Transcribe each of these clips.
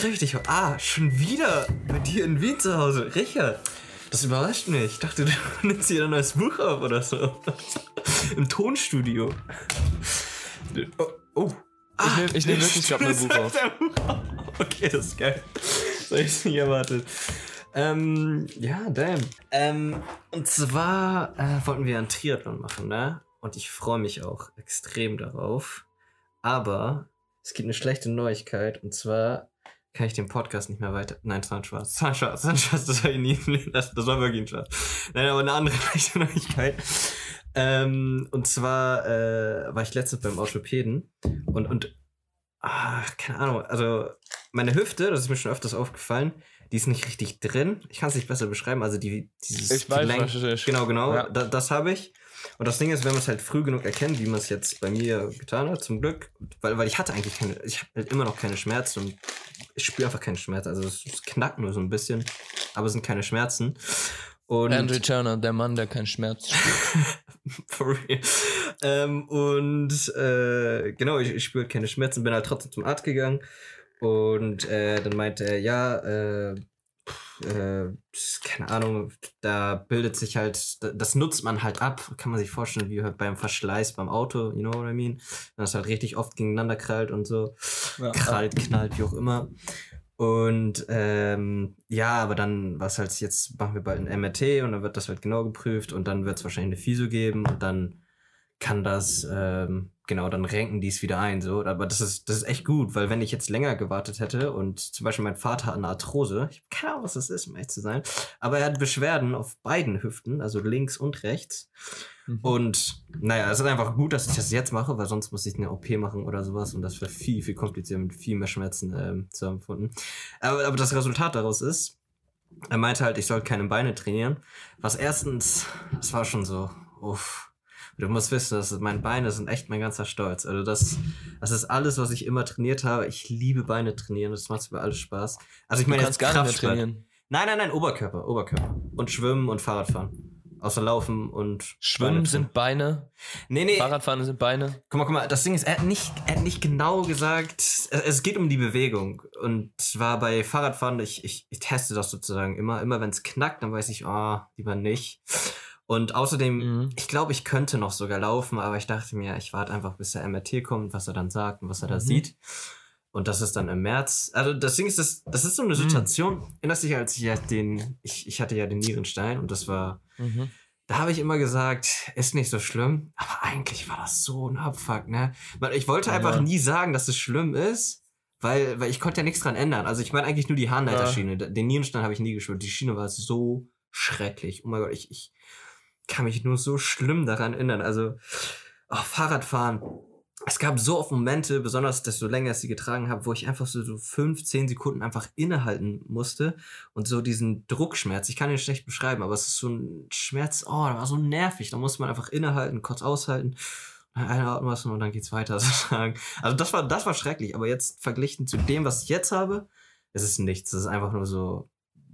Treffe ich dich? Ah, schon wieder bei dir in Wien zu Hause. Richard, das überrascht mich. Ich dachte, du nimmst hier ein neues Buch auf oder so. Im Tonstudio. Oh, oh. Ich nehme ich nehm wirklich gerade mein Buch auf. Okay, das ist geil. Das hab ich nicht erwartet. Ähm, ja, damn. Ähm, und zwar äh, wollten wir einen Triathlon machen, ne? Und ich freue mich auch extrem darauf. Aber es gibt eine schlechte Neuigkeit und zwar kann ich den Podcast nicht mehr weiter. Nein, das war ein Spaß. Das war ein Spaß. Das war ein Spaß. Das war, nie, das, das war wirklich ein Spaß. Nein, aber eine andere schlechte Neuigkeit. Ähm, und zwar äh, war ich letztens beim Orthopäden und, und ach, keine Ahnung, also meine Hüfte, das ist mir schon öfters aufgefallen, die ist nicht richtig drin. Ich kann es nicht besser beschreiben. Also die, dieses Ich weiß, Gelenk, was. Genau, genau. Ja. Da, das habe ich. Und das Ding ist, wenn man es halt früh genug erkennt, wie man es jetzt bei mir getan hat, zum Glück, weil, weil ich hatte eigentlich keine, ich habe halt immer noch keine Schmerzen und ich spüre einfach keine Schmerzen. Also es, es knackt nur so ein bisschen, aber es sind keine Schmerzen. Und Andrew Turner, der Mann, der keinen Schmerz spürt. For real. Ähm, und äh, genau, ich, ich spüre keine Schmerzen, bin halt trotzdem zum Arzt gegangen. Und äh, dann meinte er, ja, äh, äh, keine Ahnung, da bildet sich halt, da- das nutzt man halt ab, kann man sich vorstellen, wie halt beim Verschleiß beim Auto, you know what I mean? Wenn das halt richtig oft gegeneinander krallt und so Ja. krallt, knallt, wie auch immer. Und ähm, ja, aber dann, was halt jetzt, machen wir bald ein MRT und dann wird das halt genau geprüft und dann wird es wahrscheinlich eine Physio geben und dann kann das, ähm, genau, dann renken die es wieder ein, so. Aber das ist, das ist echt gut, weil wenn ich jetzt länger gewartet hätte und zum Beispiel mein Vater hat eine Arthrose, ich habe keine Ahnung, was das ist, um ehrlich zu sein, aber er hat Beschwerden auf beiden Hüften, also links und rechts. Mhm. Und naja, es ist einfach gut, dass ich das jetzt mache, weil sonst muss ich eine OP machen oder sowas und das wäre viel, viel komplizierter mit viel mehr Schmerzen zu empfunden. Aber, aber das Resultat daraus ist, er meinte halt, ich soll keine Beine trainieren. Was erstens, das war schon so, uff. Du musst wissen, dass meine Beine sind echt mein ganzer Stolz. Also das, das ist alles, was ich immer trainiert habe. Ich liebe Beine trainieren. Das macht mir alles Spaß. Also ich Du meine kannst jetzt gar nicht mehr trainieren. Nein, nein, nein, Oberkörper, Oberkörper. Und Schwimmen und Fahrradfahren. Außer Laufen und Schwimmen Beine sind Beine, Nee, nee. Fahrradfahren sind Beine. Guck mal, guck mal, das Ding ist, er hat nicht, er hat nicht genau gesagt, es, geht um die Bewegung. Und zwar bei Fahrradfahren, ich, ich, ich teste das sozusagen immer. Immer wenn es knackt, dann weiß ich, oh, lieber nicht. Und außerdem, Mhm. ich glaube, ich könnte noch sogar laufen, aber ich dachte mir, ich warte einfach, bis der MRT kommt, was er dann sagt und was er da Mhm. sieht. Und das ist dann im März. Also das Ding ist, das, das ist so eine Mhm. Situation, erinnerst dich, als ich ja den, ich, ich hatte ja den Nierenstein und das war, Mhm. da habe ich immer gesagt, ist nicht so schlimm, aber eigentlich war das so ein Abfuck, ne? Ich wollte Ja. einfach nie sagen, dass es schlimm ist, weil, weil ich konnte ja nichts dran ändern. Also ich meine eigentlich nur die Harnleiterschiene. Den Nierenstein habe ich nie gespürt. Die Schiene war so schrecklich. Oh mein Gott, ich, ich kann mich nur so schlimm daran erinnern. Also, oh, Fahrradfahren. Es gab so oft Momente, besonders desto länger ich sie getragen habe, wo ich einfach so, so fünf, zehn Sekunden einfach innehalten musste und so diesen Druckschmerz. Ich kann ihn schlecht beschreiben, aber es ist so ein Schmerz, oh, der war so nervig. Da muss man einfach innehalten, kurz aushalten, einatmen lassen und dann geht's weiter sozusagen. Also das war, das war schrecklich, aber jetzt verglichen zu dem, was ich jetzt habe, ist es nichts. Es ist einfach nur so,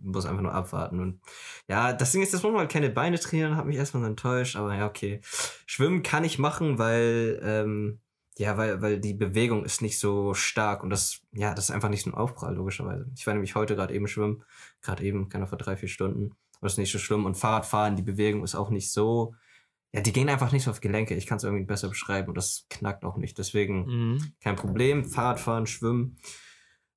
muss einfach nur abwarten. Und ja, das Ding ist, das muss man halt keine Beine trainieren, hat mich erstmal so enttäuscht, aber ja, okay. Schwimmen kann ich machen, weil, ähm, ja, weil, weil die Bewegung ist nicht so stark und das, ja, das ist einfach nicht so ein Aufprall, logischerweise. Ich war nämlich heute gerade eben schwimmen, gerade eben, keine vor drei, vier Stunden. Das ist nicht so schlimm. Und Fahrradfahren, die Bewegung ist auch nicht so, ja, die gehen einfach nicht so auf Gelenke. Ich kann es irgendwie besser beschreiben und das knackt auch nicht. Deswegen Mhm. kein Problem. Fahrradfahren, Schwimmen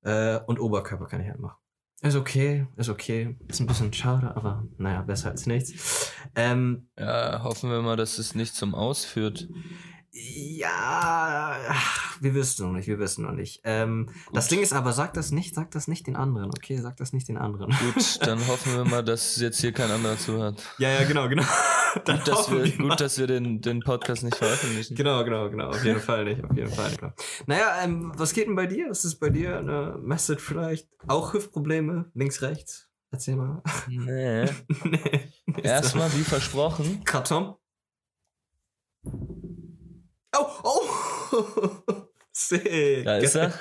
äh, und Oberkörper kann ich halt machen. Ist okay, ist okay. Ist ein bisschen schade, aber naja, besser als nichts. Ähm, Ja, hoffen wir mal, dass es nicht zum Aus führt. Ja, ach, wir wissen noch nicht, wir wissen noch nicht. Ähm, das Ding ist aber, sag das nicht, sag das nicht den anderen, okay? Sag das nicht den anderen. Gut, dann hoffen wir mal, dass jetzt hier kein anderer zuhört. Ja, ja, genau, genau. Dann Gut, dass wir, mal. gut, dass wir den, den Podcast nicht veröffentlichen. Genau, genau, genau. Auf jeden Fall nicht, auf jeden Fall. Klar. Naja, ähm, was geht denn bei dir? Was ist bei dir eine Message vielleicht? Auch Hüftprobleme? Links, rechts? Erzähl mal. Nee. nee. Erstmal, wie versprochen, Karton. Oh, oh. Sick. da ist er.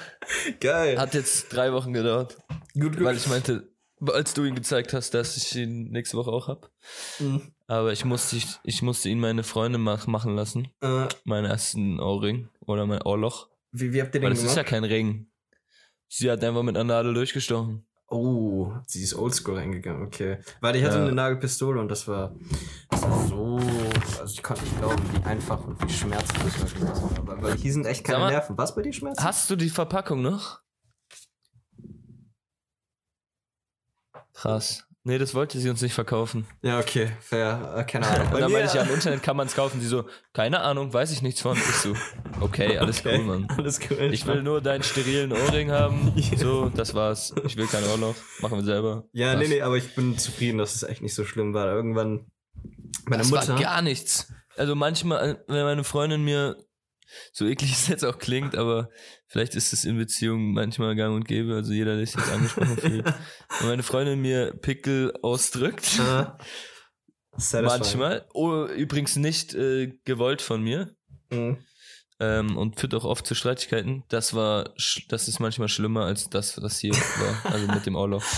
Geil. Hat jetzt drei Wochen gedauert. gut, gut. Weil ich meinte, als du ihn gezeigt hast, dass ich ihn nächste Woche auch hab. Mhm. Aber ich musste, ich, ich musste ihn meine Freunde mach, machen lassen. Äh, Meinen ersten Ohrring oder mein Ohrloch. wie, wie habt ihr den Weil es gemacht? ist ja kein Ring. Sie hat einfach mit einer Nadel durchgestochen. Oh, sie ist oldschool reingegangen, okay. Weil ich hatte Ja. eine Nagelpistole und das war, das war so, also ich konnte nicht glauben, wie einfach und wie schmerzhaft das war. Weil, weil hier sind echt keine mal, Nerven. Was bei dir schmerzt? Hast du die Verpackung noch? Krass. Nee, das wollte sie uns nicht verkaufen. Ja, okay, fair, äh, keine Ahnung. Und dann meinte ich, ja, im Internet kann man es kaufen. Sie so, keine Ahnung, weiß ich nichts von. Ich so, okay, alles Okay, cool, Mann. Alles cool. Ich will nur deinen sterilen Ohrring haben. So, das war's. Ich will kein Ohrloch. Machen wir selber. Ja, Was? nee, nee, aber ich bin zufrieden, dass es echt nicht so schlimm war. Irgendwann, meine das Mutter. war gar nichts. Also manchmal, wenn meine Freundin mir, so eklig es jetzt auch klingt, aber vielleicht ist es in Beziehungen manchmal gang und gäbe, also jeder, der sich jetzt angesprochen fühlt. Wenn meine Freundin mir Pickel ausdrückt, äh, manchmal, oh, übrigens nicht äh, gewollt von mir, Mhm. Ähm, und führt auch oft zu Streitigkeiten, das war, das ist manchmal schlimmer als das, was hier war, also mit dem Ohrloch.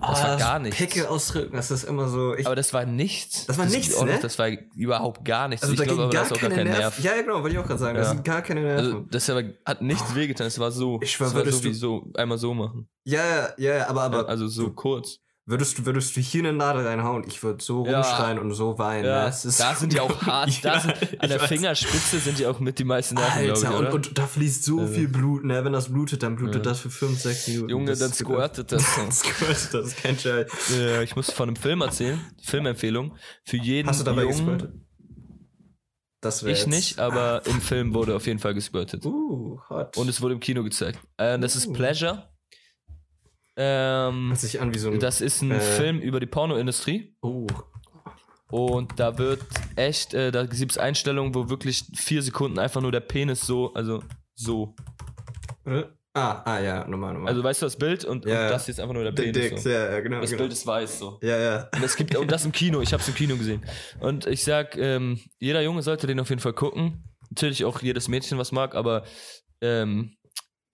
Das war Ah, gar nichts. Pickel ausdrücken, das ist immer so. Ich, Aber das war nichts. Das war nichts, Ohrloch, ne? Das war überhaupt gar nichts. also ich da glaube aber, das ist auch gar kein Nerven. Nerv. Ja, ja, genau, wollte ich auch gerade sagen. Das Ja. sind gar keine Nerven. Also, das aber, hat nichts wehgetan. Es war so. Ich schwör, es war so wie so, einmal so machen. ja, ja, ja, ja, aber, aber also so kurz. Würdest, du, würdest du hier eine Nadel reinhauen, ich würde so Ja. rumschreien und so weinen. Ja? Es ist da sind die auch hart. Da Ja, sind, ich an der weiß. Fingerspitze sind die auch mit die meisten ich, Alter, oder? und, und da fließt so Also- viel Blut, ne? Wenn das blutet, dann blutet Ja. das für 5, 6 Minuten. Junge, Das dann ist- squirtet das. Dann squirtet das, ist kein Scheiß. äh, ich muss von einem Film erzählen. Filmempfehlung. Für jeden Hast du dabei Jungen. gesquirtet? Das Ich jetzt- nicht, aber im Film wurde auf jeden Fall gesquirtet. Uh, hot. Und es wurde im Kino gezeigt. Äh, das ist Uh. Pleasure. Ähm, Hört sich an wie so ein. das ist ein äh, Film über die Pornoindustrie. oh. Und da wird echt, äh, da gibt es Einstellungen, wo wirklich vier Sekunden einfach nur der Penis so, also so. Oder? Ah, ah, ja, nochmal, nochmal. Also weißt du das Bild und, Ja, und das ist einfach nur der Penis. Dicks, so. ja, ja, genau. Das genau. Bild ist weiß so. Ja, ja. Und es gibt und das im Kino, ich habe es im Kino gesehen. Und ich sag, ähm, jeder Junge sollte den auf jeden Fall gucken. Natürlich auch jedes Mädchen was mag, aber ähm,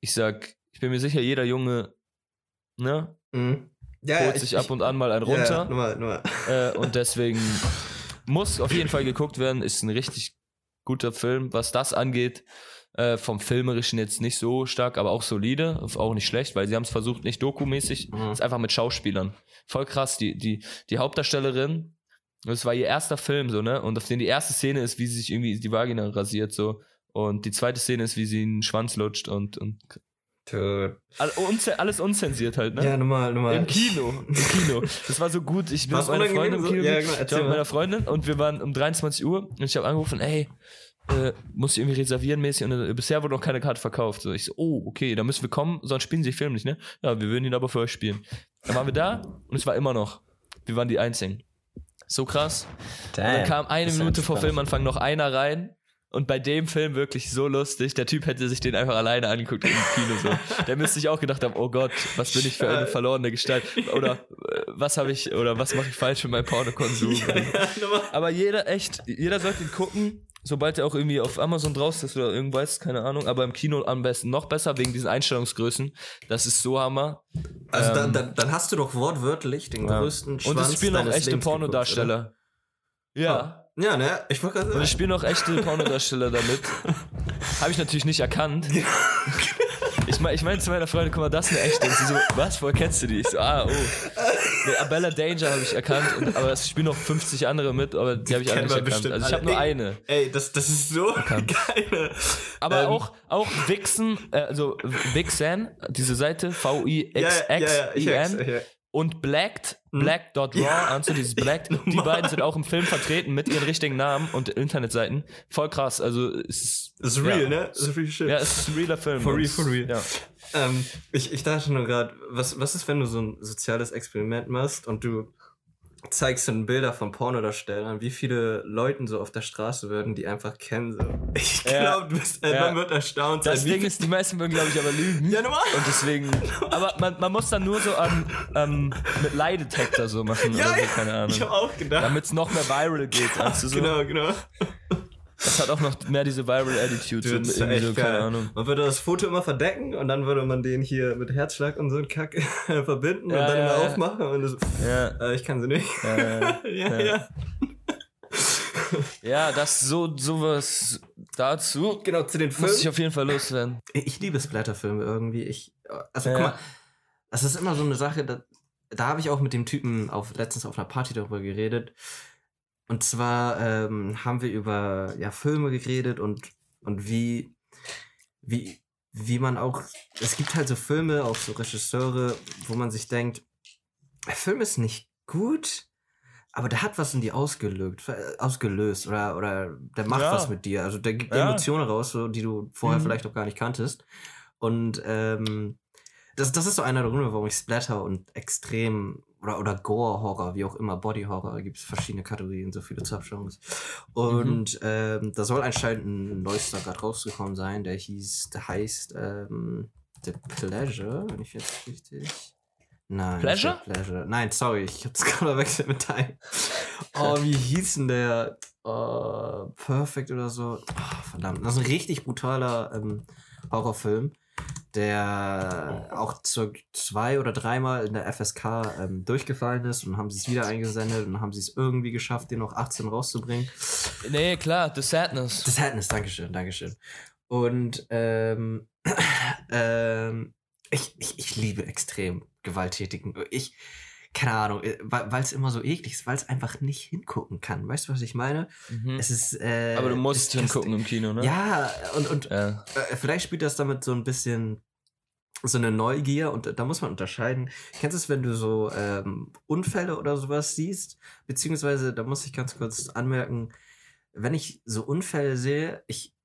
ich sag, ich bin mir sicher, jeder Junge, ne, Mhm. Ja, holt ja, sich ich- ab und an mal einen Ja, runter. nochmal, nochmal. Äh, und deswegen muss auf jeden Fall geguckt werden. Ist ein richtig guter Film, was das angeht. Äh, vom Filmerischen jetzt nicht so stark, aber auch solide. Auch nicht schlecht, weil sie haben es versucht, nicht dokumäßig. Mhm. Ist einfach mit Schauspielern. Voll krass. Die, die, die Hauptdarstellerin, das war ihr erster Film, so, ne? Und auf den die erste Szene ist, wie sie sich irgendwie die Vagina rasiert, so. Und die zweite Szene ist, wie sie einen Schwanz lutscht und, und Tot. all- unze- alles unzensiert halt, ne? Ja, nochmal, nochmal. Im Kino, im Kino. Das war so gut. Ich bin mit meiner Freundin unangenehm im so? Kino. Ja, genau, ich war mit meiner Freundin und wir waren um 23 Uhr und ich habe angerufen, ey, äh, muss ich irgendwie reservieren mäßig und äh, bisher wurde noch keine Karte verkauft. So, ich so, oh, okay, da müssen wir kommen, sonst spielen sie den Film nicht, ne? Ja, wir würden ihn aber für euch spielen. Dann waren wir da und es war immer noch. Wir waren die Einzigen. So krass. Und dann kam eine Minute vor. Filmanfang noch einer rein. Und bei dem Film wirklich so lustig. Der Typ hätte sich den einfach alleine angeguckt im Kino so. Der müsste sich auch gedacht haben, oh Gott, was bin ich für eine verlorene Gestalt? Oder äh, was habe ich, oder was mache ich falsch mit meinem Pornokonsum? Ja, nochmal. Aber jeder, echt, jeder sollte ihn gucken, sobald er auch irgendwie auf Amazon draußen ist oder irgendwas, keine Ahnung. Aber im Kino am besten noch besser, wegen diesen Einstellungsgrößen. Das ist so Hammer. Also dann, Ähm, dann, dann hast du doch wortwörtlich den Ja. größten Schwanz Und es spielen auch echte Lebens geguckt, Pornodarsteller. Ja. Ja, ne? Ich wollte gerade Und es sagen. spielen auch echte Pornodarsteller damit. Habe ich natürlich nicht erkannt. Ich meine ich mein zu meiner Freundin, guck mal, das ist eine echte. Und sie so, was, woher kennst du die? Ich so, ah, oh. Nee, Abella Danger habe ich erkannt, und, aber es spielen noch 50 andere mit, aber die habe ich alle nicht erkannt. bestimmt Also ich habe nur eine. Ey, das, das ist so geil. Aber Ähm, auch, auch Vixen, äh, also Vixen, diese Seite, V-I-X-X-I-N ja, ja, ich ja. Und Blacked, Hm? Black.raw, also dieses Blacked, die beiden sind auch im Film vertreten mit ihren richtigen Namen und Internetseiten. Voll krass, also es ist, Das ist real, ja. ne? Das ist real shit. Ja, es ist ein realer Film. For real, for real. Ja. Ähm, ich, ich dachte nur gerade, was, was ist, wenn du so ein soziales Experiment machst und du zeigst dann Bilder von Pornodarstellern, wie viele Leuten so auf der Straße würden, die einfach kennen. So. Ich Ja. glaube, du bist, äh, Ja. man wird erstaunt Das sein. wie Ding ist, die meisten würden, glaube ich, aber lügen. Ja, normal. Und deswegen, aber man, man muss dann nur so an, ähm, mit Lie-Detector so machen Ja, oder so, ja. keine Ich habe Ahnung. auch gedacht. Damit es noch mehr viral geht. weißt du, so. Genau, genau. Das hat auch noch mehr diese viral Attitude. So, so, keine geil. Ahnung. Man würde das Foto immer verdecken und dann würde man den hier mit Herzschlag und so einen Kack verbinden Ja, und dann ja, immer ja. aufmachen und das, Ja, äh, ich kann sie nicht. ja, ja, Ja. das so, sowas. dazu Genau, zu den Filmen. muss ich auf jeden Fall loswerden. Ich liebe Splatterfilme irgendwie. Ich, also guck mal, das ist immer so eine Sache, da, da habe ich auch mit dem Typen auf, letztens auf einer Party darüber geredet. Und zwar ähm, haben wir über ja, Filme geredet und, und wie, wie, wie man auch, es gibt halt so Filme, auch so Regisseure, wo man sich denkt, der Film ist nicht gut, aber der hat was in dir ausgelöst, äh, ausgelöst oder, oder der macht Ja. was mit dir. Also der gibt Ja. Emotionen raus, so, die du vorher Mhm. vielleicht noch gar nicht kanntest. Und ähm, das, das ist so einer der Gründe, warum ich Splatter und extrem oder, oder Gore-Horror, wie auch immer, Body-Horror, gibt es verschiedene Kategorien, so viele Subgenres. Und ähm, da soll anscheinend ein neuester gerade rausgekommen sein, der hieß, der heißt ähm, The Pleasure, wenn ich jetzt richtig. Nein. Pleasure? Pleasure. Nein, sorry, ich hab's gerade verwechselt mit Teil. Oh, wie hieß denn der? Oh, Perfect oder so. Oh, verdammt. Das ist ein richtig brutaler ähm, Horrorfilm, der auch zu, zwei oder dreimal in der FSK ähm, durchgefallen ist und haben sie es wieder eingesendet und haben sie es irgendwie geschafft, den noch 18 rauszubringen. Nee, klar, The Sadness. Das Sadness, Dankeschön, Dankeschön. Und ähm, ähm, ich, ich, ich liebe extrem gewalttätigen. Ich, keine Ahnung, äh, weil es immer so eklig ist, weil es einfach nicht hingucken kann. Weißt du, was ich meine? Mhm. Es ist. Äh, Aber du musst es- das- hingucken im Kino, ne? Ja, und, und Ja. äh, vielleicht spielt das damit so ein bisschen so eine Neugier und da muss man unterscheiden. Kennst du es, wenn du so ähm, Unfälle oder sowas siehst? Beziehungsweise, da muss ich ganz kurz anmerken, wenn ich so Unfälle sehe, ich,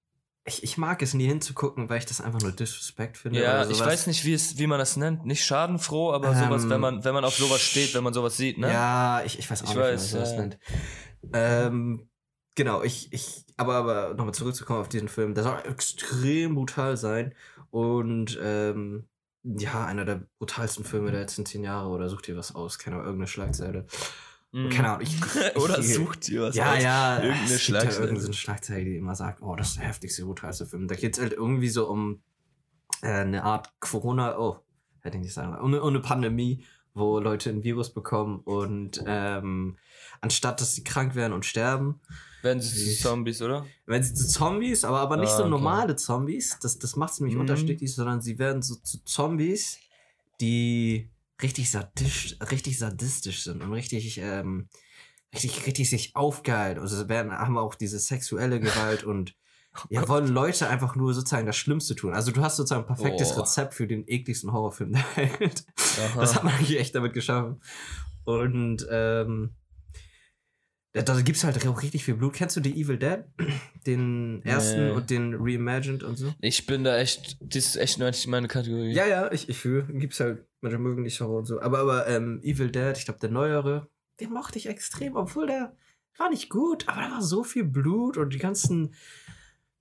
ich, ich mag es nie hinzugucken, weil ich das einfach nur Disrespect finde. Ja, ich sowas. weiß nicht, wie, es, wie man das nennt. Nicht schadenfroh, aber sowas, Ähm, wenn man, wenn man auf sowas steht, wenn man sowas sieht, ne? Ja, ich, ich weiß auch Ich nicht, weiß, wie man das ja. nennt. Ähm, genau, ich, ich, aber, aber nochmal zurückzukommen auf diesen Film, der soll extrem brutal sein und ähm, ja, einer der brutalsten Filme der letzten zehn Jahre oder such dir was aus, keine Ahnung, irgendeine Schlagzeile. Mhm. Keine Ahnung, ich, ich Oder ich- sucht ihr was ja, aus. ja, Irgendeine gibt Schlagzeile. Halt irgendeine Schlagzeile, die immer sagt, oh, das ist der heftigste, brutalste Film. Da geht es halt irgendwie so um äh, eine Art Corona, oh, hätte ich nicht sagen, um, eine- um eine Pandemie, wo Leute ein Virus bekommen und ähm, anstatt dass sie krank werden und sterben, Werden sie zu Zombies, oder? werden sie zu Zombies, aber, aber nicht Ah, so okay. normale Zombies, das, das macht es nämlich Mhm. unterschiedlich, sondern sie werden so zu Zombies, die richtig sadistisch, richtig sadistisch sind und richtig, ähm, richtig, richtig sich aufgeilen. Also werden, haben auch diese sexuelle Gewalt und ja, wollen Leute einfach nur sozusagen das Schlimmste tun. Also du hast sozusagen ein perfektes Oh. Rezept für den ekligsten Horrorfilm der Welt. Aha. Das hat man eigentlich echt damit geschaffen. Und ähm, da, da gibt es halt auch richtig viel Blut. Kennst du die Evil Dead? Den ersten Nee. und den Reimagined und so? ich bin da echt, das ist echt nur meine Kategorie. Ja, ja, ich, ich fühle. Gibt's halt, manche mögen nicht Horror und so. Aber, aber ähm, Evil Dead, ich glaube, der neuere, den mochte ich extrem, obwohl der war nicht gut, aber da war so viel Blut und die ganzen.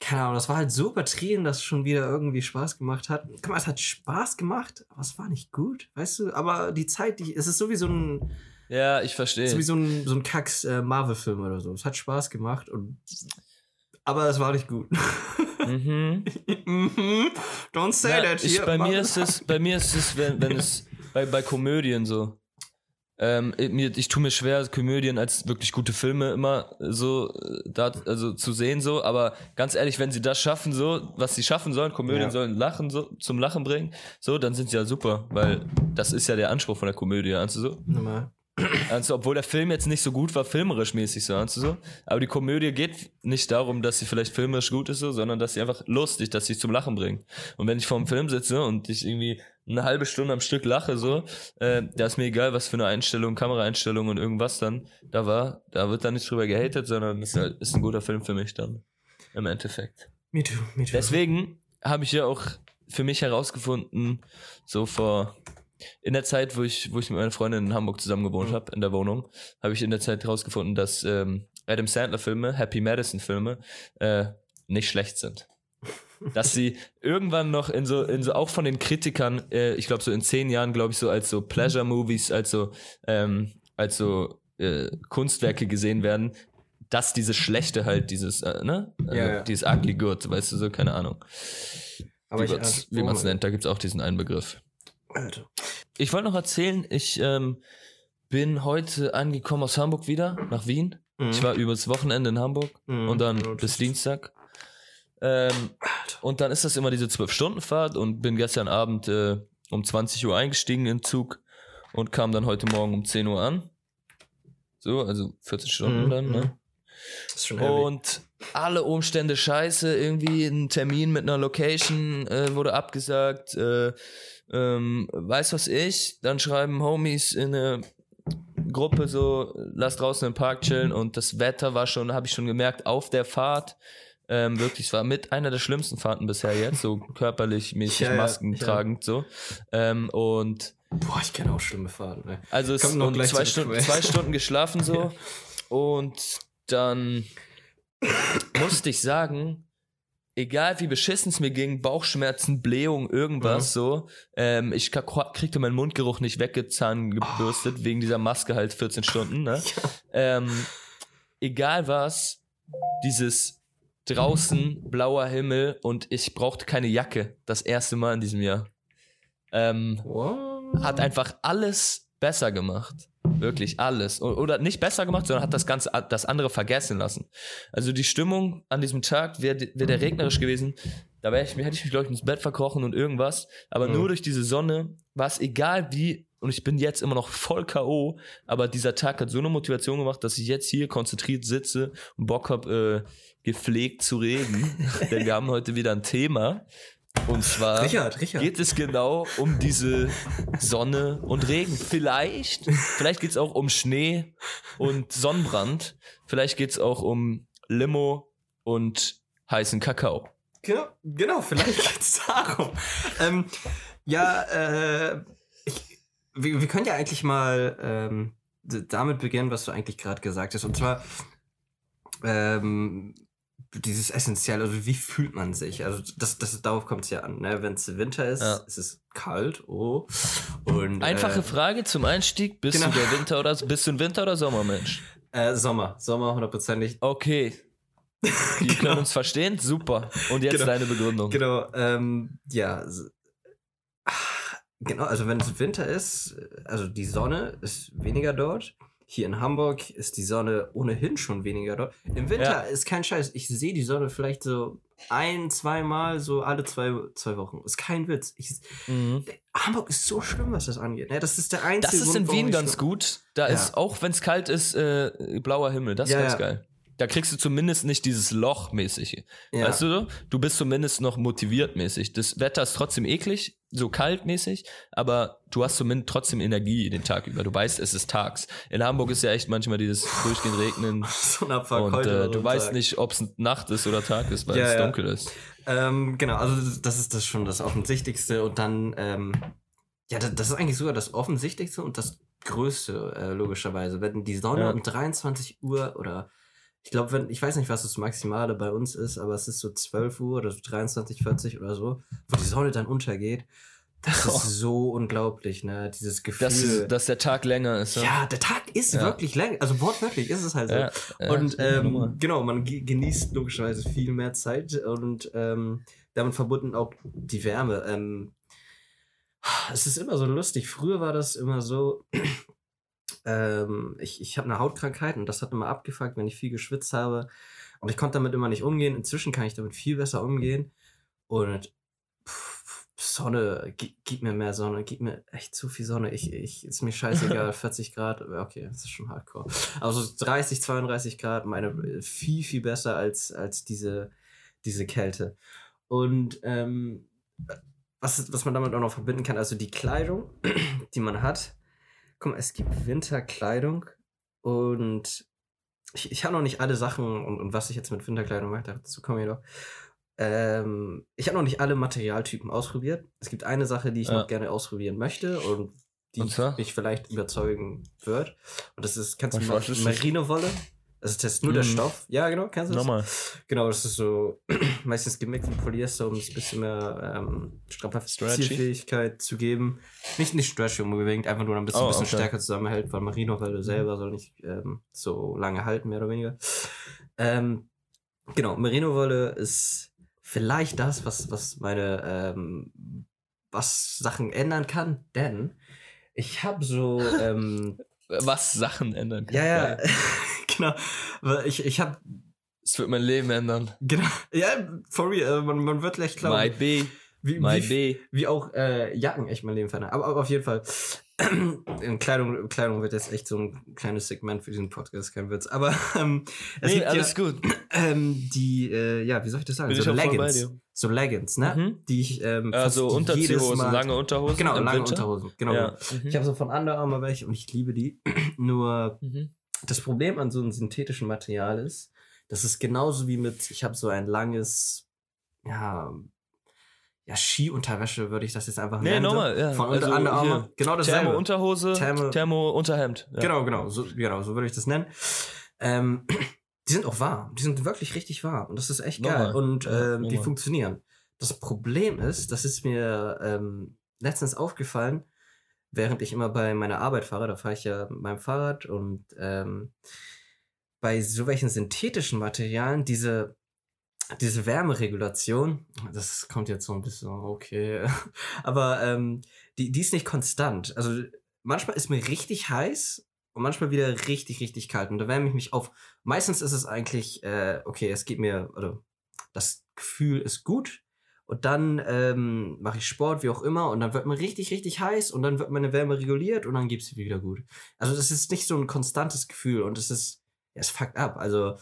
Keine Ahnung, das war halt so übertrieben, dass es schon wieder irgendwie Spaß gemacht hat. Guck mal, es hat Spaß gemacht, aber es war nicht gut, weißt du? Aber die Zeit, die, es ist so wie so ein, Ja, ich verstehe. so wie so ein, so ein Kacks äh, Marvel-Film oder so. Es hat Spaß gemacht und, aber es war nicht gut. Mhm. Mhm. Don't say Ja, that ich, here. bei mir ist es, bei mir ist es, wenn, wenn es bei, bei Komödien so. Ähm, ich- ich tue mir schwer, Komödien als wirklich gute Filme immer so äh, da, also zu sehen so, aber ganz ehrlich, wenn sie das schaffen, so, was sie schaffen sollen, Komödien Ja. sollen Lachen so zum Lachen bringen, so, dann sind sie ja super, weil das ist ja der Anspruch von der Komödie, du so? Nochmal. Also, obwohl der Film jetzt nicht so gut war, filmerisch mäßig so, ahnst du so? Aber die Komödie geht nicht darum, dass sie vielleicht filmerisch gut ist, so, sondern dass sie einfach lustig, dass sie zum Lachen bringt. Und wenn ich vorm Film sitze und ich irgendwie eine halbe Stunde am Stück lache, so, äh, da ist mir egal, was für eine Einstellung, Kameraeinstellung und irgendwas dann da war. Da wird dann nicht drüber gehatet, sondern ist, halt, ist ein guter Film für mich dann. Im Endeffekt. Me too, me too. Deswegen habe ich ja auch für mich herausgefunden, so vor in der Zeit, wo ich, wo ich mit meiner Freundin in Hamburg zusammen gewohnt Mhm. habe, in der Wohnung, habe ich in der Zeit herausgefunden, dass ähm, Adam Sandler Filme, Happy Madison Filme, äh, nicht schlecht sind. Dass sie irgendwann noch in so, in so auch von den Kritikern, äh, ich glaube so in zehn Jahren, glaube ich, so als so Pleasure Movies, als so, ähm, als so äh, Kunstwerke gesehen werden, dass dieses Schlechte halt, dieses, äh, ne? Also Ja, ja. Dieses ugly good, weißt du so, keine Ahnung. aber wie wie man es nennt, da gibt es auch diesen einen Begriff. Alter. Ich wollte noch erzählen, ich ähm, bin heute angekommen aus Hamburg wieder, nach Wien. Mhm. Ich war übers Wochenende in Hamburg Mhm. und dann Ja, bis Dienstag. Ähm, und dann ist das immer diese 12-Stunden-Fahrt und bin gestern Abend äh, um 20 Uhr eingestiegen in Zug und kam dann heute Morgen um 10 Uhr an. So, also 14 Stunden Mhm, dann, mhm. ne? Heavy. Und alle Umstände scheiße. Irgendwie ein Termin mit einer Location äh, wurde abgesagt. Äh, ähm, weiß was ich. Dann schreiben Homies in eine Gruppe so, lass draußen im Park chillen. Und das Wetter war schon, habe ich schon gemerkt, auf der Fahrt. Ähm, wirklich, es war mit einer der schlimmsten Fahrten bisher jetzt, so körperlich mäßig Ja, ja, Masken ja. tragend so. Ähm, und Boah, ich kenne auch schlimme Fahrten. Ne? also es noch gleich zwei Stunden, zwei Stunden geschlafen so. Und dann musste ich sagen, egal wie beschissen es mir ging, Bauchschmerzen, Blähung, irgendwas Mhm. so, ähm, ich kriegte meinen Mundgeruch nicht weggezahn gebürstet, wegen dieser Maske halt 14 Stunden, ne? ähm, egal was, dieses draußen blauer Himmel und ich brauchte keine Jacke, das erste Mal in diesem Jahr. Ähm, What? hat einfach alles besser gemacht. Wirklich alles. Oder nicht besser gemacht, sondern hat das Ganze, das andere vergessen lassen. Also die Stimmung an diesem Tag wäre wär der regnerisch gewesen. Da wär ich, hätte ich mich, glaube ich, ins Bett verkrochen und irgendwas. Aber Mhm. nur durch diese Sonne war es egal wie, und ich bin jetzt immer noch voll K.O., aber dieser Tag hat so eine Motivation gemacht, dass ich jetzt hier konzentriert sitze und Bock habe, äh, gepflegt zu reden. Denn wir haben heute wieder ein Thema. Und zwar Richard, Richard. geht es genau um diese Sonne und Regen. Vielleicht, vielleicht geht es auch um Schnee und Sonnenbrand. Vielleicht geht es auch um Limo und heißen Kakao. Genau, genau vielleicht geht's darum. ähm, ja, äh, ich, wir, wir können ja eigentlich mal ähm, damit beginnen, was du eigentlich gerade gesagt hast. Und zwar ähm, dieses Essentielle, also wie fühlt man sich? Also das, das darauf kommt es ja an. Ne? Wenn es Winter ist, Ja. ist es kalt, oh. Und, Einfache äh, Frage zum Einstieg. Bist Genau. du der Winter- oder bist du ein Winter- oder Sommermensch? äh, Sommer, Sommer hundertprozentig. Okay. Wir können uns verstehen? Super. Und jetzt Genau. deine Begründung. Genau, ähm, ja. ah, Genau, also wenn es Winter ist, also die Sonne ist weniger dort. Hier in Hamburg ist die Sonne ohnehin schon weniger dort. Im Winter Ja. ist kein Scheiß. Ich sehe die Sonne vielleicht so ein, zweimal, so alle zwei, zwei Wochen. Ist kein Witz. Ich, Mhm. Hamburg ist so schlimm, was das angeht. Ne? Das ist der einzige Das ist Grund, in Wien ganz gut. Da Ja. ist, auch wenn es kalt ist, äh, blauer Himmel. Das ist Ja, ganz ja. geil. Da kriegst du zumindest nicht dieses Loch mäßig. Ja. Weißt du, du bist zumindest noch motiviert mäßig. Das Wetter ist trotzdem eklig, so kalt mäßig, aber du hast zumindest trotzdem Energie den Tag über. Du weißt, es ist tags. In Hamburg ist ja echt manchmal dieses durchgehend Regnen so ein Abfuck und äh, du weißt Tag. nicht, ob es Nacht ist oder Tag ist, weil Ja, es ja. dunkel ist. Ähm, genau, also das- das ist das schon das Offensichtlichste und dann, ähm, ja, das, das ist eigentlich sogar das Offensichtlichste und das Größte, äh, logischerweise. Wenn die Sonne Ja. um 23 Uhr oder ich glaube, wenn, ich weiß nicht, was das Maximale bei uns ist, aber es ist so 12 Uhr oder so 23, 40 oder so, wo die Sonne dann untergeht. Das Oh. ist so unglaublich, ne? Dieses Gefühl. Dass, dass der Tag länger ist. ja, der Tag ist Ja. wirklich lang, also wortwörtlich ist es halt so. ja, ja, Und ähm, genau, man ge- genießt logischerweise viel mehr Zeit und ähm, damit verbunden auch die Wärme. Ähm, es ist immer so lustig. Früher war das immer so, ähm, ich, ich habe eine Hautkrankheit und das hat immer abgefuckt, wenn ich viel geschwitzt habe. Und ich konnte damit immer nicht umgehen. Inzwischen kann ich damit viel besser umgehen. Und pff, Sonne, gib, mir mehr Sonne, gib mir echt zu viel Sonne. Ich, ich, ist mir scheißegal, 40 Grad, okay, das ist schon hardcore. Also 30, 32 Grad, meine äh, viel, viel besser als, als diese, diese Kälte. Und ähm, was, was man damit auch noch verbinden kann, also die Kleidung, die man hat. Guck mal, es gibt Winterkleidung und ich, ich habe noch nicht alle Sachen und, und was ich jetzt mit Winterkleidung mache, dazu komme ich noch. Ähm, ich habe noch nicht alle Materialtypen ausprobiert. Es gibt eine Sache, die ich Ja. noch gerne ausprobieren möchte und die Und mich vielleicht überzeugen wird. Und das ist, kennst du Was- Also das ist nur der Mhm. Stoff. Ja, genau, kennst du das? Nochmal. Genau, das ist so meistens gemixt mit Polyester, um es ein bisschen mehr ähm, zu geben. Nicht, nicht stretchy unbedingt, einfach nur ein bisschen, Oh, bisschen okay. stärker zusammenhält, weil Merino-Wolle selber soll nicht ähm, so lange halten, mehr oder weniger. Ähm, genau, Merino-Wolle ist vielleicht das, was, was meine, ähm, was Sachen ändern kann, denn ich habe so, ähm, Was Sachen ändern kann. ja, ja, genau. Ich, ich habe Es wird mein Leben ändern. Genau. Ja, for real. äh, Man, man wird gleich glauben. Might be. wie, Might wie, be. wie auch äh, Jacken echt mein Leben verändern. Aber, aber auf jeden Fall. Kleidung, Kleidung wird jetzt echt so ein kleines Segment für diesen Podcast, kein Witz. Aber ähm, es Nee, gibt alles ja, gut. ähm, die, äh, ja, wie soll ich das sagen? Bin so Leggings. So Leggings, ne? Mhm. Die ich ähm, Also Unterziehhosen, Mal- lange Unterhosen. Genau, lange Winter. Unterhosen. Genau. Ja. Ich habe so von Under Armour welche und ich liebe die. Nur Mhm. das Problem an so einem synthetischen Material ist, das ist genauso wie mit, ich habe so ein langes, ja, ja, Skiunterwäsche würde ich das jetzt einfach Nee, nennen. nochmal, ja. Von Also Under Under Armour. hier, Genau dasselbe. Thermo-Unterhose, Thermo- Thermo-Unterhemd. Ja. Genau, genau, so, genau, so würde ich das nennen. Ähm, die sind auch warm. Die sind wirklich richtig warm. Und das ist echt geil. Nochmal. Und Ja, ähm, die funktionieren. Das Problem ist, das ist mir ähm, letztens aufgefallen, während ich immer bei meiner Arbeit fahre, da fahre ich ja mit meinem Fahrrad und ähm, bei so welchen synthetischen Materialien diese diese Wärmeregulation, das kommt jetzt so ein bisschen, okay, aber ähm, die, die ist nicht konstant. Also manchmal ist mir richtig heiß und manchmal wieder richtig, richtig kalt. Und da wärme ich mich auf. Meistens ist es eigentlich, äh, okay, es geht mir, oder das Gefühl ist gut. Und dann ähm, mache ich Sport, wie auch immer, und dann wird mir richtig, richtig heiß und dann wird meine Wärme reguliert und dann geht es wieder gut. Also das ist nicht so ein konstantes Gefühl und es ist, es fuckt ab. Also,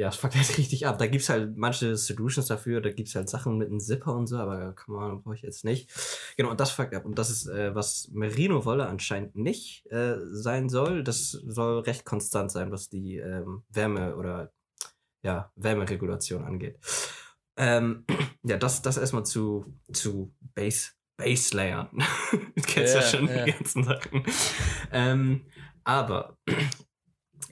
ja, es fuckt halt richtig ab. Da gibt's halt manche Solutions dafür, da gibt's halt Sachen mit einem Zipper und so, aber kann man, brauche ich jetzt nicht. Genau, und das fuckt ab. Und das ist, äh, was Merino-Wolle anscheinend nicht äh, sein soll. Das soll recht konstant sein, was die ähm, Wärme oder ja, Wärmeregulation angeht. Ähm, ja, das, das erstmal zu, zu Base, Base Layern. du kennst ja, Ja, schon ja. die ganzen Sachen. Ähm, aber.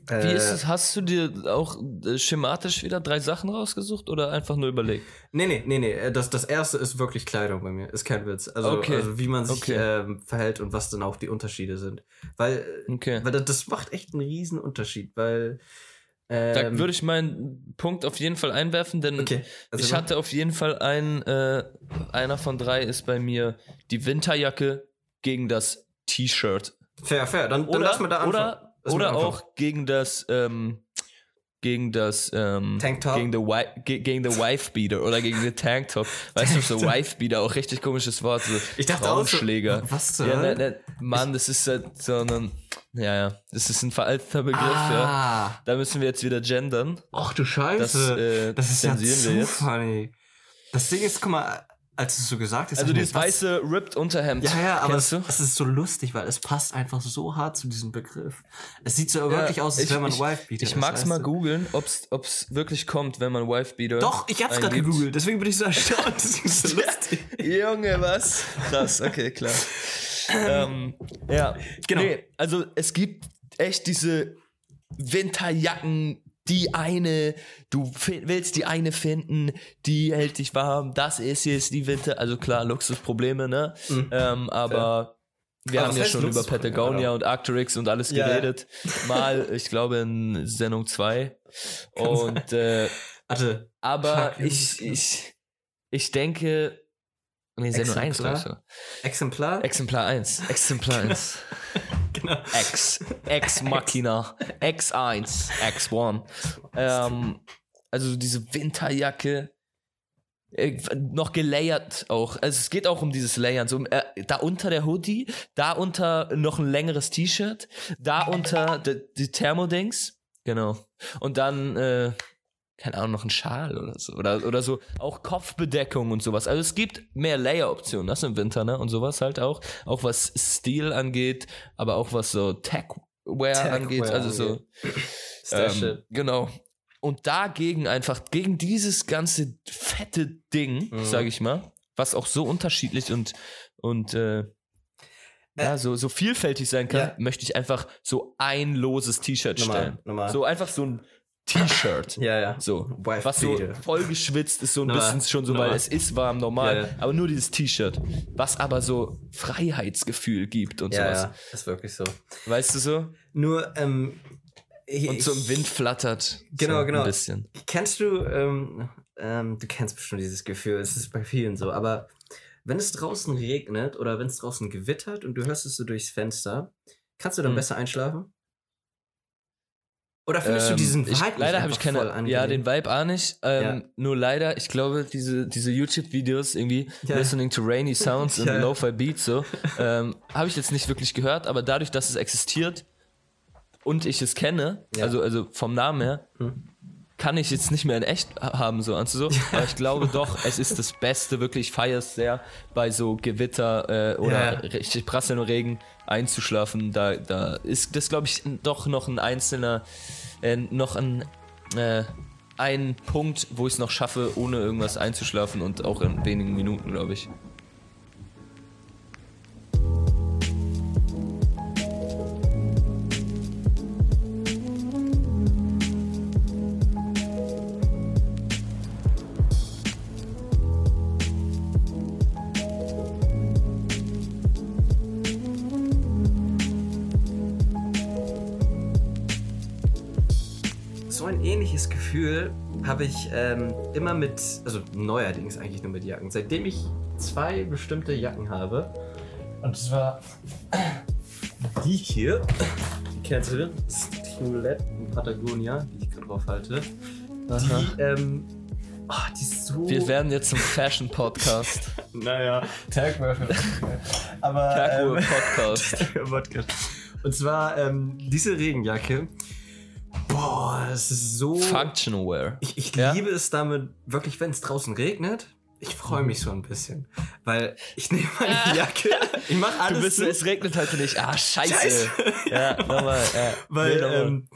Wie äh, ist es? Hast du dir auch äh, schematisch wieder drei Sachen rausgesucht oder einfach nur überlegt? Nee, nee, nee, nee. äh, Das, das erste ist wirklich Kleidung bei mir. Ist kein Witz. Also, Okay. also wie man sich Okay. ähm, verhält und was dann auch die Unterschiede sind. Weil, äh, Okay. weil das, das macht echt einen riesen Unterschied, weil. Da Ähm, würde ich meinen Punkt auf jeden Fall einwerfen, denn Okay. Also, ich hatte auf jeden Fall einen, äh, einer von drei ist bei mir die Winterjacke gegen das T-Shirt. Fair, fair. Dann, dann Oder, lass mal da anfangen. oder, oder auch gegen das, ähm, gegen das, ähm, Tanktop? gegen the, ge gegen the Wife Beater oder gegen den Tanktop. Weißt du, so. Wife Beater, auch richtig komisches Wort, so Ich dachte auch so, was zur Ja, ne, ne, Mann, das ist halt so ein, ja, ja, das ist ein veralteter Begriff, ja. ah. Da müssen wir jetzt wieder gendern. Ach du Scheiße. Das, äh, das ist ja zu jetzt. funny. Das Ding ist, guck mal, als du es so gesagt hast, Also ich dieses weiße Ripped Unterhemd. Ja, ja, aber es, es ist so lustig, weil es passt einfach so hart zu diesem Begriff. Es sieht so wirklich aus, als ich- wäre man ich- Wife-Beater. Ich mag's weißt mal googeln, ob's, ob's wirklich kommt, wenn man Wife-Beater. Doch, ich hab's gerade gegoogelt, deswegen bin ich so erstaunt. Das ist so lustig. Junge, was? Krass, okay, klar. ähm, ja, Genau. Nee, also es gibt echt diese Winterjacken, die eine, du willst die eine finden, die hält dich warm, das ist jetzt die Winter, also klar, Luxusprobleme, ne? Mhm. Ähm, aber wir Aber haben ja schon über? Patagonia und Arcturix und alles Ja. geredet. Mal, ich glaube, in Sendung 2. Und äh, Warte, aber Fuck, ich, ich, ich denke. Nee, Sendung 1, Exemplar? glaube ich so. Exemplar? Exemplar 1. Exemplar 1. genau. X. X Machina. X1. X1. Ähm, also diese Winterjacke. Äh, noch gelayert auch. Also es geht auch um dieses Layern. So, äh, da unter der Hoodie, da unter noch ein längeres T-Shirt, da unter die, die Thermodings. Genau. Und dann, äh, keine Ahnung, noch ein Schal oder so. Oder, oder so auch Kopfbedeckung und sowas. Also es gibt mehr Layer-Optionen, das im Winter, ne? Und sowas halt auch. Auch was Stil angeht, aber auch was so Tech-Wear Tech-Wear angeht. Also so. Ähm, genau. Und dagegen einfach, gegen dieses ganze fette Ding, Mhm. sag ich mal, was auch so unterschiedlich und, und äh, ja, so, so vielfältig sein kann, Ja. möchte ich einfach so ein loses T-Shirt stellen. normal. So einfach so ein T-Shirt. Ja, ja. So. Wife Was so voll geschwitzt ist, so ein Normal, bisschen schon so, normal. weil es ist warm, normal. Ja, ja. Aber nur dieses T-Shirt. Was aber so Freiheitsgefühl gibt und Ja, sowas. ja, ist wirklich so. Weißt du so? Nur, ähm, ich, Und so im Wind flattert. Genau, so genau. Ein bisschen. Kennst du, ähm, ähm, du kennst bestimmt dieses Gefühl, es ist bei vielen so, aber wenn es draußen regnet oder wenn es draußen gewittert und du hörst es so durchs Fenster, kannst du dann Hm. besser einschlafen? Oder findest du diesen ich, Vibe nicht Leider habe ich keine. Ja, den Vibe auch nicht. Ähm, Ja. Nur leider, ich glaube, diese, diese YouTube-Videos irgendwie, Ja. listening to rainy sounds and Ja. lo-fi beats, so, ähm, habe ich jetzt nicht wirklich gehört, aber dadurch, dass es existiert und ich es kenne, also, also vom Namen her, Hm. kann ich jetzt nicht mehr in echt ha- haben, so, also so. Aber ich glaube doch, es ist das Beste, wirklich, ich feiere es sehr, bei so Gewitter äh, oder richtig prasselndem Regen einzuschlafen. Da, da ist das, glaube ich, doch noch ein einzelner, äh, noch ein, äh, ein Punkt, wo ich es noch schaffe, ohne irgendwas einzuschlafen und auch in wenigen Minuten, glaube ich. Ähnliches Gefühl habe ich ähm, immer mit, also neuerdings eigentlich nur mit Jacken. Seitdem ich zwei bestimmte Jacken habe. Und zwar die hier. Die Violette in Patagonia, die ich gerade drauf halte. Die, ähm, oh, die ist so. Wir werden jetzt zum Fashion-Podcast. naja, Tagwürfel. Aber. Kakuhe ähm. Und zwar ähm, diese Regenjacke. Boah, das ist so. Functional Wear. Ich, ich Ja? liebe es damit, wirklich, wenn es draußen regnet. Ich freue mich so ein bisschen. Weil ich nehme meine Jacke, ich mache Du alles bist so, zu, es regnet heute nicht. Ah, scheiße. Scheiße. Ja, nochmal. Ja, weil, Nee, nochmal. ähm,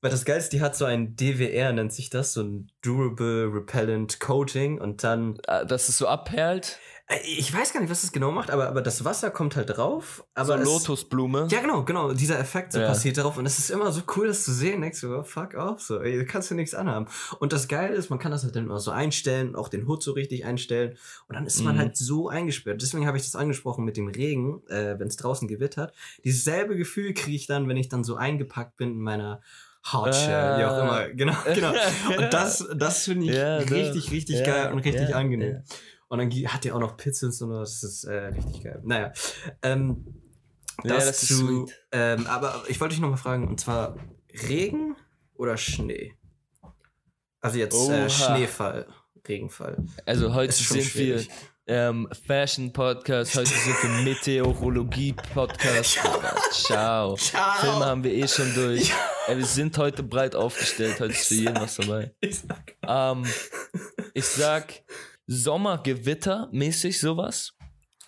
weil das Geilste, die hat so ein DWR, nennt sich das, so ein Durable Repellent Coating und dann, Ah, dass es so abperlt. Äh, ich weiß gar nicht, was das genau macht, aber, aber das Wasser kommt halt drauf. So Aber es, Lotusblume. Ja, genau, genau. Dieser Effekt so Ja. passiert darauf. Und es ist immer so cool, das zu sehen. Denkst du, oh, fuck off, so, ey, du kannst du nichts anhaben. Und das Geile ist, man kann das halt dann immer so einstellen, auch den Hut so richtig einstellen. Und dann ist man Mhm. halt so eingesperrt. Deswegen habe ich das angesprochen mit dem Regen, äh, wenn es draußen gewittert. Dieselbe Gefühl kriege ich dann, wenn ich dann so eingepackt bin in meiner Hardshell, wie auch Ah. immer. Genau, genau. Und das, das finde ich doch. richtig, richtig Ja, geil und richtig ja, angenehm. Ja. Und dann hat der auch noch Pizzels und so, das ist äh, richtig geil. Naja, ähm, Ja, das, das ist zu, sweet. ähm, aber ich wollte dich noch mal fragen, und zwar Regen oder Schnee? Also jetzt äh, Schneefall, Regenfall. Also heute sind wir schwierig. ähm, Fashion Podcast, heute sind wir Meteorologie Podcast. Ciao. Ciao. Filme haben wir eh schon durch. Ey, wir sind heute breit aufgestellt, heute ist für jeden was dabei. Ich sag, Ähm, ich sag Sommergewitter mäßig sowas.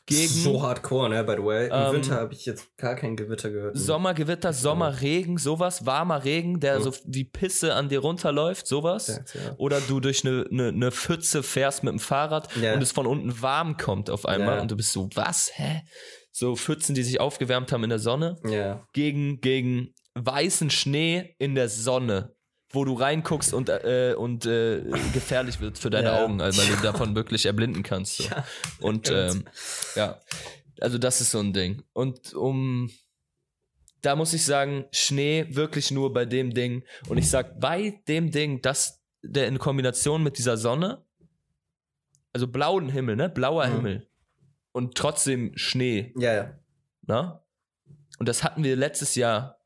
Gegen so hardcore, ne, by the way. Im Ähm, Winter habe ich jetzt gar kein Gewitter gehört. Sommergewitter, Sommerregen, sowas, warmer Regen, der Ja. so wie Pisse an dir runterläuft, sowas. Sagt, ja. Oder du durch eine, eine, eine Pfütze fährst mit dem Fahrrad Ja. und es von unten warm kommt auf einmal Ja. und du bist so, was, hä? So Pfützen, die sich aufgewärmt haben in der Sonne, Ja. gegen, gegen weißen Schnee in der Sonne, wo du reinguckst und, äh, und äh, gefährlich wird für deine Ja. Augen, weil du davon wirklich erblinden kannst. So. Ja. Und ähm, ja, also das ist so ein Ding. Und um, da muss ich sagen, Schnee wirklich nur bei dem Ding. Und ich sag bei dem Ding, dass der in Kombination mit dieser Sonne, also blauen Himmel, ne, blauer Mhm. Himmel und trotzdem Schnee, Ja, ja. ne? Und das hatten wir letztes Jahr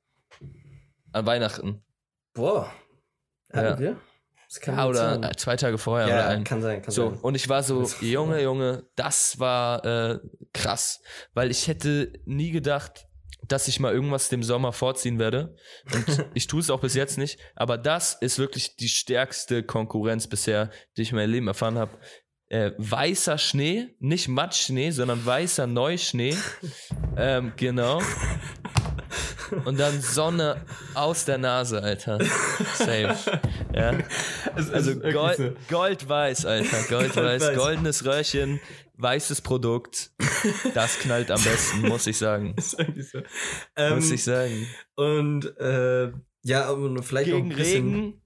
an Weihnachten. Boah. Hatten Ja. wir? Das kann Ja, oder sein. äh, zwei Tage vorher ja, oder ein. kann sein, kann So, sein. und ich war so, Junge, Junge, das war äh, krass. Weil ich hätte nie gedacht, dass ich mal irgendwas dem Sommer vorziehen werde. Und ich tue es auch bis jetzt nicht. Aber das ist wirklich die stärkste Konkurrenz bisher, die ich in meinem Leben erfahren habe. Äh, weißer Schnee, nicht Matschschnee, sondern weißer Neuschnee. ähm, genau. Und dann Sonne aus der Nase, Alter. Safe. Ja. Es Also Gold, so. Goldweiß, Alter. Goldweiß, Goldweiß. goldenes Röhrchen, weißes Produkt. Das knallt am besten, muss ich sagen. So. Ähm, Muss ich sagen. Und äh, ja, und vielleicht Gegen ein bisschen. Regen.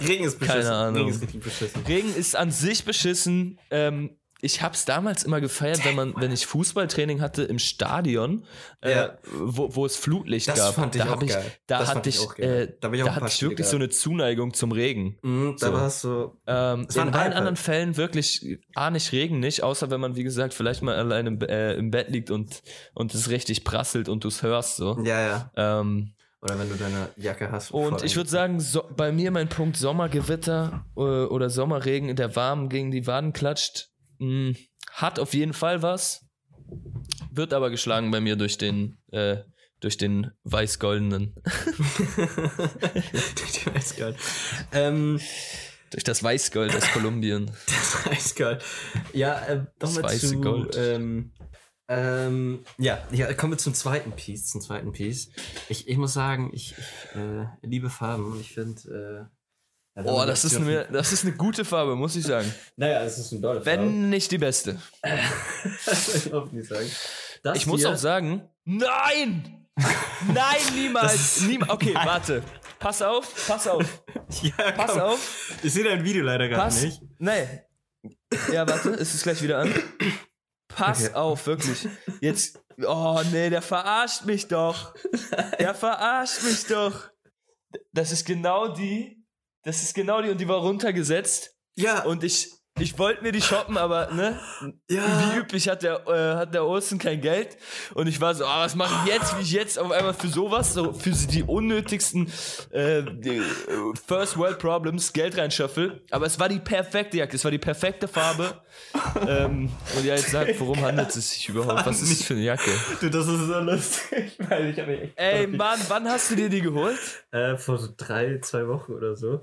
Regen ist beschissen. Keine Ahnung. Regen ist richtig beschissen. Regen ist an sich beschissen. Ähm, ich hab's damals immer gefeiert, wenn man, wenn ich Fußballtraining hatte im Stadion, äh, Ja. wo, wo es Flutlicht Das gab. fand ich da auch ich, geil. Da Das hatte ich ich, auch geil. äh, Da ich da hatte ich wirklich so eine Zuneigung zum Regen. Mhm, da So. warst du. Ähm, Es in allen anderen. Fällen wirklich A nicht Regen nicht, außer wenn man, wie gesagt, vielleicht mal allein im, äh, im Bett liegt und, und es richtig prasselt und du es hörst so. Ja, ja. Ähm, Oder wenn du deine Jacke hast. Und ich würde sagen, so, bei mir mein Punkt Sommergewitter äh, oder Sommerregen, der warm gegen die Waden klatscht, mh, hat auf jeden Fall was. Wird aber geschlagen bei mir durch den, äh, durch den weiß-goldenen. durch den weiß-gold. Ähm, durch das Weißgold aus Kolumbien. Das Weißgold. Ja, äh, Das nochmal zu. Gold. Ähm, ähm, ja, ja, kommen wir zum zweiten Piece. Zum zweiten Piece. Ich, ich muss sagen, ich, ich äh, liebe Farben und ich finde. Ja, Oh, das ist, eine, das ist eine gute Farbe, muss ich sagen. Naja, es ist eine tolle Farbe. Wenn nicht die beste. ich auch nicht sagen. Das Ich muss auch sagen, nein! Nein, niemals! Niemals. Okay, Nein. warte. Pass auf, pass auf, Ja, pass komm. auf. Ich sehe dein Video leider Pass. nicht. Nee. Ja, warte, ist es gleich wieder an? Pass Okay. auf, wirklich. Jetzt. Oh, nee, der verarscht mich doch. Der verarscht mich doch. Das ist genau die. Das ist genau die und die war runtergesetzt. Ja, Und ich. Ich wollte mir die shoppen, aber ne, ja. wie üblich hat der, äh, hat der Olsen kein Geld. Und ich war so, ah, was mache ich jetzt, wie ich jetzt auf einmal für sowas, so für die unnötigsten äh, die, äh, First World Problems Geld reinschöffel. Aber es war die perfekte Jacke, es war die perfekte Farbe. ähm, und ja, jetzt sagt, worum handelt es sich überhaupt? Was ist das für eine Jacke? Du, das ist so lustig, ich habe mich echt. Ey, Mann, wann hast du dir die geholt? Äh, vor so drei, zwei Wochen oder so.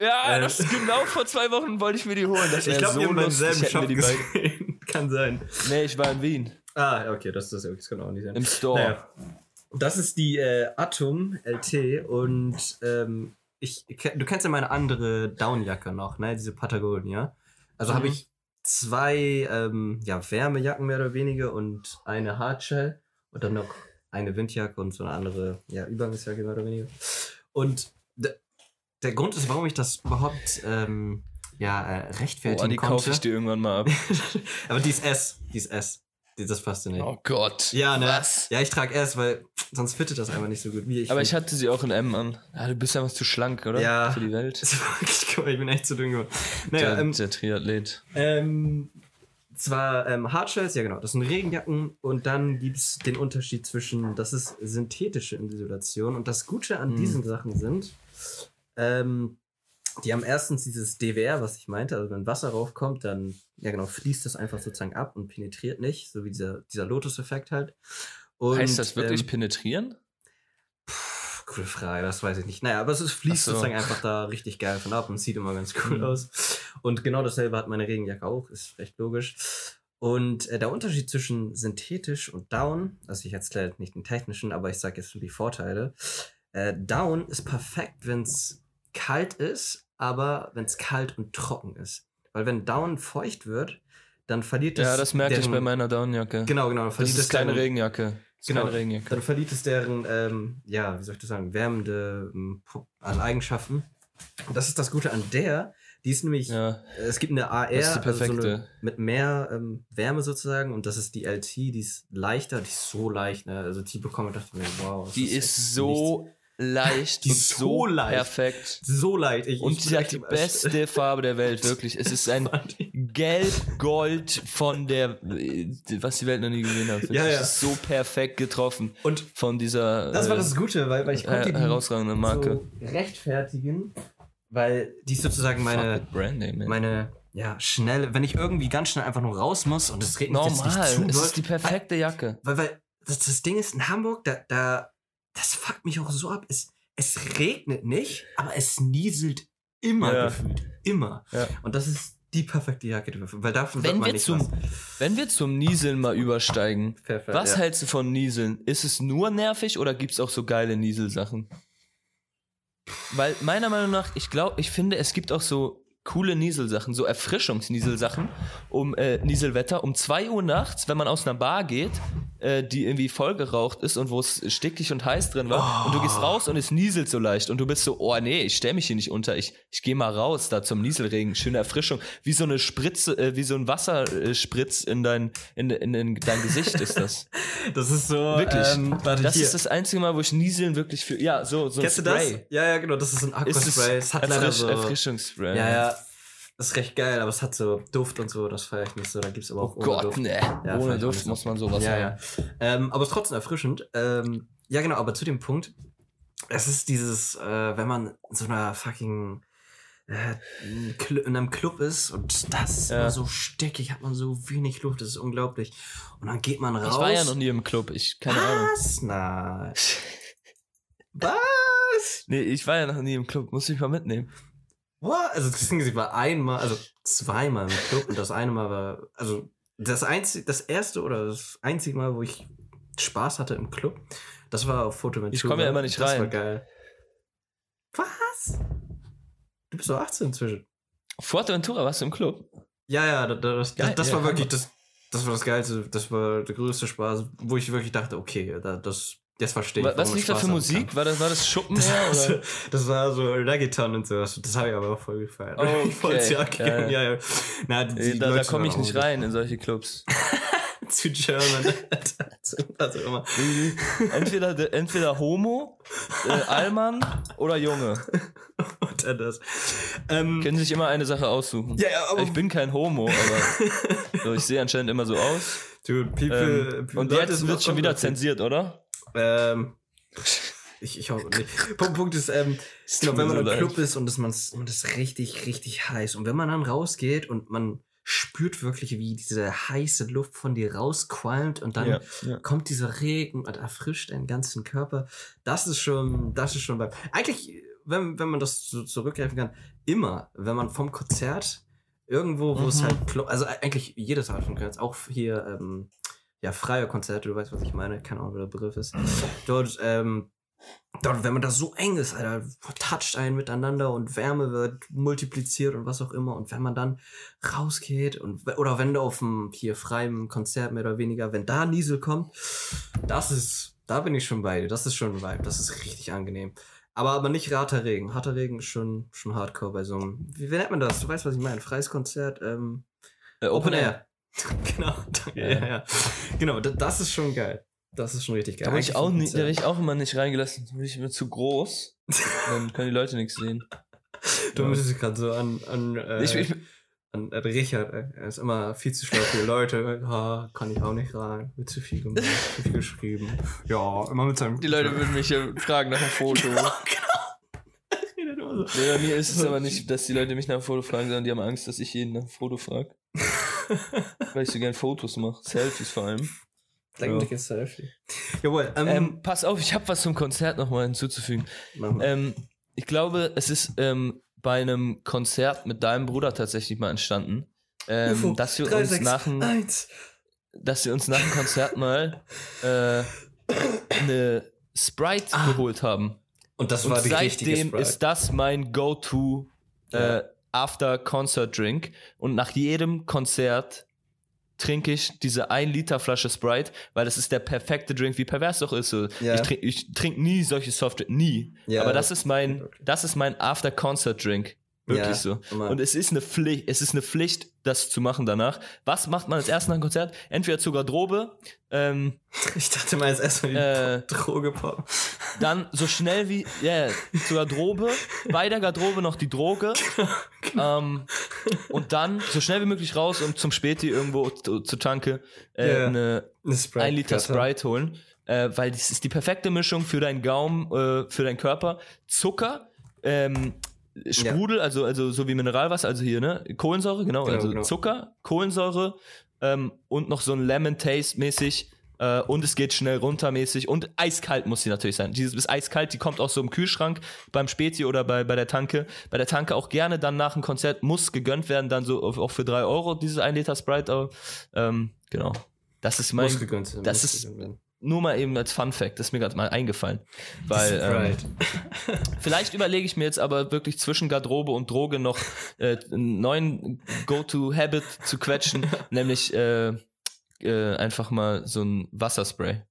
Ja, Äh. das ist genau vor zwei Wochen wollte ich mir die holen. Das Ich glaube, so wir haben beim selben Shop gesehen. Kann sein. Nee, ich war in Wien. Ah, okay, das, das, das kann auch nicht sein. Im Store. Naja. Das ist die äh, Atom LT und ähm, ich, du kennst ja meine andere Downjacke noch, ne? Diese Patagonia. Also habe Mhm. ich zwei ähm, ja, Wärmejacken mehr oder weniger und eine Hardshell und dann noch eine Windjacke und so eine andere ja, Übergangsjacke mehr oder weniger. Und der Grund ist, warum ich das überhaupt ähm, ja, äh, rechtfertigen Oh, die konnte. kaufe ich dir irgendwann mal ab. Aber die ist S. Die ist S. Die, das passt dir nicht. Oh Gott. Ja, ne? Was? Ja, ich trage S, weil sonst fittet das einfach nicht so gut wie ich. Aber find. ich hatte sie auch in M an. Ja, du bist einfach zu schlank, oder? Ja. Für die Welt. Das ist wirklich cool, ich bin echt zu dünn geworden. Naja, der, ähm, der Triathlet. ähm, zwar ähm, Hardshells, ja genau, das sind Regenjacken und dann gibt es den Unterschied zwischen, das ist synthetische Isolation und das Gute an Hm. diesen Sachen sind, ähm, die haben erstens dieses DWR, was ich meinte, also wenn Wasser raufkommt, dann, ja genau, fließt das einfach sozusagen ab und penetriert nicht, so wie dieser, dieser Lotus-Effekt halt. Und, heißt das wirklich ähm, penetrieren? Coole Frage, das weiß ich nicht. Naja, aber es fließt so. sozusagen einfach da richtig geil von ab und sieht immer ganz cool Mhm. aus. Und genau dasselbe hat meine Regenjacke auch, ist recht logisch. Und äh, der Unterschied zwischen synthetisch und Down, also ich erzähle nicht den technischen, aber ich sage jetzt nur die Vorteile. Äh, Down ist perfekt, wenn es kalt ist, aber wenn es kalt und trocken ist. Weil wenn Down feucht wird, dann verliert es. Ja, das merke ich deren- bei meiner Downjacke. Genau, genau. dann Das verliert ist es keine deren- Regenjacke. Ist Genau. keine Regenjacke. dann verliert es deren, ähm, ja, wie soll ich das sagen, wärmende ähm, also Eigenschaften. Und das ist das Gute an der. Die ist nämlich, Ja, es gibt eine AR, ist also so eine, mit mehr ähm, Wärme sozusagen. Und das ist die LT, die ist leichter, die ist so leicht. Ne? Also die bekommen, dachte ich mir, wow. die echt ist so leicht Die und so so leicht. perfekt. so leicht. Ich, Und sie hat die beste Farbe der Welt, wirklich. Es ist ein Gelb-Gold von der, was die Welt noch nie gesehen hat. Ja, ja. Es ist so perfekt getroffen Und von dieser das war äh, das Gute, weil, weil ich konnte die herausragenden Marke. so rechtfertigen, weil die ist sozusagen meine, Fuck Branding, man. meine ja, schnell, wenn ich irgendwie ganz schnell einfach nur raus muss und es regnet jetzt Normal, nicht zu es doll, ist die perfekte Jacke. weil, weil das, das Ding ist, in Hamburg, da, da, das fuckt mich auch so ab. Es, es regnet nicht, aber es nieselt immer Ja. gefühlt. Immer. Ja. Und das ist die perfekte Jacke dafür, weil davon Wenn wird man wir, nicht zum, was. wenn wir zum Nieseln mal übersteigen, Perfekt, was ja. hältst du von Nieseln? Ist es nur nervig oder gibt es auch so geile Nieselsachen? Weil meiner Meinung nach, ich glaube, ich finde, es gibt auch so coole Nieselsachen, so Erfrischungsnieselsachen um äh, Nieselwetter um 2 Uhr nachts, wenn man aus einer Bar geht, äh, die irgendwie vollgeraucht ist und wo es stickig und heiß drin war und du gehst raus und es nieselt so leicht und du bist so, oh nee, ich stell mich hier nicht unter, ich, ich gehe mal raus da zum Nieselregen, schöne Erfrischung, wie so eine Spritze, äh, wie so ein Wasserspritz in dein, in, in, in dein Gesicht ist das. Das ist so. Wirklich. Ähm, Das hier. ist das einzige Mal, wo ich Nieseln wirklich für. Ja, so, so ein Kennst du das? Spray. Ja, ja, genau. Das ist ein Ist es Aquaspray. Es hat Erfrisch so. Erfrischungsspray. Ja, ja. Das ist recht geil, aber es hat so Duft und so. Das feiere ich nicht so. Da gibt es aber Oh auch ohne Gott, Duft. ne. Ja, Ohne Duft muss man sowas ja, haben. ja. Ähm, aber es ist trotzdem erfrischend. Ähm, ja, genau, aber zu dem Punkt. es ist dieses, äh, wenn man in so einer fucking äh, in einem Club ist und das ist Ja. immer so steckig, hat man so wenig Luft, das ist unglaublich. Und dann geht man raus. Ich war ja noch nie im Club, ich keine Ahnung. Was? Nein. Was? Nee, ich war ja noch nie im Club, muss ich mal mitnehmen. What? Also das Ding war einmal, also zweimal im Club und das eine Mal war, also das einzige, das erste oder das einzige Mal, wo ich Spaß hatte im Club, das war auf Fotoventura. Ich komme ja immer nicht das rein. war geil. Was? Du bist doch 18 inzwischen. Fuerteventura, warst du im Club? Ja, ja, das, das, das ja, war wirklich das, das war das Geilste, das war der größte Spaß, wo ich wirklich dachte, okay, da, das, verstehe ich. Wa- Was lief da für Musik? War das, war das Schuppen Das war, so, Oder? das war so Reggaeton und sowas. Das habe ich aber auch voll gefeiert. Okay, Voll ja, geil. ja, ja. Na, die, Da, da komme ich nicht rein in solche Clubs. Zu German. also immer. Entweder, entweder Homo, äh, Allmann oder Junge. Dann das. Ähm, Können sich immer eine Sache aussuchen. ja, ja, aber. Ich bin kein Homo, aber so, ich sehe anscheinend immer so aus. Dude, people, Ähm, people und jetzt wird schon wieder zensiert, oder? Ähm, ich, ich hoffe nicht. Punkt, Punkt ist, ähm, genau, wenn man im. Club ist und das, man, man ist richtig, richtig heiß. Und wenn man dann rausgeht und man spürt wirklich, wie diese heiße Luft von dir rausqualmt und dann Ja, ja. kommt dieser Regen und erfrischt deinen ganzen Körper. Das ist schon, das ist schon beim. Eigentlich, wenn, wenn man das so zurückgreifen kann, immer, wenn man vom Konzert irgendwo, wo es Mhm. halt, klo- also eigentlich jedes Art von Konzert, auch hier, ähm, ja, freie Konzerte, du weißt, was ich meine, keine Ahnung, wie der Begriff ist. Dort, ähm, dort, wenn man da so eng ist, Alter, toucht einen miteinander und Wärme wird multipliziert und was auch immer. Und wenn man dann rausgeht und, oder wenn du auf einem hier freien Konzert mehr oder weniger, wenn da Niesel kommt, das ist, da bin ich schon bei dir. Das ist schon ein Vibe. Das ist richtig angenehm. Aber, aber nicht harter Regen. Harter Regen ist schon, schon hardcore bei so einem, wie, wie nennt man das? Du weißt, was ich meine. Freies Konzert, ähm, Äh, Open Air. genau, danke, Ja. ja, ja. Genau, da- das ist schon geil. Das ist schon richtig geil. Da bin ich auch nie, da bin ich auch immer nicht reingelassen. Da bin ich immer zu groß. Dann können die Leute nichts sehen. Du Ja. müsstest gerade so an, an, äh, Ich, ich, an, an Richard, äh, er ist immer viel zu schlau für Leute. Ah, kann ich auch nicht rein. Wird zu viel gemacht, zu viel geschrieben. Ja, immer mit seinem. die Leute würden mich ja fragen nach einem Foto. Genau, Redet immer so. Nee, bei mir ist es aber nicht, dass die Leute mich nach einem Foto fragen, sondern die haben Angst, dass ich jeden nach einem Foto frage. Weil ich so gern Fotos mache. Selfies vor allem. Sag Ja. ein dickes Selfie. Jawohl, ähm, Ähm, pass auf, ich habe was zum Konzert nochmal hinzuzufügen. Ähm, ich glaube, es ist ähm, bei einem Konzert mit deinem Bruder tatsächlich mal entstanden, ähm, UFO, dass, wir drei, uns sechs, nach dem, eins. dass wir uns nach dem Konzert mal äh, eine Sprite Ah, geholt haben. Und das Und war die richtige seitdem Sprite. ist das mein Go-To Ja. After-Concert-Drink. Und nach jedem Konzert trinke ich diese 1 Liter Flasche Sprite, weil das ist der perfekte Drink, wie pervers doch ist. So. Ja. Ich trinke trink nie solche Softdrinks, nie. Ja, Aber das ist mein, das ist mein After-Concert-Drink. Wirklich Ja, so. immer. Und es ist eine Pflicht, es ist eine Pflicht, das zu machen danach. Was macht man als erstes nach dem Konzert? Entweder zur Garderobe, ähm, ich dachte mal jetzt erstmal die Äh, Droge poppen. dann so schnell wie, ja, zur Garderobe, bei der Garderobe noch die Droge, ähm, und dann so schnell wie möglich raus und zum Späti irgendwo zu- zur Tanke äh, Ja. eine Eine Sprite. 1 Liter. Sprite holen, äh, weil das ist die perfekte Mischung für deinen Gaumen, äh, für deinen Körper. Zucker, ähm, Sprudel, also, also so wie Mineralwasser, also hier, ne? Kohlensäure, genau, Genau, also genau. Zucker, Kohlensäure ähm, und noch so ein Lemon Taste mäßig. Äh, und es geht schnell runter mäßig. Und eiskalt muss sie natürlich sein. Dieses ist eiskalt, die kommt aus so einem Kühlschrank beim Späti oder bei, bei der Tanke. Bei der Tanke auch gerne dann nach dem Konzert muss gegönnt werden, dann so auch für 3 Euro, dieses 1 Liter Sprite. Ähm, genau. Das ist mein, Muss gegönnt das muss ist- gegönnt. Nur mal eben als Fun Fact, das ist mir gerade mal eingefallen. Weil ähm, Sprite. vielleicht überlege ich mir jetzt aber wirklich zwischen Garderobe und Droge noch äh, einen neuen Go-To-Habit zu quetschen, nämlich äh, äh, einfach mal so ein Wasserspray.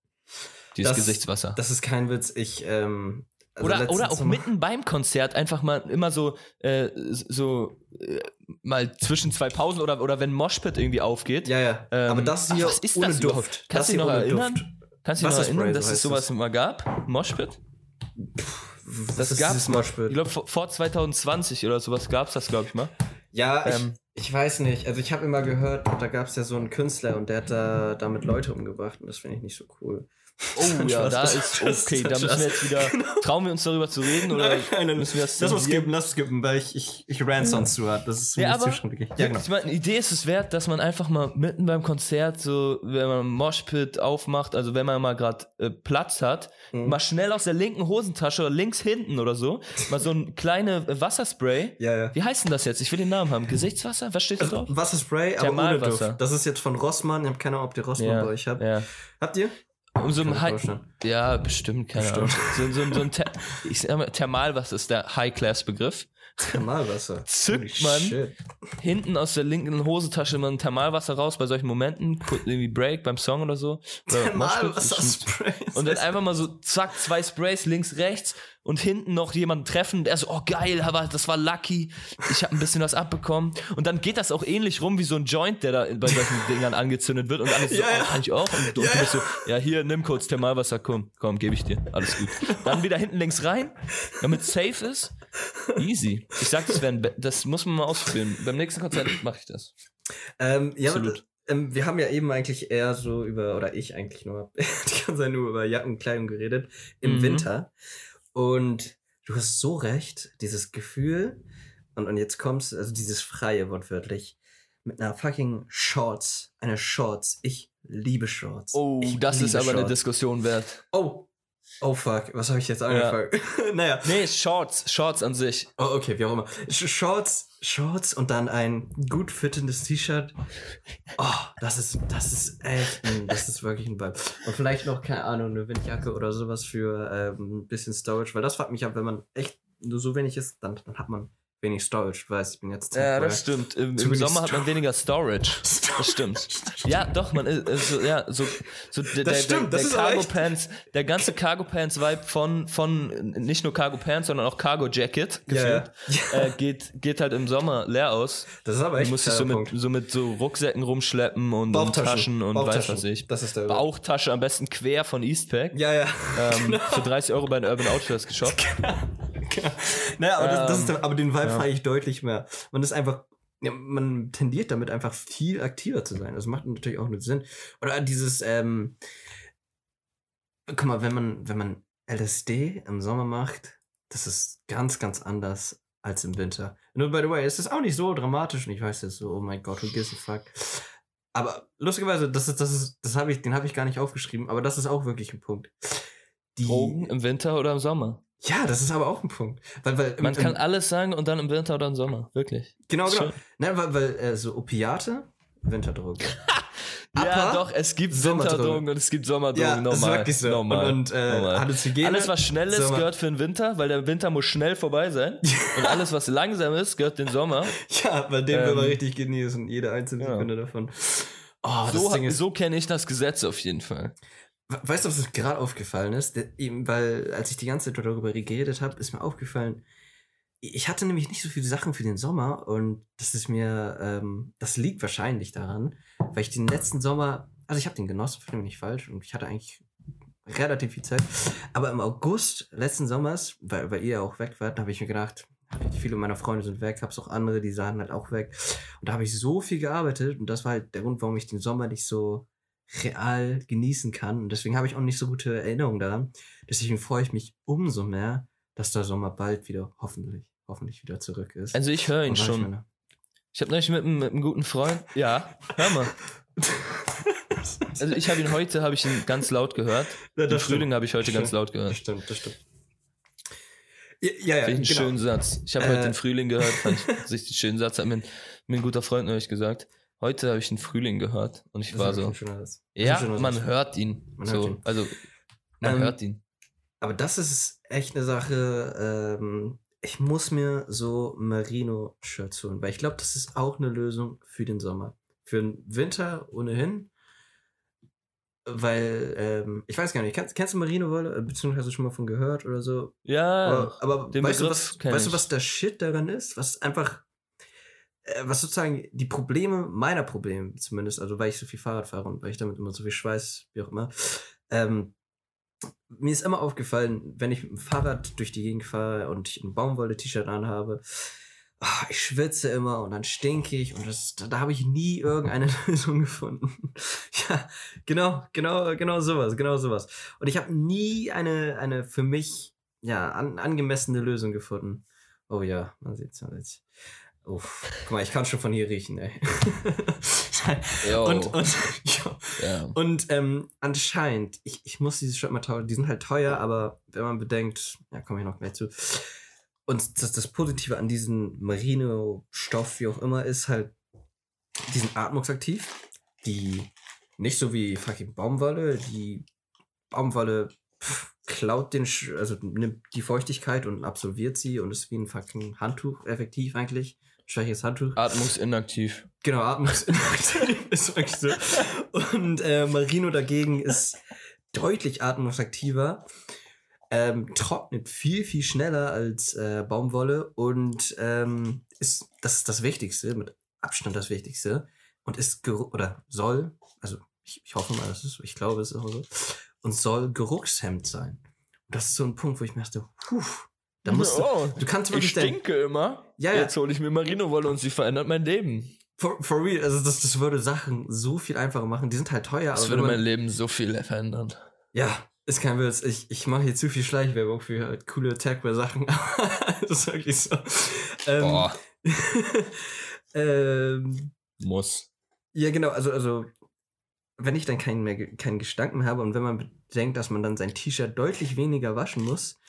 Dieses Das- Gesichtswasser. Das ist kein Witz. Ich, ähm, also oder, oder auch mitten beim Konzert einfach mal immer so, äh, so äh, mal zwischen zwei Pausen oder, oder wenn Moshpit irgendwie aufgeht. Ja, ja. Ähm, aber das ach, hier was ist ohne das Duft. überhaupt? Das Kannst du dich noch erinnern? Duft. Kannst du dich noch erinnern, dass es sowas das. mal gab? Moshpit? Das ist gab's dieses mal. Moshpit. Ich glaube, vor, vor 2020 oder sowas gab es das, glaube ich mal. Ja, ich, Ähm. ich weiß nicht. Also ich habe immer gehört, da gab es ja so einen Künstler und der hat da damit Leute umgebracht und das finde ich nicht so cool. Oh ja, da das- ist okay. Da müssen wir jetzt wieder. Genau. Trauen wir uns darüber zu reden oder Nein, nein, müssen wir das Lass uns skippen, lass uns skippen, weil ich, ich, ich rant sonst zu hart. Das ist Ja, mir aber zu schrecklich. Ja, genau. Ich meine, eine Idee ist es wert, dass man einfach mal mitten beim Konzert so, wenn man Moshpit aufmacht, also wenn man mal gerade äh, Platz hat, Mhm. mal schnell aus der linken Hosentasche oder links hinten oder so, mal so ein kleine äh, Wasserspray. Ja, ja. Wie heißt denn das jetzt? Ich will den Namen haben. Gesichtswasser? Was steht da drauf? Wasserspray, aber ohne. Duft. Das ist jetzt von Rossmann. Ich habe keine Ahnung, ob ihr Rossmann bei euch habt. ja. Habt ihr? Um so ein High ja, bestimmt, keine Bestimmt. Ahnung. So, so, so ein Ther ich sag mal, Thermalwasser ist der High-Class-Begriff. Thermalwasser. Zückt man shit. hinten aus der linken Hosentasche mal ein Thermalwasser raus bei solchen Momenten, irgendwie Break beim Song oder so. Oder Moshpit, das stimmt. Thermalwasserspray. Und dann einfach mal so, zack, zwei Sprays links, rechts und hinten noch jemanden treffen. Der so, oh geil, aber das war lucky. Ich habe ein bisschen was abbekommen. Und dann geht das auch ähnlich rum wie so ein Joint, der da bei solchen Dingern angezündet wird. Und alle so, Ja, ja. oh, kann ich auch? Und, und Ja, du bist so, ja, hier, nimm kurz Thermalwasser, komm, komm, gebe ich dir. Alles gut. Dann wieder hinten links rein, damit es safe ist. Easy. Ich sag, das, Be- das muss man mal ausprobieren. Beim nächsten Konzert mache ich das. Ähm, ja, Absolut. ähm, wir haben ja eben eigentlich eher so über, oder ich eigentlich nur, die ganze Zeit nur über Jacken und Kleidung geredet im Mhm. Winter. Und du hast so recht, dieses Gefühl, und, und jetzt kommt's, also dieses freie wortwörtlich, mit einer fucking Shorts, eine Shorts. Ich liebe Shorts. Oh, ich das ist aber eine Shorts. Diskussion wert. Oh, oh fuck, was habe ich jetzt angefangen? naja, Nee, Shorts, Shorts an sich. Oh, okay, wie auch immer. Sh- Shorts, Shorts und dann ein gut fittendes T-Shirt. Oh, das ist, das ist echt, ein, das ist wirklich ein Vibe. Und vielleicht noch, keine Ahnung, eine Windjacke oder sowas für ähm, ein bisschen Storage, weil das fuckt mich ab, wenn man echt nur so wenig ist, dann, dann hat man wenig Storage. Du weißt, ich bin jetzt Ja, das stimmt. Im, im Sommer hat man Storage. weniger Storage. Das stimmt. Ja, doch, man ist, ist so, ja, so, so der, der, stimmt, der, der aber Cargo Pants, der ganze Cargo Pants Vibe von, von nicht nur Cargo Pants, sondern auch Cargo Jacket, Ja, ja. gefühlt, Äh, geht, geht halt im Sommer leer aus. Das ist aber Du echt musst dich so mit, so mit so Rucksäcken rumschleppen und, und Taschen und weiß was ich. Das ist der Bauchtasche am besten quer von Eastpack. Ja, ja. Ähm, Für 30 Euro bei den Urban Outfitters geshoppt. naja, aber, das, das ist, Ähm, aber den Vibe ja. fahre ich deutlich mehr. Man ist einfach, ja, man tendiert damit einfach viel aktiver zu sein. Das macht natürlich auch einen Sinn. Oder dieses, ähm, guck mal, wenn man, wenn man LSD im Sommer macht, das ist ganz, ganz anders als im Winter. Nur by the way, es ist auch nicht so dramatisch und ich weiß jetzt so, oh mein Gott, who gives a fuck. Aber lustigerweise, das ist, das ist, das habe ich, den habe ich gar nicht aufgeschrieben, aber das ist auch wirklich ein Punkt. Die, Drogen im Winter oder im Sommer. Ja, das ist aber auch ein Punkt. Weil, weil im- Man kann im, alles sagen und dann im Winter oder im Sommer. Wirklich. genau, genau. Nein, weil, weil äh, so Opiate, Winterdroge. Ja, doch, es gibt Sommerdrogen. Winterdrogen und es gibt Sommerdrogen. ja, das ist normal. wirklich so. normal. Und, und äh, normal. Halluzigene. alles, was schnell ist, Sommer. gehört für den Winter, weil der Winter muss schnell vorbei sein. und alles, was langsam ist, gehört den Sommer. Ja, bei dem will man Ähm, richtig genießen, jede einzelne ja. Sekunde davon. Oh, so so kenne ich das Gesetz auf jeden Fall. We- Weißt du, was mir gerade aufgefallen ist? Eben, weil, als ich die ganze Zeit darüber geredet habe, ist mir aufgefallen, ich hatte nämlich nicht so viele Sachen für den Sommer und das ist mir, ähm, das liegt wahrscheinlich daran, weil ich den letzten Sommer, also ich habe den genossen, verstehe mich nicht falsch und ich hatte eigentlich relativ viel Zeit, aber im August letzten Sommers, weil, weil ihr auch weg wart, habe ich mir gedacht, viele meiner Freunde sind weg, hab's auch andere, die sahen halt auch weg und da habe ich so viel gearbeitet und das war halt der Grund, warum ich den Sommer nicht so real genießen kann. Und deswegen habe ich auch nicht so gute Erinnerungen daran. Deswegen freue ich mich umso mehr, dass der Sommer bald wieder hoffentlich, hoffentlich wieder zurück ist. Also ich höre ihn ich schon. meine- Ich habe neulich mit, einem- mit einem guten Freund. Ja, hör mal. Also ich habe ihn heute, habe ich ihn ganz laut gehört. Ja, Den das Frühling stimmt. habe ich heute Das ganz stimmt. laut Das gehört. stimmt, das stimmt. Ja, ja, ja Finde ich einen genau. schönen Satz. Ich habe Äh, heute den Frühling gehört, fand ich richtig schönen Satz. Hat mir, mir ein guter Freund neulich gesagt. Heute habe ich den Frühling gehört und ich Das war so. Ja, man Satz. hört ihn. Man so, hört ihn. Also, man Ähm, hört ihn. Aber das ist echt eine Sache, ähm, ich muss mir so Merino-Shirts holen, weil ich glaube, das ist auch eine Lösung für den Sommer. Für den Winter ohnehin. Weil, ähm, ich weiß gar nicht, kennst, kennst du Merino-Wolle? Äh, Beziehungsweise hast du schon mal von gehört oder so? Ja, aber aber weißt, du, was, weißt du, was der Shit daran ist? Was einfach, was sozusagen die Probleme meiner Probleme zumindest, also weil ich so viel Fahrrad fahre und weil ich damit immer so viel Schweiß, wie auch immer, ähm, mir ist immer aufgefallen, wenn ich mit dem Fahrrad durch die Gegend fahre und ich ein Baumwolle-T-Shirt anhabe, ah, ich schwitze immer und dann stinke ich und das, da, da habe ich nie irgendeine Lösung gefunden. ja, genau, genau, genau sowas, genau sowas. Und ich habe nie eine, eine für mich ja an, angemessene Lösung gefunden. Oh ja, man sieht's, man sieht's. Uff, guck mal, ich kann schon von hier riechen, ey. Und und. Ja. und ähm, anscheinend, ich, ich muss diese Shirt mal tauschen, die sind halt teuer, aber wenn man bedenkt, ja, komme ich noch gleich zu. Und das, das Positive an diesem Merino-Stoff, wie auch immer, ist halt, die sind atmungsaktiv, die nicht so wie fucking Baumwolle, die Baumwolle pff, klaut den, Sch- also nimmt die Feuchtigkeit und absolviert sie und ist wie ein fucking Handtuch effektiv eigentlich. Schwäches Handtuch. Atmungsinaktiv. Genau, atmungsinaktiv ist wirklich so. Und äh, Marino dagegen ist deutlich atmungsaktiver, ähm, trocknet viel, viel schneller als äh, Baumwolle und ähm, ist, das ist das Wichtigste, mit Abstand das Wichtigste. Und ist, oder soll, also ich, ich hoffe mal, das ist, ich glaube, es ist auch so, und soll Geruchshemd sein. Und das ist so ein Punkt, wo ich mir dachte, puh, da musst du, oh, du kannst ich wirklich dein- stinke immer. Ja, ja. Jetzt hole ich mir Marino-Wolle und sie verändert mein Leben. For, for real, also das, das würde Sachen so viel einfacher machen. Die sind halt teuer, Das würde wenn mein man, Leben so viel verändern. ja, ist kein Witz. Ich, ich mache hier zu viel Schleichwerbung für halt coole Tagwear-Sachen. das ist wirklich so. Ähm, Boah, ähm, muss. ja, genau, also, also wenn ich dann keinen mehr keinen Gestank mehr habe und wenn man bedenkt, dass man dann sein T-Shirt deutlich weniger waschen muss,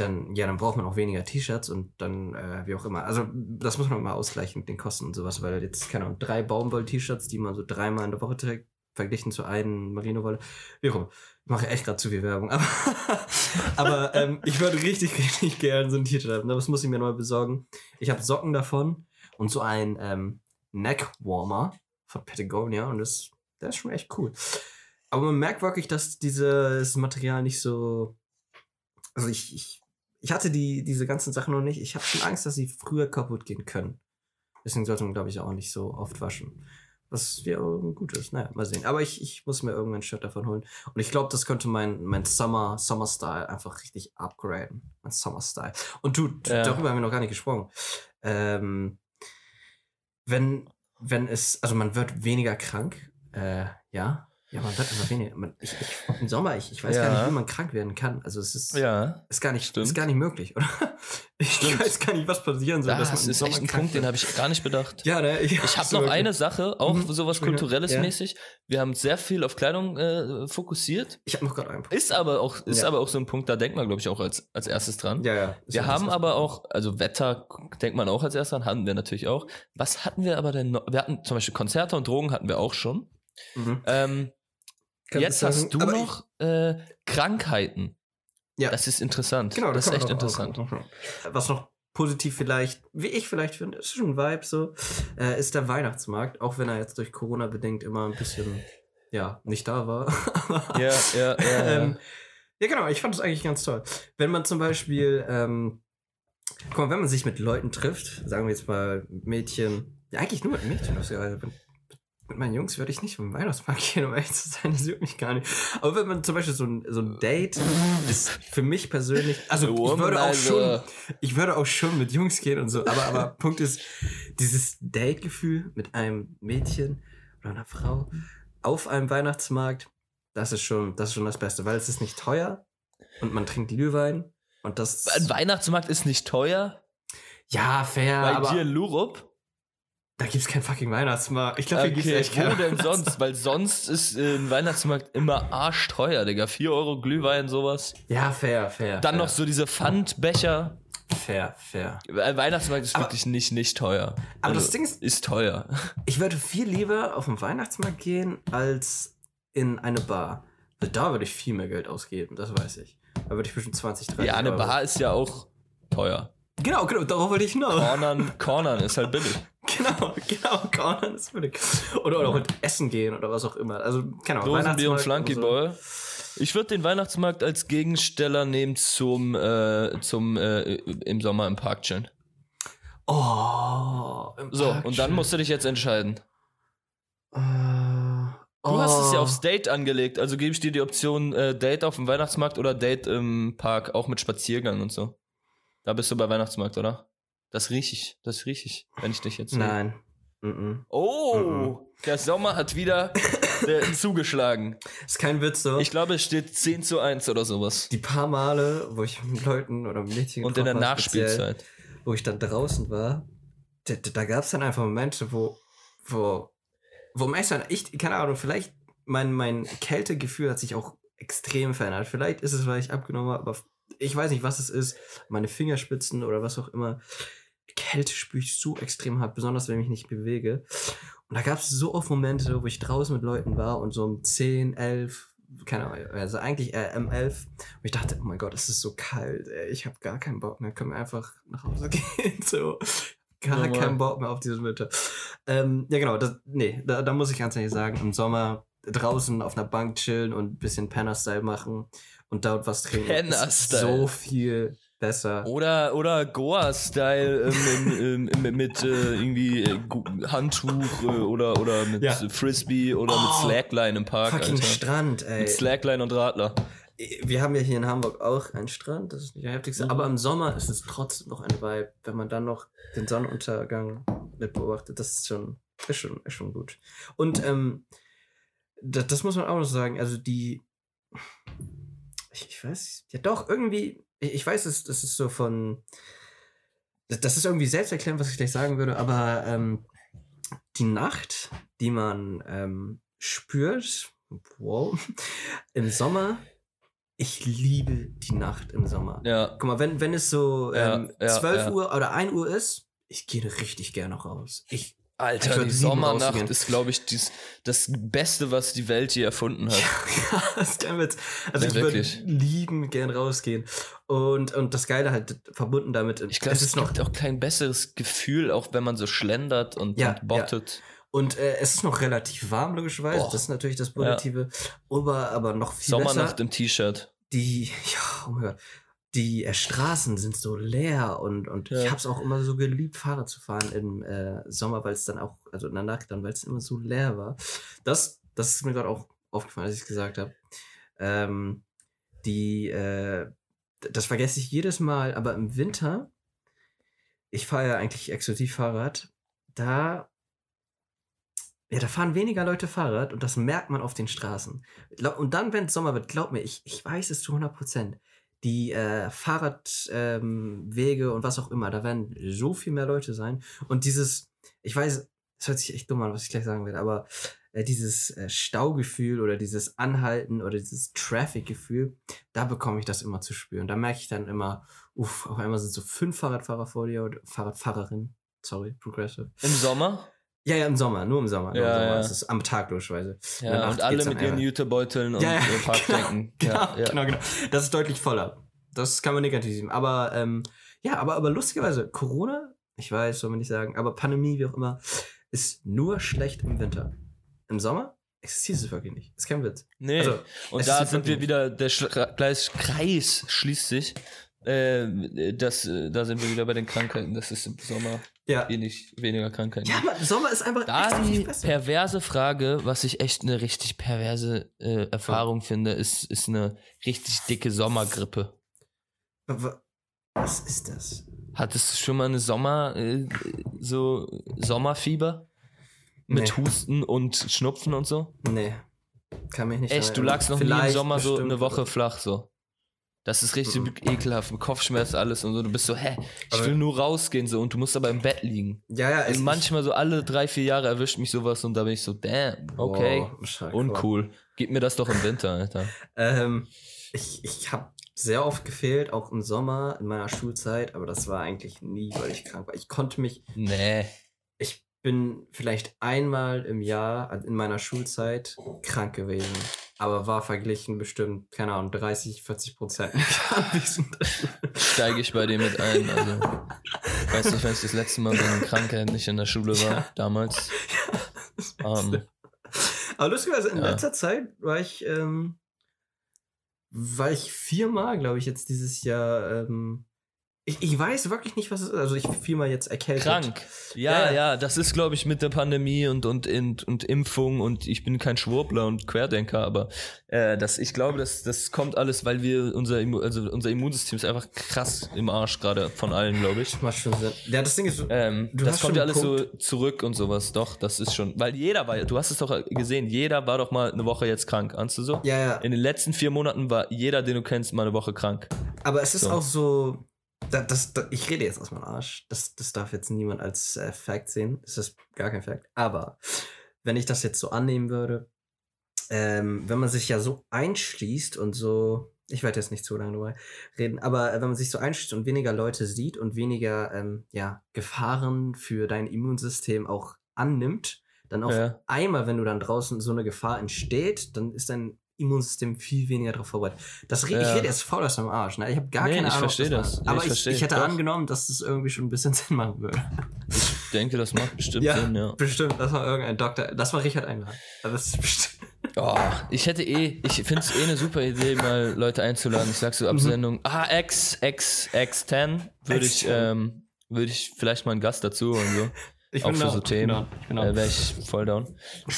dann, ja, dann braucht man auch weniger T-Shirts und dann, äh, wie auch immer. Also, das muss man mal ausgleichen mit den Kosten und sowas, weil jetzt, keine Ahnung, drei Baumwoll-T-Shirts, die man so dreimal in der Woche trägt, verglichen zu einem Merino-Wolle. Wie auch immer. Ich mache echt gerade zu viel Werbung, aber, aber ähm, ich würde richtig, richtig gerne so ein T-Shirt haben. Das muss ich mir neu besorgen. Ich habe Socken davon und so ein ähm, Neck-Warmer von Patagonia und das, das ist schon echt cool. Aber man merkt wirklich, dass dieses Material nicht so. Also ich, ich, ich hatte die, diese ganzen Sachen noch nicht. Ich habe schon Angst, dass sie früher kaputt gehen können. Deswegen sollte man, glaube ich, auch nicht so oft waschen. Was ja gut ist. Naja, mal sehen. Aber ich, ich muss mir irgendwann ein Shirt davon holen. Und ich glaube, das könnte mein, mein Summer, Summer Style einfach richtig upgraden. Mein Summer Style. Und du, Ja. darüber haben wir noch gar nicht gesprochen. Ähm, wenn, wenn es, also man wird weniger krank, äh, ja. Ja, man wird immer weniger. Man, ich, ich, Im Sommer, ich, ich weiß gar Ja. nicht, wie man krank werden kann. Also es ist, Ja. ist gar nicht, Stimmt. ist gar nicht möglich, oder? Ich Stimmt. weiß gar nicht, was passieren soll, dass man Das ist echt ein Punkt, den wird. habe ich gar nicht bedacht. Ja, ne? Ich habe noch eine Sache, auch Mhm. sowas. Kulturelles Ja. mäßig. Wir haben sehr viel auf Kleidung äh, fokussiert. Ich habe noch gerade einen. Ist aber auch, ist aber auch so ein Punkt, da denkt man, glaube ich, auch als, als erstes dran. Ja, ja. Wir haben das- aber auch, also Wetter denkt man auch als erstes dran, hatten wir natürlich auch. Was hatten wir aber denn noch? Wir hatten zum Beispiel Konzerte und Drogen hatten wir auch schon. Mhm. Ähm, Kannst jetzt sagen, hast du noch äh, Krankheiten. Ja. Das ist interessant. Genau, das ist kann echt auch- interessant. auch- auch- Was noch positiv vielleicht, wie ich vielleicht finde, ist schon ein Vibe so, äh, ist der Weihnachtsmarkt, auch wenn er jetzt durch Corona bedingt immer ein bisschen, ja, nicht da war. Ja, ja, ja. ja. ähm, ja, genau, ich fand das eigentlich ganz toll. Wenn man zum Beispiel, ähm, guck mal, wenn man sich mit Leuten trifft, sagen wir jetzt mal Mädchen, ja, eigentlich nur mit Mädchen, das ist ja, mit, meinen Jungs würde ich nicht zum Weihnachtsmarkt gehen, um ehrlich zu sein, das juckt mich gar nicht. Aber wenn man zum Beispiel so ein, so ein Date ist für mich persönlich, also ich würde auch schon, ich würde auch schon mit Jungs gehen und so, aber, aber Punkt ist, dieses Date-Gefühl mit einem Mädchen oder einer Frau auf einem Weihnachtsmarkt, das ist schon, das ist schon das Beste, weil es ist nicht teuer und man trinkt Glühwein und das. Ein Weihnachtsmarkt ist nicht teuer. ja, fair, Bei aber dir Lurup. Da gibt's keinen fucking Weihnachtsmarkt. Ich glaube, hier gibt's Okay, echt wo keinen denn Weihnachtsmarkt. sonst? Weil sonst ist äh, ein Weihnachtsmarkt immer arschteuer, Digga. 4 Euro Glühwein, sowas. Ja, fair, fair. Dann fair, noch so diese Pfandbecher. Fair, fair. Ein Weihnachtsmarkt ist Aber- wirklich nicht, nicht teuer. Aber Also, das Ding ist, ist teuer. ich würde viel lieber auf den Weihnachtsmarkt gehen, als in eine Bar. Also Da würde ich viel mehr Geld ausgeben, das weiß ich. Da würde ich bestimmt 20, 30 Ja, eine Euro. Bar ist ja auch teuer. Genau, genau, darauf wollte ich hinaus. Cornern, Cornern ist halt billig. Genau, genau, Cornern ist völlig. Oder, oder halt essen gehen oder was auch immer. Also, keine Ahnung. Dosenbier und Flunky so. Ich würde den Weihnachtsmarkt als Gegensteller nehmen zum, äh, zum äh, im Sommer im Park chillen. Oh, im So, Park und dann musst du dich jetzt entscheiden. Äh, Du hast es ja oh. aufs Date angelegt, also gebe ich dir die Option äh, Date auf dem Weihnachtsmarkt oder Date im Park, auch mit Spaziergang und so. Da bist du bei Weihnachtsmarkt, oder? Das riech ich, das riech ich, wenn ich dich jetzt sehe. Nein. Mhm. Oh, Mhm. der Sommer hat wieder äh, zugeschlagen. Ist kein Witz so. Ich glaube, es steht 10 zu 1 oder sowas. die paar Male, wo ich mit Leuten oder mit Mädchen Und in der habe, speziell, Nachspielzeit. wo ich dann draußen war, da, da, gab es dann einfach Momente, wo, wo, wo am ehesten, ich, keine Ahnung, vielleicht mein, mein Kältegefühl hat sich auch extrem verändert. Vielleicht ist es, weil ich abgenommen habe, aber ich weiß nicht, was es ist. Meine Fingerspitzen oder was auch immer. Kälte spüre ich so extrem hart, besonders wenn ich mich nicht bewege. Und da gab es so oft Momente, wo ich draußen mit Leuten war und so um 10, 11, keine Ahnung, also eigentlich eher M11, wo ich dachte, oh mein Gott, es ist so kalt, ey, ich habe gar keinen Bock mehr, können wir einfach nach Hause gehen, so. Gar Normal. keinen Bock mehr auf diesen Winter. Ähm, ja, genau, das, nee, da, da muss ich ganz ehrlich sagen, im Sommer draußen auf einer Bank chillen und ein bisschen Penner-Style machen und dort was trinken. ist. So viel besser. Oder, oder Goa-Style ähm, im, im, mit äh, irgendwie äh, Handtuch äh, oder, oder mit Ja. Frisbee oder Oh, mit Slackline im Park. Fucking Alter. Strand, ey. Mit Slackline und Radler. Wir haben ja hier in Hamburg auch einen Strand, das ist nicht der heftigste, Mhm. aber im Sommer ist es trotzdem noch ein Vibe, wenn man dann noch den Sonnenuntergang mit beobachtet, das ist schon, ist schon, ist schon gut. Und ähm, das, das muss man auch noch sagen, also die, ich, ich weiß, ja doch, irgendwie, ich, ich weiß, das, das ist so von, das, ist irgendwie selbsterklärend, was ich gleich sagen würde, aber ähm, die Nacht, die man ähm, spürt, wow, im Sommer, ich liebe die Nacht im Sommer. Ja. Guck mal, wenn, wenn es so Ja, ähm, ja, 12 ja. Uhr oder 1 Uhr ist, ich gehe richtig gerne raus. Ich Alter, die Sommernacht ist, glaube ich, dies, das Beste, was die Welt je erfunden hat. ja, das ist kein Witz. Also Ja, ich würde lieben gern rausgehen. Und, und das Geile halt verbunden damit, Ich glaube, es ist noch gibt auch kein besseres Gefühl, auch wenn man so schlendert und, Ja, und bottet. Und äh, es ist noch relativ warm, logischerweise. Boah. Das ist natürlich das Positive. Aber, aber noch viel Sommernacht besser. im T-Shirt. Die, ja, oh mein Gott. Die äh, Straßen sind so leer und, und Ja. ich habe es auch immer so geliebt, Fahrrad zu fahren im äh, Sommer, weil es dann auch, also in der Nacht dann, weil es immer so leer war. Das, das ist mir gerade auch aufgefallen, als ich es gesagt habe. Ähm, die, äh, das vergesse ich jedes Mal, aber im Winter, ich fahre ja eigentlich exklusiv Fahrrad, da ja, da fahren weniger Leute Fahrrad und das merkt man auf den Straßen. Und dann, wenn es Sommer wird, glaub mir, ich, ich weiß es zu 100 Prozent. Die äh, Fahrradwege ähm, und was auch immer, da werden so viel mehr Leute sein. Und dieses, ich weiß, es hört sich echt dumm an, was ich gleich sagen werde, aber äh, dieses äh, Staugefühl oder dieses Anhalten oder dieses Traffic-Gefühl, da bekomme ich das immer zu spüren. Da merke ich dann immer, uff, auf einmal sind so fünf Fahrradfahrer vor dir oder Fahrradfahrerinnen. Sorry, Progressive. Im Sommer? Ja, ja, im Sommer, nur im Sommer. Nur Ja, im Sommer. ja. Es ist am Tag logischerweise. Ja, und alle mit ihren Jutebeuteln und Ja, ja, äh, Parkdenken. Genau, ja, ja. genau, genau. Das ist deutlich voller. Das kann man negativ sehen. Aber ähm, ja, aber, aber lustigerweise, Corona, ich weiß, soll man nicht sagen, aber Pandemie, wie auch immer, ist nur schlecht im Winter. Im Sommer existiert es wirklich nicht. Ist kein Witz. Nee, Also, und da sind wir wieder, der Kreis, Kreis schließt sich. Äh, das, äh, da sind wir wieder bei den Krankheiten. Das ist im Sommer Ja. wenig, weniger Krankheiten. Ja, aber Sommer ist einfach Da die perverse Frage, was ich echt eine richtig perverse äh, Erfahrung finde, ist, ist eine richtig dicke Sommergrippe. Wa- wa- Was ist das? Hattest du schon mal eine Sommer, äh, so Sommerfieber? Mit Nee. Husten und Schnupfen und so? Nee. Kann mich nicht Echt, du lagst noch erinnern. nie im Vielleicht Sommer so bestimmt, eine Woche flach so. Das ist richtig Mhm. ekelhaft, mit Kopfschmerz alles und so. Du bist so, hä, ich Aber- will nur rausgehen so und du musst aber im Bett liegen. Ja, ja, Also manchmal so alle drei, vier Jahre erwischt mich sowas und da bin ich so, damn, okay, Boah, uncool. Gib mir das doch im Winter, Alter. Ähm, ich ich habe sehr oft gefehlt, auch im Sommer in meiner Schulzeit, aber das war eigentlich nie, weil ich krank war. Ich konnte mich, Nee. ich bin vielleicht einmal im Jahr also in meiner Schulzeit krank gewesen, aber war verglichen bestimmt, keine Ahnung, 30, 40 Prozent anwesend. steige ich bei dir mit ein. Also, ich weiß nicht, wenn ich das letzte Mal wegen Krankheit nicht in der Schule war, Ja. damals. Ähm, Aber lustigerweise, in Ja. letzter Zeit war ich, ähm, war ich viermal, glaube ich, jetzt dieses Jahr ähm, Ich, ich weiß wirklich nicht, was es ist. Also ich fiel mal jetzt erkältet. Krank. Ja, Ja, ja, das ist, glaube ich, mit der Pandemie und, und, und, und Impfung und ich bin kein Schwurbler und Querdenker, aber äh, das, ich glaube, das, das kommt alles, weil wir unser, Immu also unser Immunsystem ist einfach krass im Arsch gerade von allen, glaube ich. Macht schon Sinn. Ja, das Ding ist, Ähm, das kommt ja alles so zurück und sowas. Doch, das ist schon. Weil jeder war, du hast es doch gesehen, jeder war doch mal eine Woche jetzt krank. Ahnst du so? ja, ja. In den letzten vier Monaten war jeder, den du kennst, mal eine Woche krank. Aber es ist So. auch so, da, das, da, ich rede jetzt aus meinem Arsch. Das, das darf jetzt niemand als äh, Fact sehen. Das ist gar kein Fact. Aber wenn ich das jetzt so annehmen würde, ähm, wenn man sich ja so einschließt und so, ich werde jetzt nicht zu lange drüber reden, aber äh, wenn man sich so einschließt und weniger Leute sieht und weniger ähm, ja, Gefahren für dein Immunsystem auch annimmt, dann auf Ja. einmal, wenn du dann draußen so eine Gefahr entsteht, dann ist dein Immunsystem viel weniger darauf vorbereitet. Das red, Ja. Ich rede jetzt voll aus dem Arsch. Ne? Ich habe gar Nee, keine ich Ahnung. ob versteh das. macht. Nee, Aber ich ich, versteh. ich hätte Doch. angenommen, dass das irgendwie schon ein bisschen Sinn machen würde. Ich denke, das macht bestimmt Ja. Sinn, ja. Bestimmt, das war irgendein Doktor. Das war Richard Engler. Aber das ist bestimmt. Oh, ich hätte eh, ich finde es eh eine super Idee, mal Leute einzuladen. Ich sag so ab Mhm. Ah, X, X, X10, würde ich, X10. ähm, würde ich vielleicht mal einen Gast dazu und so. Ich Auch für down. so Themen. Ich bin Äh. Wäre ich voll down.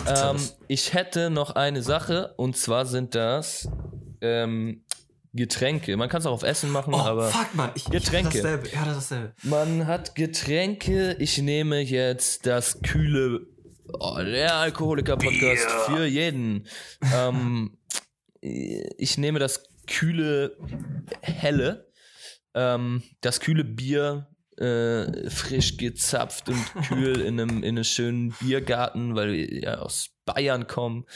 Ähm, ich hätte noch eine Sache und zwar sind das ähm, Getränke. Man kann es auch auf Essen machen, oh, aber fuck, man. Ich, Getränke. Ich dasselbe. Ja, das dasselbe. man hat Getränke. Ich nehme jetzt das kühle, oh, der Alkoholiker-Podcast für jeden. ähm, ich nehme das kühle, helle, ähm, das kühle Bier. Äh, frisch gezapft und kühl in einem, in einem schönen Biergarten, weil wir ja aus Bayern kommen.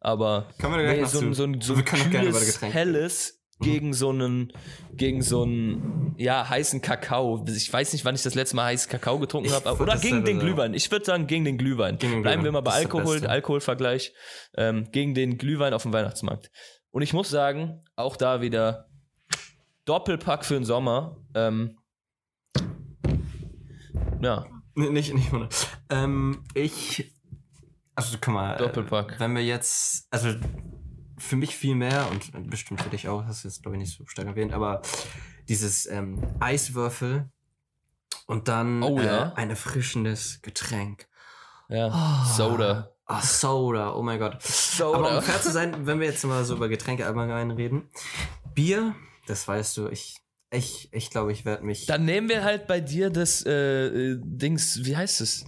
Aber Nee, so, ein- so ein, so ein kühles, helles gegen so einen, gegen so einen, ja, heißen Kakao. Ich weiß nicht, wann ich das letzte Mal heißen Kakao getrunken habe. Oder gegen den. Glühwein. Ich würde sagen, gegen den Glühwein. Gegen den Bleiben Glühwein. wir mal bei Alkohol. Alkoholvergleich. Ähm, gegen den Glühwein auf dem Weihnachtsmarkt. Und ich muss sagen, auch da wieder Doppelpack für den Sommer. Ähm, ja, nicht, nicht ohne. Ähm, ich. Also, guck mal. Doppelpack. Äh, wenn wir jetzt. Also, für mich viel mehr und bestimmt für dich auch, hast du jetzt, glaube ich, nicht so stark erwähnt, aber dieses ähm, Eiswürfel und dann Oh, ja. äh, ein erfrischendes Getränk. ja. Ah. Soda. Ah, Soda, oh mein Gott. Soda. Aber um fair zu sein, wenn wir jetzt mal so über Getränke allgemein reden. Bier, das weißt du, ich. Ich, ich glaube, ich werde mich. Dann nehmen wir halt bei dir das äh, äh, Dings, wie heißt es?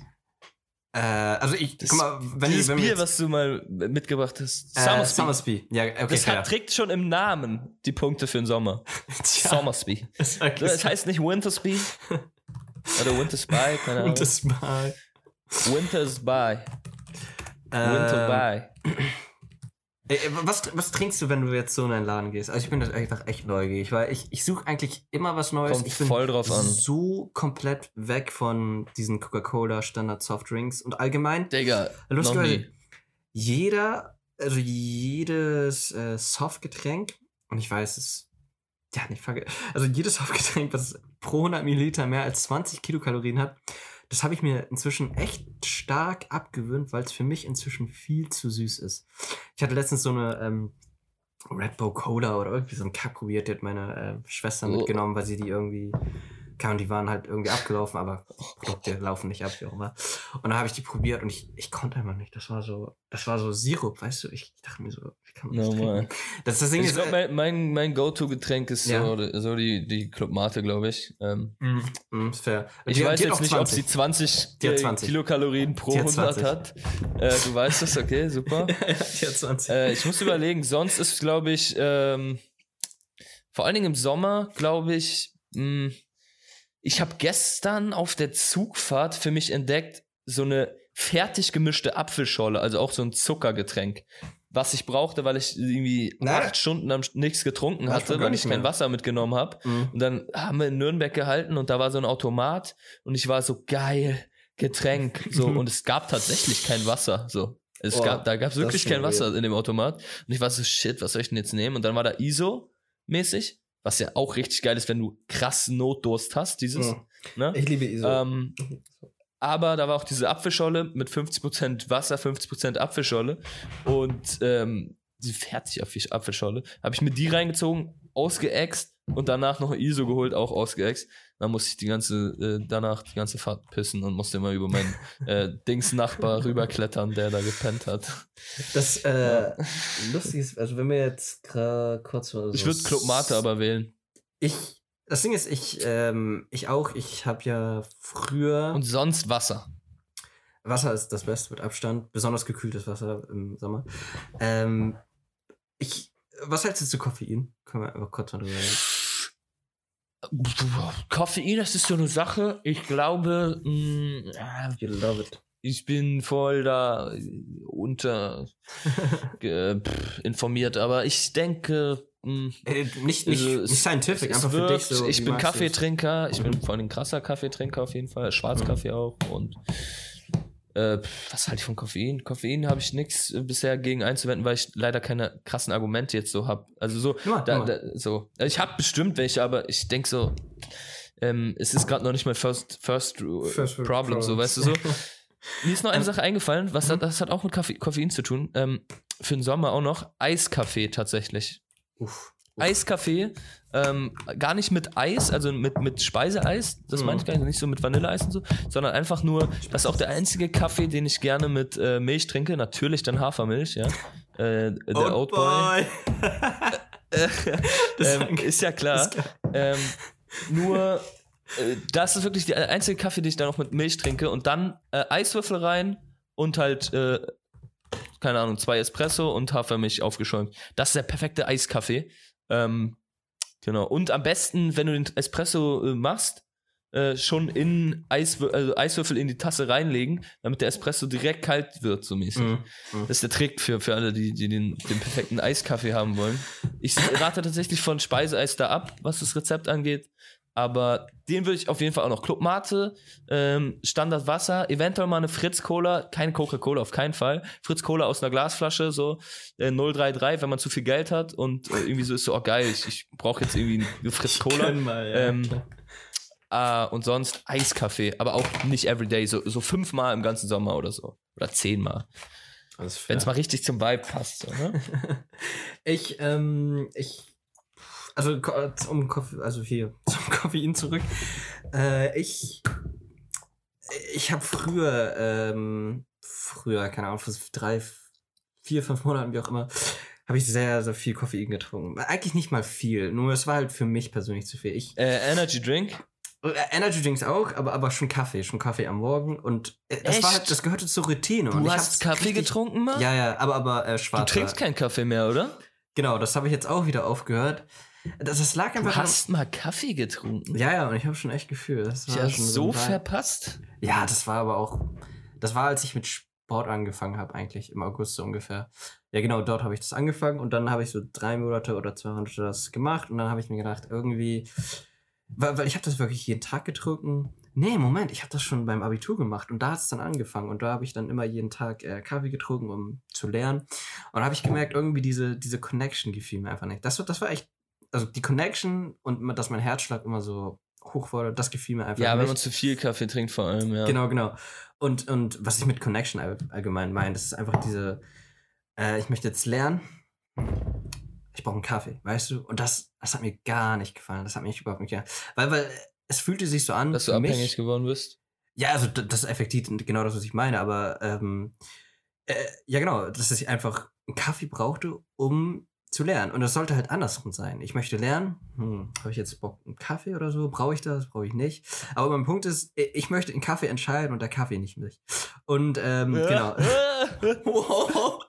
äh, also ich, Das, guck mal, wenn dieses ich, wenn wir Bier, jetzt, was du mal mitgebracht hast. äh, Summersby. Ja, okay, das hat, trägt schon im Namen die Punkte für den Sommer. Tja, Summersby. das Das heißt nicht Wintersby oder Winterspy, keine Ahnung. Und das mal. Wintersby. Ähm. Ey, ey, was, was trinkst du, wenn du jetzt so in einen Laden gehst? Also ich bin das einfach echt neugierig, weil ich, ich suche eigentlich immer was Neues. Kommt ich bin voll drauf an. so komplett weg von diesen Coca-Cola Standard Softdrinks und allgemein Digga, noch nie. jeder, also jedes äh, Softgetränk, und ich weiß es, ja, nicht verge also jedes Softgetränk, was pro 100 Milliliter mehr als 20 Kilokalorien hat, das habe ich mir inzwischen echt stark abgewöhnt, weil es für mich inzwischen viel zu süß ist. Ich hatte letztens so eine ähm, Red Bull Cola oder irgendwie so ein Kack probiert, die hat meine äh, Schwester Oh. mitgenommen, weil sie die irgendwie, kann, die waren halt irgendwie abgelaufen, aber Produkte laufen nicht ab, wie auch immer. Und dann habe ich die probiert und ich, ich konnte einfach nicht. Das war so, das war so Sirup, weißt du? Ich dachte mir so, wie kann man das Normal. trinken? Das, das Ding Ich ist, glaube, äh, mein, mein, mein Go-To-Getränk ist Ja. so, so die, die Club Mate, glaube ich. Ähm, mm, mm, fair. ich Die- weiß die jetzt nicht, ob sie 20, Die hat äh, 20. Kilokalorien pro Die hat 100 20. hat. Äh, du weißt es, okay, super. die hat 20. Äh, ich muss überlegen, sonst ist, glaube ich, ähm, vor allen Dingen im Sommer, glaube ich, mh, ich habe gestern auf der Zugfahrt für mich entdeckt, so eine fertig gemischte Apfelscholle, also auch so ein Zuckergetränk, was ich brauchte, weil ich irgendwie Na? acht Stunden am nichts getrunken ich hatte, weil ich kein. Wasser mitgenommen habe. Mm. Und dann haben wir in Nürnberg gehalten und da war so ein Automat und ich war so geil, Getränk. So, und es gab tatsächlich kein Wasser. So. Es Boah, gab, da gab es wirklich kein Wasser in dem Automat. Und ich war so, shit, was soll ich denn jetzt nehmen? Und dann war da ISO-mäßig, was ja auch richtig geil ist, wenn du krass Notdurst hast, dieses. Mm. Ne? Ich liebe ISO. Ähm, aber da war auch diese Apfelscholle mit 50% Wasser, 50% Apfelscholle und ähm, die fertig Apfelscholle. Habe ich mir die reingezogen, ausgeäxt, und danach noch ein ISO geholt, auch ausgeext. Dann musste ich die ganze, äh, danach die ganze Fahrt pissen und musste immer über meinen äh, Dings-Nachbar rüberklettern, der da gepennt hat. Das äh, lustig ist, also wenn wir jetzt kurz mal so Ich würde Club Mate aber wählen. Ich, das Ding ist, ich, ähm, ich auch, ich habe ja früher. Und sonst Wasser. Wasser ist das Beste mit Abstand, besonders gekühltes Wasser im Sommer. Ähm, ich, was hältst du zu Koffein? Können wir einfach kurz mal drüber reden. Koffein, das ist so eine Sache. Ich glaube, mh, You love it. ich bin voll da unter ge, pff, informiert, aber ich denke, mh, Äh, nicht, nicht, Also, es- nicht scientific, es einfach für wirkt- dich so. ich bin es? Kaffeetrinker, ich bin vor allem ein krasser Kaffeetrinker auf jeden Fall, Schwarzkaffee auch und äh, was halte ich von Koffein? Koffein habe ich nichts äh, bisher gegen einzuwenden, weil ich leider keine krassen Argumente jetzt so habe. Also so, Nur, da, da, so. Also ich habe bestimmt welche, aber ich denke so, ähm, es ist gerade noch nicht mein first, first, äh, First world Problem, so, weißt du so. Mir ist noch eine Ähm, Sache eingefallen, was hat, das hat auch mit Koffe Koffein zu tun. Ähm, für den Sommer auch noch Eiskaffee tatsächlich. Uff. Eiskaffee, ähm, gar nicht mit Eis, also mit, mit Speiseeis, das Mhm. meine ich gar nicht, nicht so mit Vanilleeis und so, sondern einfach nur, das ist auch der einzige Kaffee, den ich gerne mit äh, Milch trinke, natürlich dann Hafermilch, ja. Äh, der Oat Boy. Das ähm, ist ja klar. ähm, nur, äh, das ist wirklich der einzige Kaffee, den ich dann auch mit Milch trinke und dann äh, Eiswürfel rein und halt, äh, keine Ahnung, zwei Espresso und Hafermilch aufgeschäumt. Das ist der perfekte Eiskaffee. Ähm, genau. Und am besten, wenn du den Espresso äh, machst, äh, schon in Eiswür also Eiswürfel in die Tasse reinlegen, damit der Espresso direkt kalt wird, so mäßig. Mhm. Das ist der Trick für, für alle, die, die den, den perfekten Eiskaffee haben wollen. Ich rate tatsächlich von Speiseeis da ab, was das Rezept angeht. Aber den würde ich auf jeden Fall auch noch. Club Mate, ähm, Standard Wasser, eventuell mal eine Fritz Cola, keine Coca-Cola, auf keinen Fall. Fritz Cola aus einer Glasflasche, so äh, 033, wenn man zu viel Geld hat und äh, irgendwie so ist so, oh geil, ich, ich brauche jetzt irgendwie eine Fritz Cola. Mal, ja. Ähm, Ah, und sonst Eiskaffee, aber auch nicht everyday, so, so fünfmal im ganzen Sommer oder so. Oder zehnmal. Wenn es mal richtig zum Vibe passt. So, ne? Ich, ähm, ich, also um also hier zum Koffein zurück. Äh, ich, ich habe früher, ähm, früher, keine Ahnung, vor drei, vier, fünf Monaten, wie auch immer, habe ich sehr, sehr viel Koffein getrunken. Eigentlich nicht mal viel, nur es war halt für mich persönlich zu viel. Ich, äh, Energy Drink. äh, Energy Drinks auch, aber, aber schon Kaffee, schon Kaffee am Morgen und äh, das war halt, das gehörte zur Routine. und Du ich hast Kaffee richtig- getrunken, Mann? Ja, ja, aber, aber äh, Du schwarz. trinkst keinen Kaffee mehr, oder? Genau, das habe ich jetzt auch wieder aufgehört. Das, das lag Du einfach. hast mal Kaffee getrunken. ja, ja, und ich habe schon echt Gefühl. Das war Ja, schon so Vibe. verpasst. Ja, das war aber auch. Das war, als ich mit Sport angefangen habe, eigentlich im August so ungefähr. Ja, genau, dort habe ich das angefangen und dann habe ich so drei Monate oder zwei Monate das gemacht und dann habe ich mir gedacht, irgendwie. Weil, weil ich habe das wirklich jeden Tag getrunken. Nee, Moment, ich habe das schon beim Abitur gemacht und da hat es dann angefangen und da habe ich dann immer jeden Tag äh, Kaffee getrunken, um zu lernen. Und da habe ich gemerkt, irgendwie diese, diese Connection gefiel mir einfach nicht. Das, das war echt, also die Connection und dass mein Herzschlag immer so hoch wurde, das gefiel mir einfach Ja, nicht. wenn man zu viel Kaffee trinkt, vor allem, ja. Genau, genau. Und, und was ich mit Connection all, allgemein meine, das ist einfach diese, äh, ich möchte jetzt lernen, ich brauche einen Kaffee, weißt du? Und das, das hat mir gar nicht gefallen. Das hat mich überhaupt nicht gefallen. Weil, weil es fühlte sich so an. Dass du abhängig mich, geworden bist. Ja, also das ist effektiv genau das, was ich meine, aber ähm, äh, ja genau, dass ich einfach einen Kaffee brauchte, um zu lernen. Und das sollte halt andersrum sein. Ich möchte lernen, hm, habe ich jetzt Bock einen Kaffee oder so? Brauche ich das? Brauche ich nicht? Aber mein Punkt ist, ich möchte einen Kaffee entscheiden und der Kaffee nicht mich. Und ähm, genau. Wow.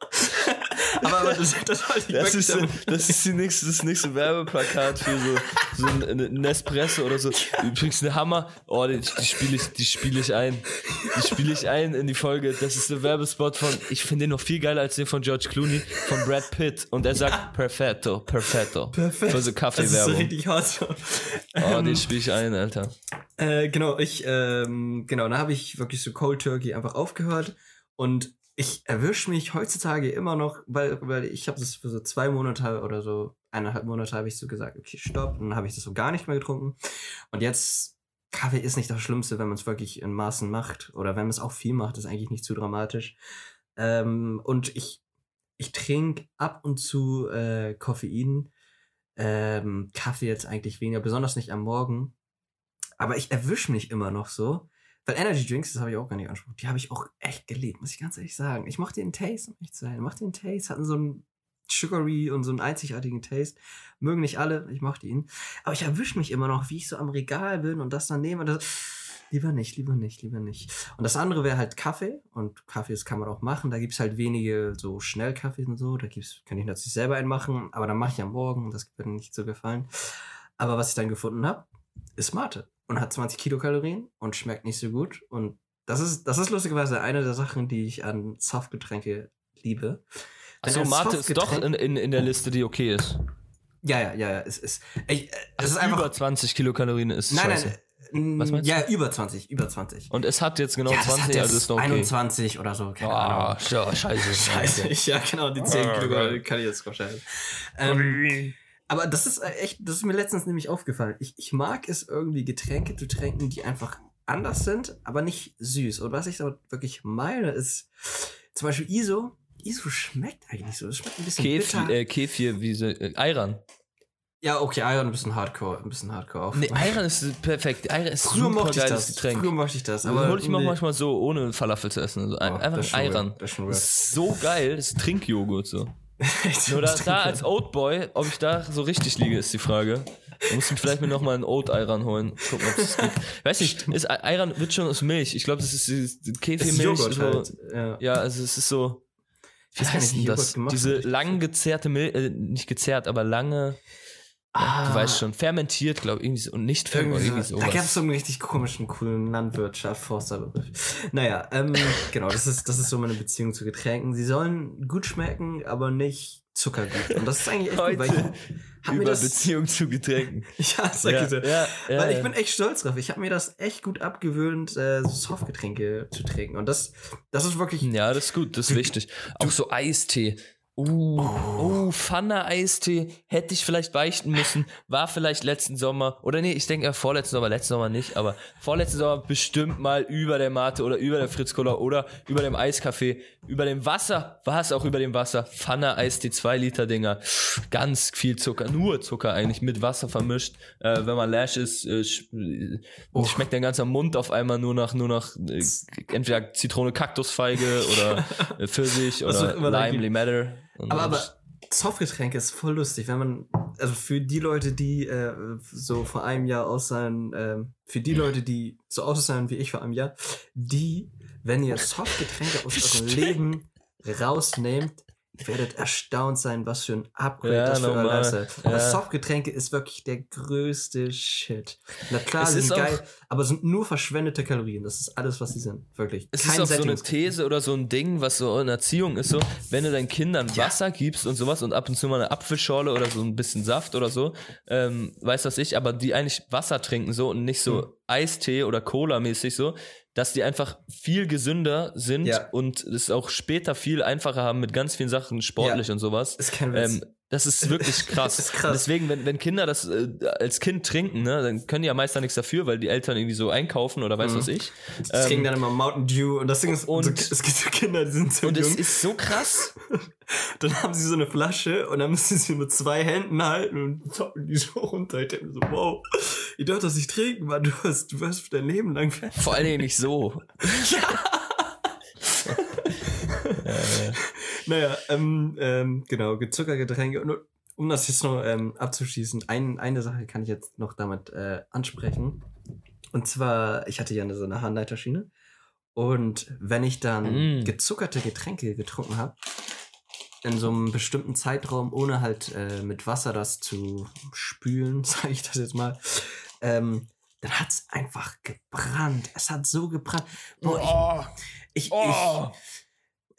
Aber, das, das wollte ich Das ist, das ist die nächste, das nächste Werbeplakat für so, so ein, Nespresso oder so. Übrigens eine Hammer. Oh, die, die spiele ich, die spiele ich ein. Die spiele ich ein in die Folge. Das ist der Werbespot von, ich finde den noch viel geiler als den von George Clooney, von Brad Pitt. Und er sagt Perfetto, Perfetto. Perfekt. Für so Das ist so Kaffeewerbung. richtig so. Oh, Ähm, den spiele ich ein, Alter. Äh, genau, ich, ähm, genau, da habe ich wirklich so Cold Turkey einfach aufgehört und ich erwische mich heutzutage immer noch, weil, weil ich habe das für so zwei Monate oder so, eineinhalb Monate habe ich so gesagt, okay, stopp, und dann habe ich das so gar nicht mehr getrunken. Und jetzt, Kaffee ist nicht das Schlimmste, wenn man es wirklich in Maßen macht oder wenn man es auch viel macht, ist eigentlich nicht zu dramatisch. Ähm, und ich, ich trinke ab und zu äh, Koffein, Ähm, Kaffee jetzt eigentlich weniger, besonders nicht am Morgen. Aber ich erwische mich immer noch so. Weil Energy Drinks, das habe ich auch gar nicht angesprochen, die habe ich auch echt geliebt, muss ich ganz ehrlich sagen. Ich mochte den Taste, um echt zu sein. Ich mochte den Taste, hatten so einen sugary und so einen einzigartigen Taste. Mögen nicht alle, ich mochte ihn. Aber ich erwische mich immer noch, wie ich so am Regal bin und das dann nehme. Und das, lieber nicht, lieber nicht, lieber nicht. Und das andere wäre halt Kaffee. Und Kaffees kann man auch machen. Da gibt's halt wenige so Schnellkaffees und so. Da gibt's, kann ich natürlich selber einen machen. Aber dann mache ich am Morgen und das wird nicht so gefallen. Aber was ich dann gefunden habe, ist Mate. Und hat 20 Kilokalorien und schmeckt nicht so gut. Und das ist, das ist lustigerweise eine der Sachen, die ich an Softgetränke liebe. Ein Mate ist doch in, in, in der Liste, die okay ist. Ja, ja, ja, ja. Es ist, ey, äh, es Also ist einfach. über 20 Kilokalorien ist nein, scheiße. nein. Was meinst du? Ja, über 20, über 20. Und es hat jetzt genau ja, das 20, hat jetzt also ist noch okay. 21 oder so, keine Ahnung. Ah, ja, scheiße. Scheiße, ja, genau, die 10 Ah, Kilogramm kann ich jetzt wahrscheinlich. Ähm, aber das ist äh, echt, das ist mir letztens nämlich aufgefallen. Ich, ich mag es irgendwie, Getränke zu trinken, die einfach anders sind, aber nicht süß. Und was ich da wirklich meine, ist zum Beispiel ISO. ISO schmeckt eigentlich so. Es schmeckt ein bisschen Kefir, bitter. äh, Kefir, wie so, äh, Ayran. ja, okay, Iron ein bisschen hardcore, ein bisschen hardcore auch. Nee, Ayran ist perfekt. Ayran ist Früher super mochte ich das. Getränk. Früher mochte ich das. aber hol ich mir nee. manchmal so, ohne Falafel zu essen. Also Oh, einfach Das ist so geil, das ist Trinkjoghurt so. Nur da, als Oatboy, ob ich da so richtig liege, ist die Frage. Da muss ich vielleicht mir nochmal einen Oat-Ayran holen. Gucken, ob es geht. Weiß nicht, ist, Ayran wird schon aus Milch. Ich glaube, das ist. Joghurt so, halt. Ja. Ja, also es ist so. Ich weiß Wie heißt denn das? Diese lang gezerrte Milch, äh, nicht gezerrt, aber lange, Ah, du weißt schon, fermentiert, glaube ich, irgendwie so, und nicht fermentiert, Irgendwie so. Da gab es so einen richtig komischen, coolen Landwirtschaft, Forsterbegriff. Naja, ähm, genau, das ist, das ist so meine Beziehung zu Getränken. Sie sollen gut schmecken, aber nicht zuckergut. Und das ist eigentlich echt gut, weil ich Heute hab mir über das, Beziehung zu Getränken. ja, sag Ja, ich so. ja, ja, Weil ich bin echt stolz drauf. Ich habe mir das echt gut abgewöhnt, äh, so Softgetränke zu trinken. Und das, das ist wirklich. Ja, das ist gut, das ist wichtig. Auch so Eistee. Uh, oh, Pfanne-Eistee hätte ich vielleicht beichten müssen. War vielleicht letzten Sommer, oder nee, ich denke ja vorletzten Sommer, letzten Sommer nicht, aber vorletzten Sommer bestimmt mal über der Mate oder über der Fritz Cola oder über dem Eiskaffee. Über dem Wasser war es auch über dem Wasser. Pfanne-Eistee, 2 Liter Dinger. Ganz viel Zucker, nur Zucker eigentlich, mit Wasser vermischt. Äh, wenn man lash ist, äh, sch äh, schmeckt der ganze Mund auf einmal nur nach, nur nach äh, entweder Zitrone, Kaktusfeige oder äh, Pfirsich oder Lime. Limette. Und Aber, aber Softgetränke ist voll lustig, wenn man, also für die Leute, die äh, so vor einem Jahr aussahen, ähm, für die Leute, die so aussahen wie ich vor einem Jahr, die, wenn ihr Softgetränke aus eurem Leben rausnehmt, werdet erstaunt sein, was für ein Upgrade Ja, das für euer normal. Lifestyle. Ja. Aber Softgetränke ist wirklich der größte Shit. Na klar, sind geil, aber es sind nur verschwendete Kalorien. Das ist alles, was sie sind. Wirklich. Es Kein ist auch so eine. These oder so ein Ding, was so in Erziehung ist, so, wenn du deinen Kindern Ja. Wasser gibst und sowas und ab und zu mal eine Apfelschorle oder so ein bisschen Saft oder so, ähm, weiß was ich, aber die eigentlich Wasser trinken so und nicht so Hm. Eistee oder Cola-mäßig so, dass die einfach viel gesünder sind Ja. und es auch später viel einfacher haben mit ganz vielen Sachen sportlich und sowas. Ist kein Witz. Ähm, das ist wirklich krass. Ist krass. Deswegen, wenn, wenn Kinder das äh, als Kind trinken, ne, dann können die ja meist da nichts dafür, weil die Eltern irgendwie so einkaufen oder weiß Mhm. was ich. Die kriegen Ähm, dann immer Mountain Dew und das Ding ist, und- es gibt so Kinder, die sind so und es jung. ist so krass. Dann haben sie so eine Flasche und dann müssen sie mit zwei Händen halten und zocken die so runter. Ich denke mir so, wow, ihr dürft das nicht trinken, Mann, du wirst, du wirst dein Leben lang fett. Vor allen Dingen nicht so. Naja, ähm, ähm, genau, Zuckergetränke. Und um das jetzt noch ähm, abzuschließen, ein, eine Sache kann ich jetzt noch damit äh, ansprechen. Und zwar, ich hatte ja eine, so eine Harnleiterschiene. Und wenn ich dann Mm. gezuckerte Getränke getrunken habe, in so einem bestimmten Zeitraum, ohne halt äh, mit Wasser das zu spülen, sage ich das jetzt mal, ähm, dann hat's einfach gebrannt. Es hat so gebrannt. Boah, ich, ich, Oh.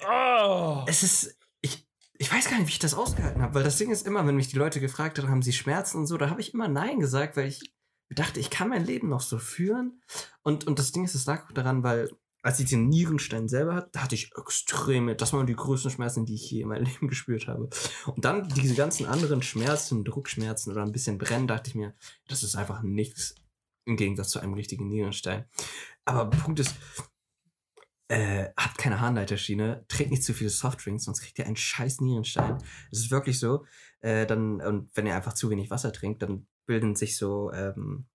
Oh. es ist, ich, ich weiß gar nicht, wie ich das ausgehalten habe, weil das Ding ist immer, wenn mich die Leute gefragt haben, haben sie Schmerzen und so, da habe ich immer Nein gesagt, weil ich dachte, ich kann mein Leben noch so führen. Und, und das Ding ist, es lag daran, weil als ich den Nierenstein selber hatte, da hatte ich extreme, das waren die größten Schmerzen, die ich je in meinem Leben gespürt habe. Und dann diese ganzen anderen Schmerzen, Druckschmerzen oder ein bisschen Brennen, dachte ich mir, das ist einfach nichts im Gegensatz zu einem richtigen Nierenstein. Aber Punkt ist, äh, habt keine Harnleiterschiene, trinkt nicht zu viele Softdrinks, sonst kriegt ihr einen scheiß Nierenstein. Das ist wirklich so. Äh, dann, und wenn ihr einfach zu wenig Wasser trinkt, dann bilden sich so, ähm,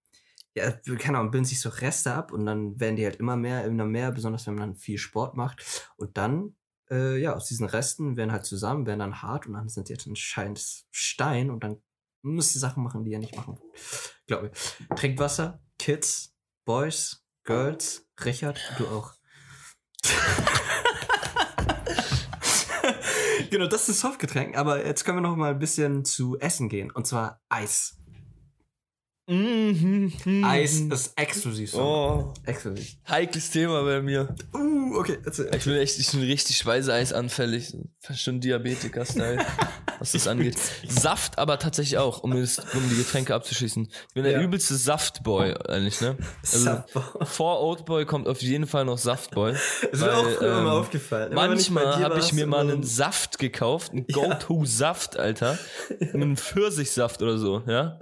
ja, keine Ahnung, bilden sich so Reste ab und dann werden die halt immer mehr, immer mehr, besonders wenn man viel Sport macht. Und dann, äh, ja, aus diesen Resten werden halt zusammen, werden dann hart und dann sind die jetzt ein scheiß Stein und dann müsst ihr Sachen machen, die ihr nicht machen wollt. Glaube ich. Trinkt Wasser, Kids, Boys, Girls, Richard, du auch. Genau, das ist Softgetränk, aber jetzt können wir noch mal ein bisschen zu Essen gehen und zwar Eis. Mhm, mhm. Eis ist exklusiv. So. Oh, Exklusiv. heikles Thema bei mir. Uh, okay. erzähl. Ich bin echt, ich bin richtig Speiseeisanfällig. Schon Diabetiker-Style, was das angeht. Saft aber tatsächlich auch, um, es, um die Getränke abzuschließen. Ich bin der Ja. übelste Saftboy, eigentlich, ne? Also, Saftboy. vor Oatboy kommt auf jeden Fall noch Saftboy. Das ist mir auch früher ähm, immer aufgefallen. Immer Manchmal habe ich mir mal einen Saft gekauft, einen Go-To-Saft, Alter. Mit einem Pfirsichsaft oder so, ja.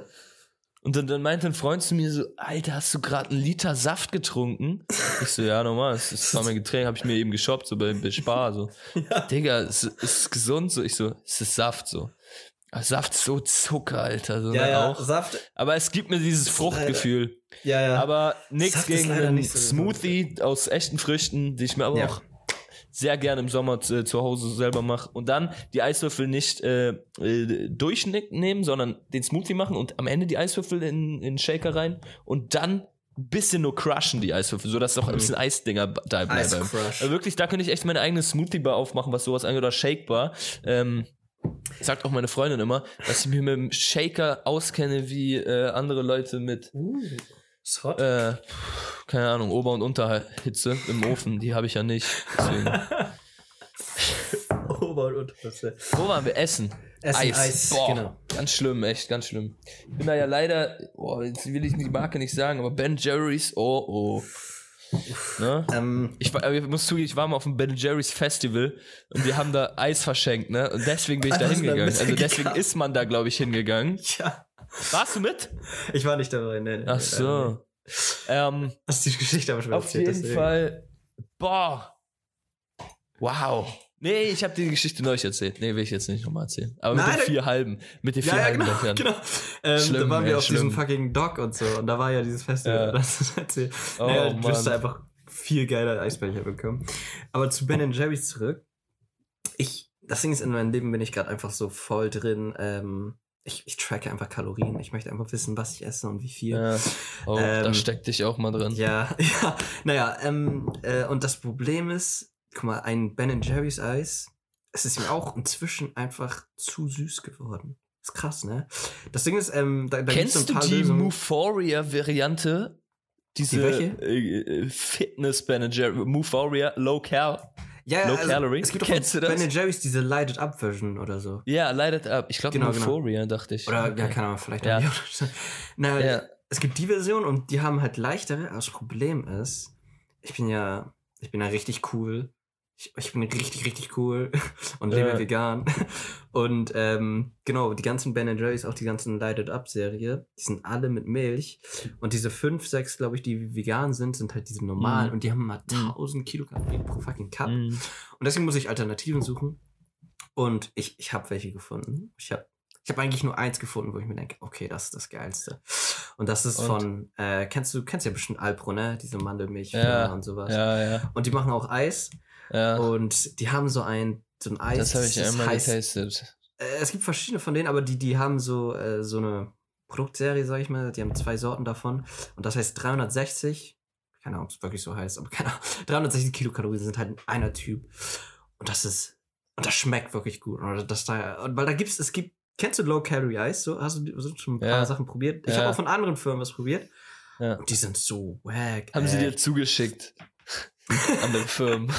Und dann, dann meinte ein Freund zu mir so, Alter, hast du gerade einen Liter Saft getrunken? Ich so, ja, normal, das, das war mein Getränk, habe ich mir eben geshoppt, so bei, bei Spar, so. Digga, es ist gesund, so. Ich so, es ist Saft, so. Aber Saft ist so Zucker, Alter, so Ja, ne, ja, auch. Saft. Aber es gibt mir dieses Fruchtgefühl. Ja, ja. Aber nichts ist gegen einen so Smoothie aus echten Früchten, die ich mir aber Ja. auch sehr gerne im Sommer zu, zu Hause selber mache. Und dann die Eiswürfel nicht äh, äh, durchnehmen, sondern den Smoothie machen und am Ende die Eiswürfel in, in den Shaker rein und dann ein bisschen nur crushen die Eiswürfel, sodass auch ein bisschen Eisdinger da bleiben. Also wirklich, da könnte ich echt meine eigene Smoothie-Bar aufmachen, was sowas angeht, oder Shake-Bar. Ähm, sagt auch meine Freundin immer, dass ich mich mit dem Shaker auskenne wie äh, andere Leute mit Uh, ist hot. äh, keine Ahnung, Ober- und Unterhitze im Ofen, die habe ich ja nicht. Ober- und Unterhitze. Wo waren wir? Essen. Essen, Eis. Eis, Boah, genau. Ganz schlimm, echt, ganz schlimm. Ich bin da ja leider, boah, jetzt will ich die Marke nicht sagen, aber Ben Jerry's, oh, oh. Ne? Ähm, Ich, ich muss zugeben, ich war mal auf dem Ben Jerry's Festival und wir haben da Eis verschenkt, ne? Und deswegen bin ich da hingegangen. Also deswegen ist man da, glaube ich, hingegangen. ja. Warst du mit? Ich war nicht dabei, ne. Ach so. Ähm, Hast du die Geschichte aber schon Auf erzählt, jeden deswegen. Fall. Boah. Wow. Nee, ich habe die Geschichte neulich erzählt. Nee, will ich jetzt nicht nochmal erzählen. Aber mit Nein, den da- vier halben. Mit den vier Ja, ja, halben genau, Löchern. genau. Ähm, Schlimm, da waren wir ey, auf schlimm. diesem fucking Dock und so. Und da war ja dieses Festival. Ja. Das ist erzählt. Oh, naja, du wirst einfach viel geiler Eisbecher bekommen. Aber zu Ben Jerry's zurück. Ich, das Ding ist, in meinem Leben bin ich gerade einfach so voll drin. Ähm, ich, ich tracke einfach Kalorien. Ich möchte einfach wissen, was ich esse und wie viel. Ja. Oh, da Ähm, steckt dich auch mal drin. Ja, ja. Naja, ähm, äh, und das Problem ist, guck mal, ein Ben Jerry's Eis, es ist mir auch inzwischen einfach zu süß geworden. Ist krass, ne? Das Ding ist, ähm, da, da gibt's so ein Kennst du paar die Lösungen. Mufforia-Variante? Diese Die welche? äh, äh, Fitness Ben Jerry, Mufforia, Low Cal. Ja, Low also, Calorie? Es gibt Kennst das? Ben Jerry's diese Lighted Up Version oder so. Ja, leidet ab. Ich glaube Genau, genau. Mufforia, dachte ich. Oder, Okay. ja, keine Ahnung, vielleicht Ja. auch. Na, Ja. es gibt die Version und die haben halt leichtere, aber das Problem ist, ich bin ja, ich bin ja richtig cool. Ich, ich bin richtig, richtig cool und lebe Ja. vegan. Und ähm, genau, die ganzen Ben Jerry's, auch die ganzen Lighted Up Serie, die sind alle mit Milch. Und diese fünf, sechs, glaube ich, die vegan sind, sind halt diese normalen Mhm. und die haben mal Mhm. 1000 Kilokalorien pro fucking Cup. Mm. Und deswegen muss ich Alternativen suchen. Und ich, ich habe welche gefunden. Ich habe ich hab eigentlich nur eins gefunden, wo ich mir denke, okay, das ist das Geilste. Und das ist Und? von, äh, kennst du, kennst ja bestimmt Alpro, ne? Diese Mandelmilch Ja, und sowas. Ja, ja, Und die machen auch Eis. Ja. Und die haben so ein, so ein Eis. das habe ich einmal heißt, getastet. äh, es gibt verschiedene von denen, aber die, die haben so, äh, so eine Produktserie, sag ich mal. Die haben zwei Sorten davon. Und das heißt 360. Keine Ahnung, ob es wirklich so heißt, aber keine Ahnung. 360 Kilokalorien sind halt in einer Typ. Und das ist, und das schmeckt wirklich gut. Oder das da, und weil da gibt's, es gibt, kennst du Low Calorie Eis? So, hast du du schon ein paar Ja. Sachen probiert? Ich Ja. habe auch von anderen Firmen was probiert. Ja. Und die sind so wack. Haben sie ey. dir zugeschickt. Andere Firmen.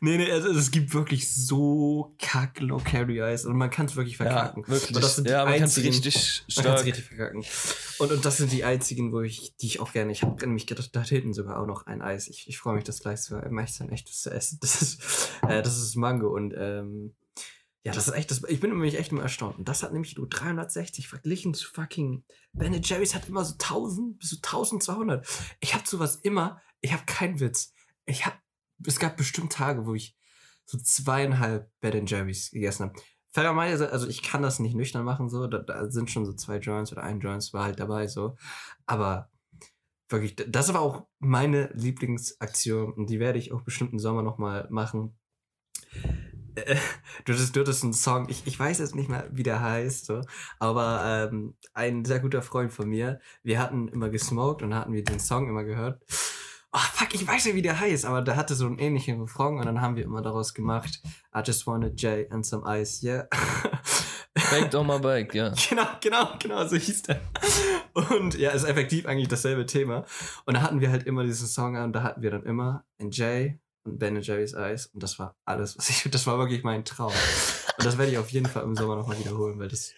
nee, nee, also es gibt wirklich so kack Low Calorie Eis und man kann es wirklich Ja, verkacken. wirklich. Und das sind die ja, man kann es einzigen- richtig Man stark. richtig verkacken. Und, und das sind die einzigen, wo ich, die ich auch gerne, ich habe nämlich gedacht, da hinten sogar auch noch ein Eis. Ich, ich freue mich, das gleich zu im Echtsein echtes zu essen. Das ist, äh, das ist Mango und ähm, ja, das ist echt, das, ich bin nämlich echt immer erstaunt. Und das hat nämlich nur 360 verglichen zu fucking Ben Jerry's hat immer so 1000 bis so 1200. Ich habe sowas immer, ich habe keinen Witz. ich hab, es gab bestimmt Tage, wo ich so zweieinhalb Ben Jerry's gegessen habe. Fairerweise, also ich kann das nicht nüchtern machen, so, da, da sind schon so zwei Joints oder ein Joints war halt dabei, so. Aber wirklich, das war auch meine Lieblingsaktion und die werde ich auch bestimmt im Sommer nochmal machen. Äh, du hattest, du hattest einen Song, ich, ich weiß jetzt nicht mehr, wie der heißt, so, aber ähm, ein sehr guter Freund von mir, wir hatten immer gesmoked und hatten wir den Song immer gehört. Oh, fuck, ich weiß ja, wie der heißt, aber der hatte so einen ähnlichen Refrain und dann haben wir immer daraus gemacht, I just want a J and some ice, yeah. Bank on my bike, ja. Genau, genau, genau, so hieß der. Und ja, ist effektiv eigentlich dasselbe Thema. Und da hatten wir halt immer diesen Song an und da hatten wir dann immer ein J und Ben Jerry's Eis und das war alles, was ich, das war wirklich mein Traum. Und das werde ich auf jeden Fall im Sommer nochmal wiederholen, weil das,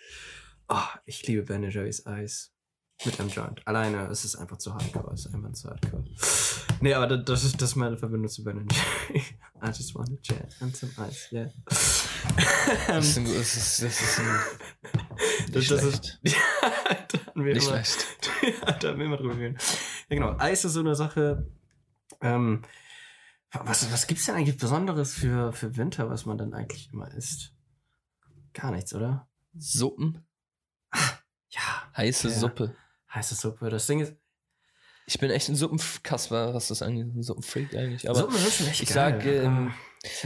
oh, ich liebe Ben Jerry's Eis. Mit einem Joint. Alleine es ist einfach zu hardcore. Es ist einfach zu hardcore. Nee, aber das ist, das ist meine Verbindung zu Ben Jerry. I just want a jet and some ice, yeah. Das ist, ein, das ist, das ist ein, nicht Das- das schlecht. ist- Ja, da nicht immer, schlecht. ja, da haben wir immer drüber geredet. Ja, genau. Eis ist so eine Sache. Ähm, was, was gibt's denn eigentlich Besonderes für, für Winter, was man dann eigentlich immer isst? Gar nichts, oder? Suppen, Ja, heiße Ja. Suppe. Heiße Suppe. Das Ding ist, Ich bin echt ein Suppenkasper, was das angeht. Ein Suppenfreak eigentlich. Aber Suppen schon echt ich geil. sag, ähm,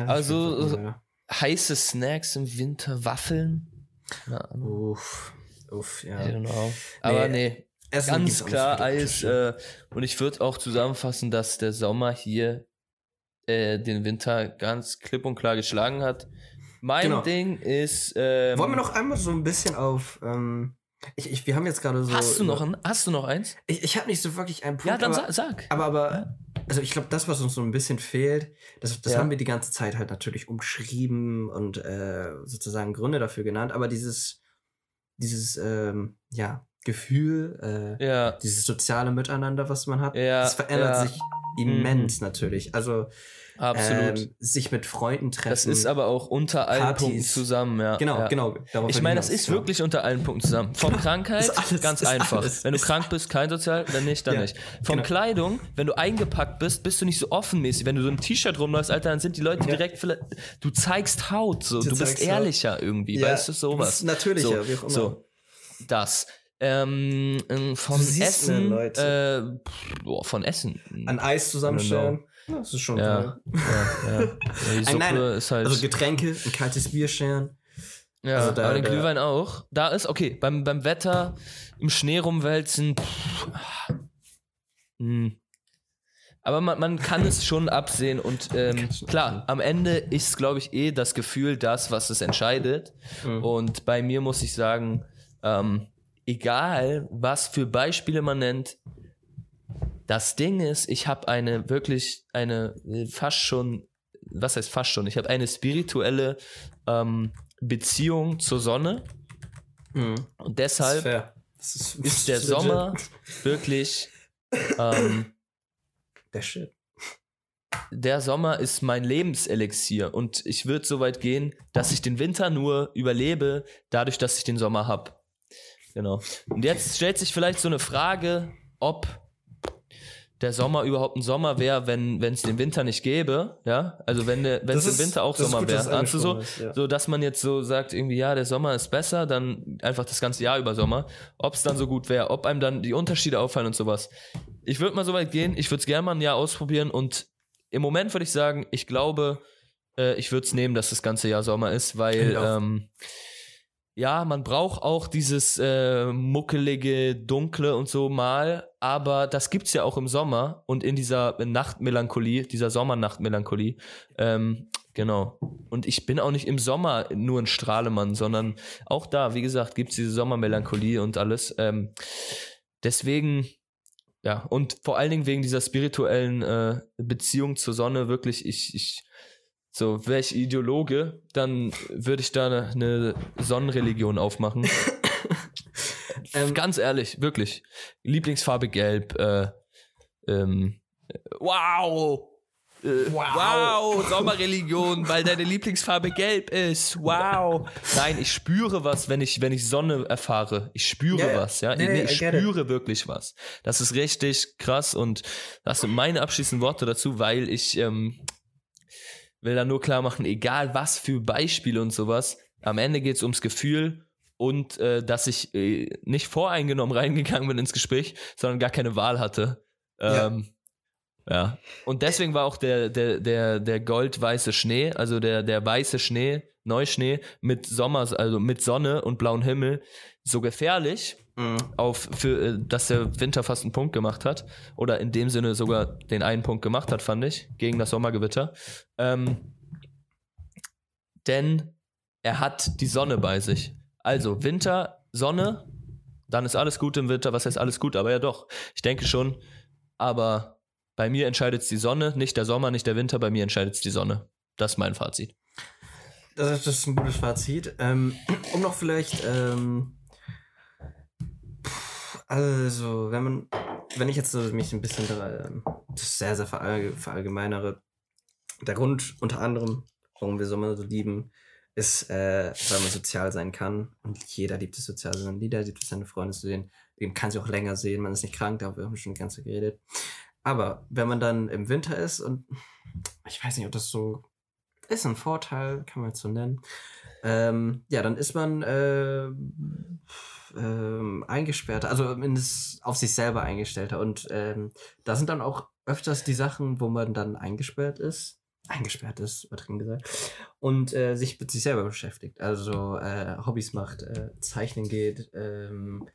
also, Suppen, heiße Snacks im Winter, Waffeln. Uff, uff, ja. I don't know. Aber nee, Essen gibt's ganz klar Eis. Äh, und ich würde auch zusammenfassen, dass der Sommer hier äh, den Winter ganz klipp und klar geschlagen hat. Mein Genau. Ding ist. Ähm, Wollen wir noch einmal so ein bisschen auf. Ähm, ich, ich, wir haben jetzt gerade so. Hast du noch ein, Hast du noch eins? Ich, ich habe nicht so wirklich einen Punkt. Ja, dann aber, sa sag. aber, aber also ich glaube, das, was uns so ein bisschen fehlt, das, das Ja. haben wir die ganze Zeit halt natürlich umschrieben und äh, sozusagen Gründe dafür genannt. Aber dieses, dieses, ähm, ja, Gefühl, äh, Ja. dieses soziale Miteinander, was man hat, Ja, das verändert ja. sich immens natürlich. Also Absolut. ähm, sich mit Freunden treffen. das ist aber auch unter allen Partys. Punkten zusammen, ja. genau, ja. genau. Ich meine, das ist genau. wirklich unter allen Punkten zusammen. Von Krankheit, Ist alles, ganz einfach. alles. Wenn du krank bist, kein Sozial, dann nicht, dann Ja, nicht. Von genau. Kleidung, wenn du eingepackt bist, bist du nicht so offenmäßig. Wenn du so ein T-Shirt rumläufst, Alter, dann sind die Leute Ja. direkt vielleicht, du zeigst Haut, so. Du Du, bist zeigst Haut. ehrlicher irgendwie, Ja, weißt du, sowas. bist natürlicher, so, wie auch immer. So, das. Ähm, ähm, von Essen, mehr äh, boah, von Essen. An Eis zusammenstellen. Ja, das ist schon ja, toll. ja, ja. Die Suppe nein, ist halt. Also Getränke, ein kaltes Bier scheren. Ja, Also da- aber den Glühwein auch. Da ist, okay, beim, beim Wetter, im Schnee rumwälzen. Pff, ah, hm. Aber man, man kann es schon absehen und ähm, klar, am Ende ist, glaube ich, eh das Gefühl das, was es entscheidet. Mhm. Und bei mir muss ich sagen, ähm, egal was für Beispiele man nennt, das Ding ist, ich habe eine wirklich, eine äh, fast schon, was heißt fast schon, ich habe eine spirituelle ähm, Beziehung zur Sonne Mhm. und Das ist deshalb. Das ist, ist der legit. Sommer wirklich, ähm, Der Shit. der Sommer ist mein Lebenselixier und ich würde so weit gehen, dass ich den Winter nur überlebe, dadurch, dass ich den Sommer habe. Genau. Und jetzt stellt sich vielleicht so eine Frage, ob der Sommer überhaupt ein Sommer wäre, wenn wenn es den Winter nicht gäbe, ja? Also wenn der- wenn es im Winter auch Sommer wäre. Also so, ist, ja. so, dass man jetzt so sagt, irgendwie, ja, der Sommer ist besser, dann einfach das ganze Jahr über Sommer. Ob es dann so gut wäre, ob einem dann die Unterschiede auffallen und sowas. Ich würde mal so weit gehen, ich würde es gerne mal ein Jahr ausprobieren und im Moment würde ich sagen, ich glaube, äh, ich würde es nehmen, dass das ganze Jahr Sommer ist, weil auch. ähm, ja, man braucht auch dieses äh, muckelige, dunkle und so mal, aber das gibt's ja auch im Sommer und in dieser Nachtmelancholie, dieser Sommernachtmelancholie. Ähm, genau. Und ich bin auch nicht im Sommer nur ein Strahlemann, sondern auch da, wie gesagt, gibt's diese Sommermelancholie und alles. Ähm, deswegen, ja, und vor allen Dingen wegen dieser spirituellen äh, Beziehung zur Sonne, wirklich, ich, ich, so, wäre ich Ideologe, dann würde ich da eine, eine Sonnenreligion aufmachen. Ähm, Ganz ehrlich, wirklich. Lieblingsfarbe gelb. Äh, ähm, wow! Äh, wow. wow, Sommerreligion, weil deine Lieblingsfarbe gelb ist. Wow. Nein, ich spüre was, wenn ich, wenn ich Sonne erfahre. Ich spüre yeah, was, ja. Yeah, nee, ich spüre wirklich was. Das ist richtig krass und das sind meine abschließenden Worte dazu, weil ich ähm, will da nur klar machen, egal was für Beispiele und sowas, am Ende geht es ums Gefühl und äh, dass ich äh, nicht voreingenommen reingegangen bin ins Gespräch, sondern gar keine Wahl hatte. Ähm, ja. ja. Und deswegen war auch der, der, der, der goldweiße Schnee, also der, der weiße Schnee, Neuschnee mit Sommers, also mit Sonne und blauem Himmel, so gefährlich, mhm. auf für, äh, dass der Winter fast einen Punkt gemacht hat. Oder in dem Sinne sogar den einen Punkt gemacht hat, fand ich, gegen das Sommergewitter. Ähm, denn er hat die Sonne bei sich. Also Winter, Sonne, dann ist alles gut im Winter. Was heißt alles gut? Aber ja doch, ich denke schon. Aber bei mir entscheidet es die Sonne, nicht der Sommer, nicht der Winter. Bei mir entscheidet es die Sonne. Das ist mein Fazit. Das ist, ein gutes Fazit. Ähm, um noch vielleicht, ähm, also wenn man, wenn ich jetzt so mich ein bisschen ähm, sehr, sehr verallgemeinere, der Grund unter anderem, warum wir Sommer so lieben, ist, äh, weil man sozial sein kann. Und jeder liebt es sozial sein. Jeder liebt es, seine Freunde zu sehen. Den kann sie auch länger sehen. Man ist nicht krank, darüber haben wir schon die Zeit geredet. Aber wenn man dann im Winter ist und ich weiß nicht, ob das so ist ein Vorteil, kann man jetzt so nennen. Ähm, ja, dann ist man äh, äh, eingesperrter, also mindestens auf sich selber eingestellter. Und ähm, da sind dann auch öfters die Sachen, wo man dann eingesperrt ist eingesperrt ist, übertrieben gesagt, und äh, sich mit sich selber beschäftigt. Also äh, Hobbys macht, äh, zeichnen geht. Ähm,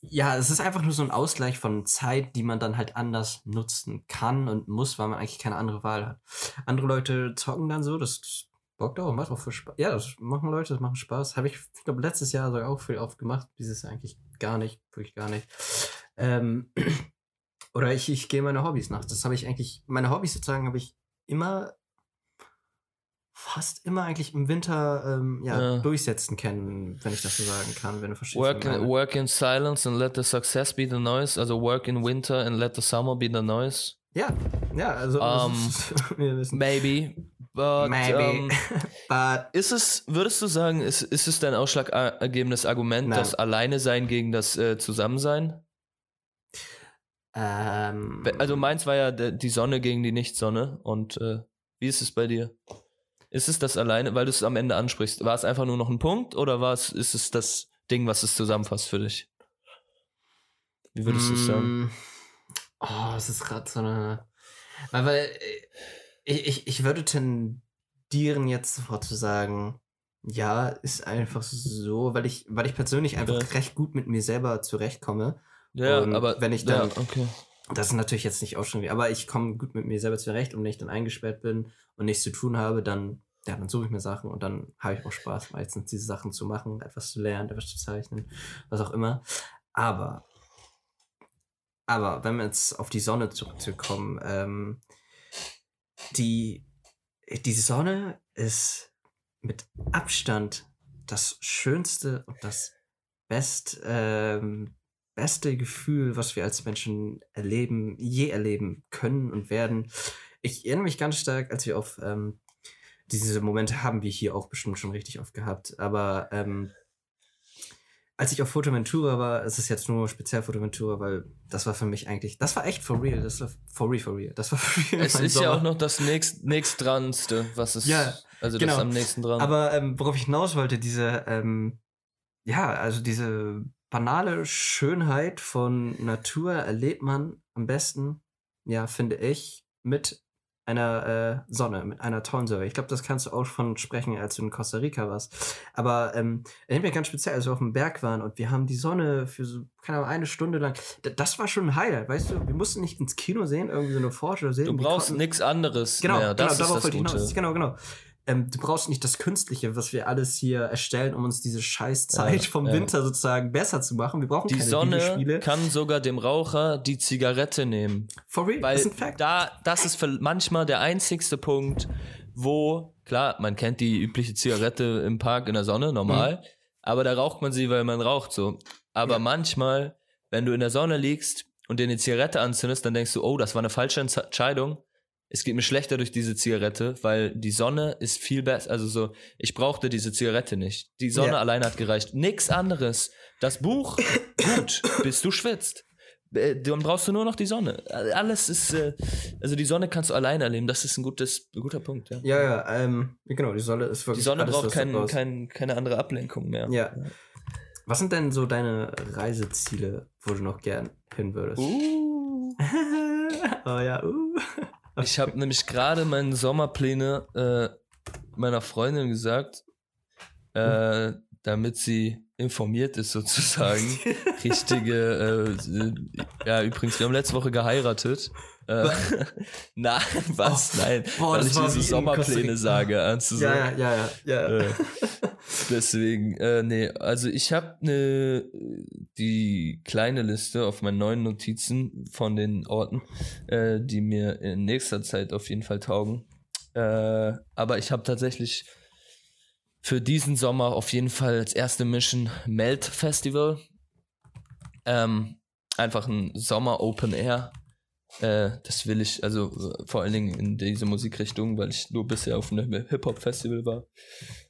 ja, es ist einfach nur so ein Ausgleich von Zeit, die man dann halt anders nutzen kann und muss, weil man eigentlich keine andere Wahl hat. Andere Leute zocken dann so, das bockt auch, macht auch viel Spaß. Ja, das machen Leute, das macht Spaß. Habe ich, ich glaube, letztes Jahr sogar auch viel oft gemacht. Dieses Jahr eigentlich gar nicht, wirklich gar nicht. Ähm, oder ich, ich gehe meine Hobbys nach. Das habe ich eigentlich, meine Hobbys sozusagen habe ich immer, fast immer eigentlich im Winter ähm, ja, ja, durchsetzen können, wenn ich das so sagen kann, wenn du verstehst. Work, in, work in silence and let the success be the noise. Also work in winter and let the summer be the noise. Ja, ja, also um, maybe. But, maybe. Um, but ist es, würdest du sagen, ist, ist es dein ausschlaggebendes Argument, Nein. das Alleine sein gegen das äh, Zusammensein? Ähm, also meins war ja die Sonne gegen die Nichtsonne. Und äh, wie ist es bei dir? Ist es das alleine, weil du es am Ende ansprichst? War es einfach nur noch ein Punkt oder war es, ist es das Ding, was es zusammenfasst für dich? Wie würdest du es sagen? Mm, oh, es ist gerade so eine. Weil, weil äh, ich, ich, ich würde tendieren, jetzt sofort zu sagen, ja, ist einfach so, weil ich, weil ich persönlich einfach ja. recht gut mit mir selber zurechtkomme. Ja, und aber wenn ich dann, ja, okay. das ist natürlich jetzt nicht auch schon wie, aber ich komme gut mit mir selber zurecht und wenn ich dann eingesperrt bin und nichts zu tun habe, dann, ja, dann suche ich mir Sachen und dann habe ich auch Spaß, meistens diese Sachen zu machen, etwas zu lernen, etwas zu zeichnen, was auch immer. Aber, aber wenn wir jetzt auf die Sonne zurückzukommen, ähm, die, die Sonne ist mit Abstand das schönste und das best, ähm, beste Gefühl, was wir als Menschen erleben, je erleben können und werden. Ich erinnere mich ganz stark, als wir auf ähm, diese Momente haben wir hier auch bestimmt schon richtig oft gehabt, aber ähm, als ich auf Fotoventura war, es ist jetzt nur speziell Fotoventura, weil das war für mich eigentlich, das war echt for real, das war for real, for real, das war for real. Es ist Sommer. ja auch noch das nächst, nächstdranste, was es, ja, also genau. das am nächsten dran. Aber ähm, worauf ich hinaus wollte, diese, ähm, ja, also diese banale Schönheit von Natur erlebt man am besten, ja, finde ich, mit einer äh, Sonne, mit einer tollen Sonne. Ich glaube, das kannst du auch von sprechen, als du in Costa Rica warst. Aber ähm, erinnert mich ganz speziell, als wir auf dem Berg waren und wir haben die Sonne für so, keine Ahnung, eine Stunde lang. Das war schon ein Highlight, weißt du? Wir mussten nicht ins Kino sehen, irgendwie so eine Forscher sehen. Du brauchst nichts anderes. Genau, mehr. Das genau, darauf wollte ich hinaus. Genau, genau ähm, du brauchst nicht das Künstliche, was wir alles hier erstellen, um uns diese Scheißzeit ja, vom ja. Winter sozusagen besser zu machen. Wir brauchen die keine Sonne kann sogar dem Raucher die Zigarette nehmen. For real? Weil da, das ist manchmal der einzigste Punkt, wo, klar, man kennt die übliche Zigarette im Park in der Sonne, normal, mhm. aber da raucht man sie, weil man raucht so. Aber ja. manchmal, wenn du in der Sonne liegst und dir eine Zigarette anzündest, dann denkst du, oh, das war eine falsche Entscheidung es geht mir schlechter durch diese Zigarette, weil die Sonne ist viel besser. Also so, ich brauchte diese Zigarette nicht. Die Sonne Ja. allein hat gereicht. Nix anderes. Das Buch, gut, bis du schwitzt. Äh, Dann brauchst du nur noch die Sonne. Alles ist, äh, also die Sonne kannst du alleine erleben. Das ist ein gutes, ein guter Punkt, ja. Ja, ja, ähm, genau, die Sonne ist Die wirklich. Sonne alles, braucht kein, kein, keine andere Ablenkung mehr. Ja. Was sind denn so deine Reiseziele, wo du noch gern hin würdest? Uh. oh ja, uh. Ich habe nämlich gerade meine Sommerpläne äh, meiner Freundin gesagt, äh, damit sie informiert ist sozusagen. Richtige, äh, ja übrigens, wir haben letzte Woche geheiratet. Äh, nein, was? Nein, boah, weil ich diese Sommerpläne sage. so? Ja, ja, ja, ja. ja. Äh, deswegen, äh, nee, also ich habe ne, die kleine Liste auf meinen neuen Notizen von den Orten, äh, die mir in nächster Zeit auf jeden Fall taugen. Äh, aber ich habe tatsächlich für diesen Sommer auf jeden Fall als erste Mission Melt Festival. Ähm, einfach ein Sommer Open Air. Äh, das will ich, also vor allen Dingen in diese Musikrichtung, weil ich nur bisher auf einem Hip-Hop-Festival war.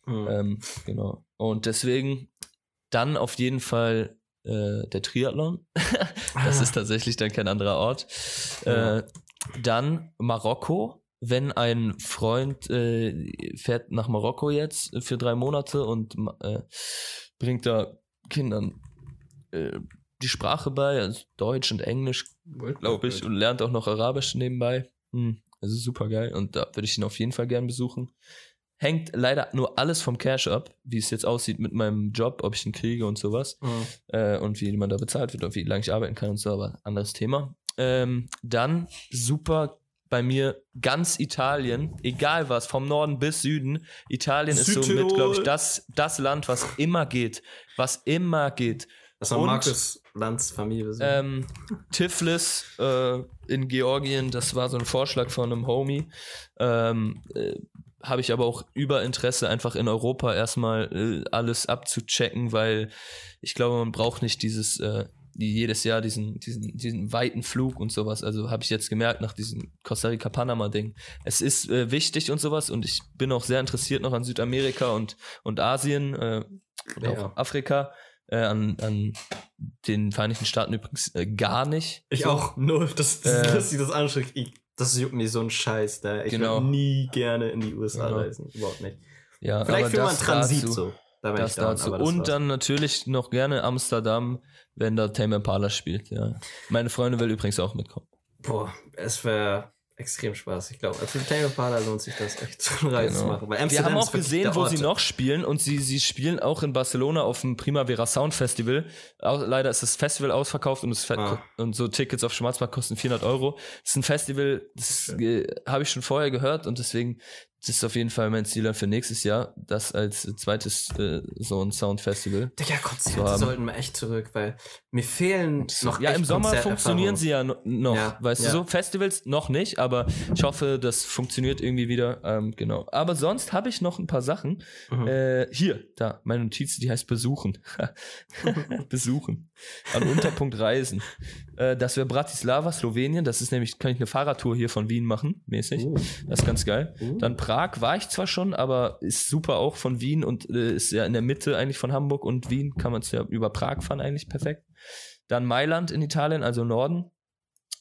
Mhm. Ähm, genau. Und deswegen dann auf jeden Fall äh, der Triathlon. das Ah. ist tatsächlich dann kein anderer Ort. Ja. Äh, dann Marokko. Wenn ein Freund äh, fährt nach Marokko jetzt für drei Monate und äh, bringt da Kindern äh, die Sprache bei, also Deutsch und Englisch, glaube ich, und lernt auch noch Arabisch nebenbei. Hm, also super geil. Und da würde ich ihn auf jeden Fall gern besuchen. Hängt leider nur alles vom Cash ab, wie es jetzt aussieht mit meinem Job, ob ich ihn kriege und sowas. Mhm. Äh, und wie man da bezahlt wird und wie lange ich arbeiten kann und so, aber anderes Thema. Ähm, dann super bei mir ganz Italien, egal was, vom Norden bis Süden. Italien ist somit, Südtirol. glaube ich, das, das Land, was immer geht. Was immer geht. Das war Und- Markus Lanz Familie. Ähm, Tiflis äh, in Georgien, das war so ein Vorschlag von einem Homie. Ähm, äh, Habe ich aber auch über Interesse, einfach in Europa erstmal äh, alles abzuchecken, weil ich glaube, man braucht nicht dieses, äh, jedes Jahr diesen, diesen, diesen weiten Flug und sowas. Also habe ich jetzt gemerkt nach diesem Costa Rica-Panama-Ding. Es ist äh, wichtig und sowas und ich bin auch sehr interessiert noch an Südamerika und, und Asien äh, und Ja. auch Afrika. Äh, an, an den Vereinigten Staaten übrigens äh, gar nicht. ich So. auch, nur, das, das, Äh, dass sie das. Ich, das juckt mich so ein Scheiß da. Ich Genau. würde nie gerne in die USA Genau. reisen. Überhaupt nicht. Ja, Vielleicht für mal einen Transit dazu, so. Da Das down, dazu. das Und war's. dann natürlich noch gerne Amsterdam, wenn da Tame Impala spielt. Ja. Meine Freundin will übrigens auch mitkommen. Boah, es wäre extrem Spaß. Ich glaube, als Tame Impala lohnt sich das echt, so eine Reise zu Genau. machen. Weil Wir Amsterdam haben ist auch gesehen, wo sie noch spielen und sie, sie spielen auch in Barcelona auf dem Primavera Sound Festival. Leider ist das Festival ausverkauft und, Ah. und so Tickets auf Schwarzmarkt kosten 400 Euro. Das ist ein Festival, das äh, habe ich schon vorher gehört und deswegen das ist auf jeden Fall mein Ziel dann für nächstes Jahr, das als äh, zweites äh, so ein Sound Festival. Digga, Konzerte sollten wir echt zurück, weil mir fehlen noch ja, im Sommer funktionieren sie ja no- noch, Ja, weißt ja. du so? Festivals noch nicht, aber ich hoffe, das funktioniert irgendwie wieder. Ähm, genau. Aber sonst habe ich noch ein paar Sachen. Mhm. Äh, hier, da, meine Notiz, die heißt Besuchen. Besuchen. An Unterpunkt Reisen. Äh, das wäre Bratislava, Slowenien. Das ist nämlich, kann ich eine Fahrradtour hier von Wien machen, mäßig. Uh, Das ist ganz geil. uh. Dann Prag war ich zwar schon, aber ist super auch von Wien und äh, ist ja in der Mitte eigentlich von Hamburg und Wien. Kann man es ja über Prag fahren eigentlich perfekt. Dann Mailand in Italien, also Norden.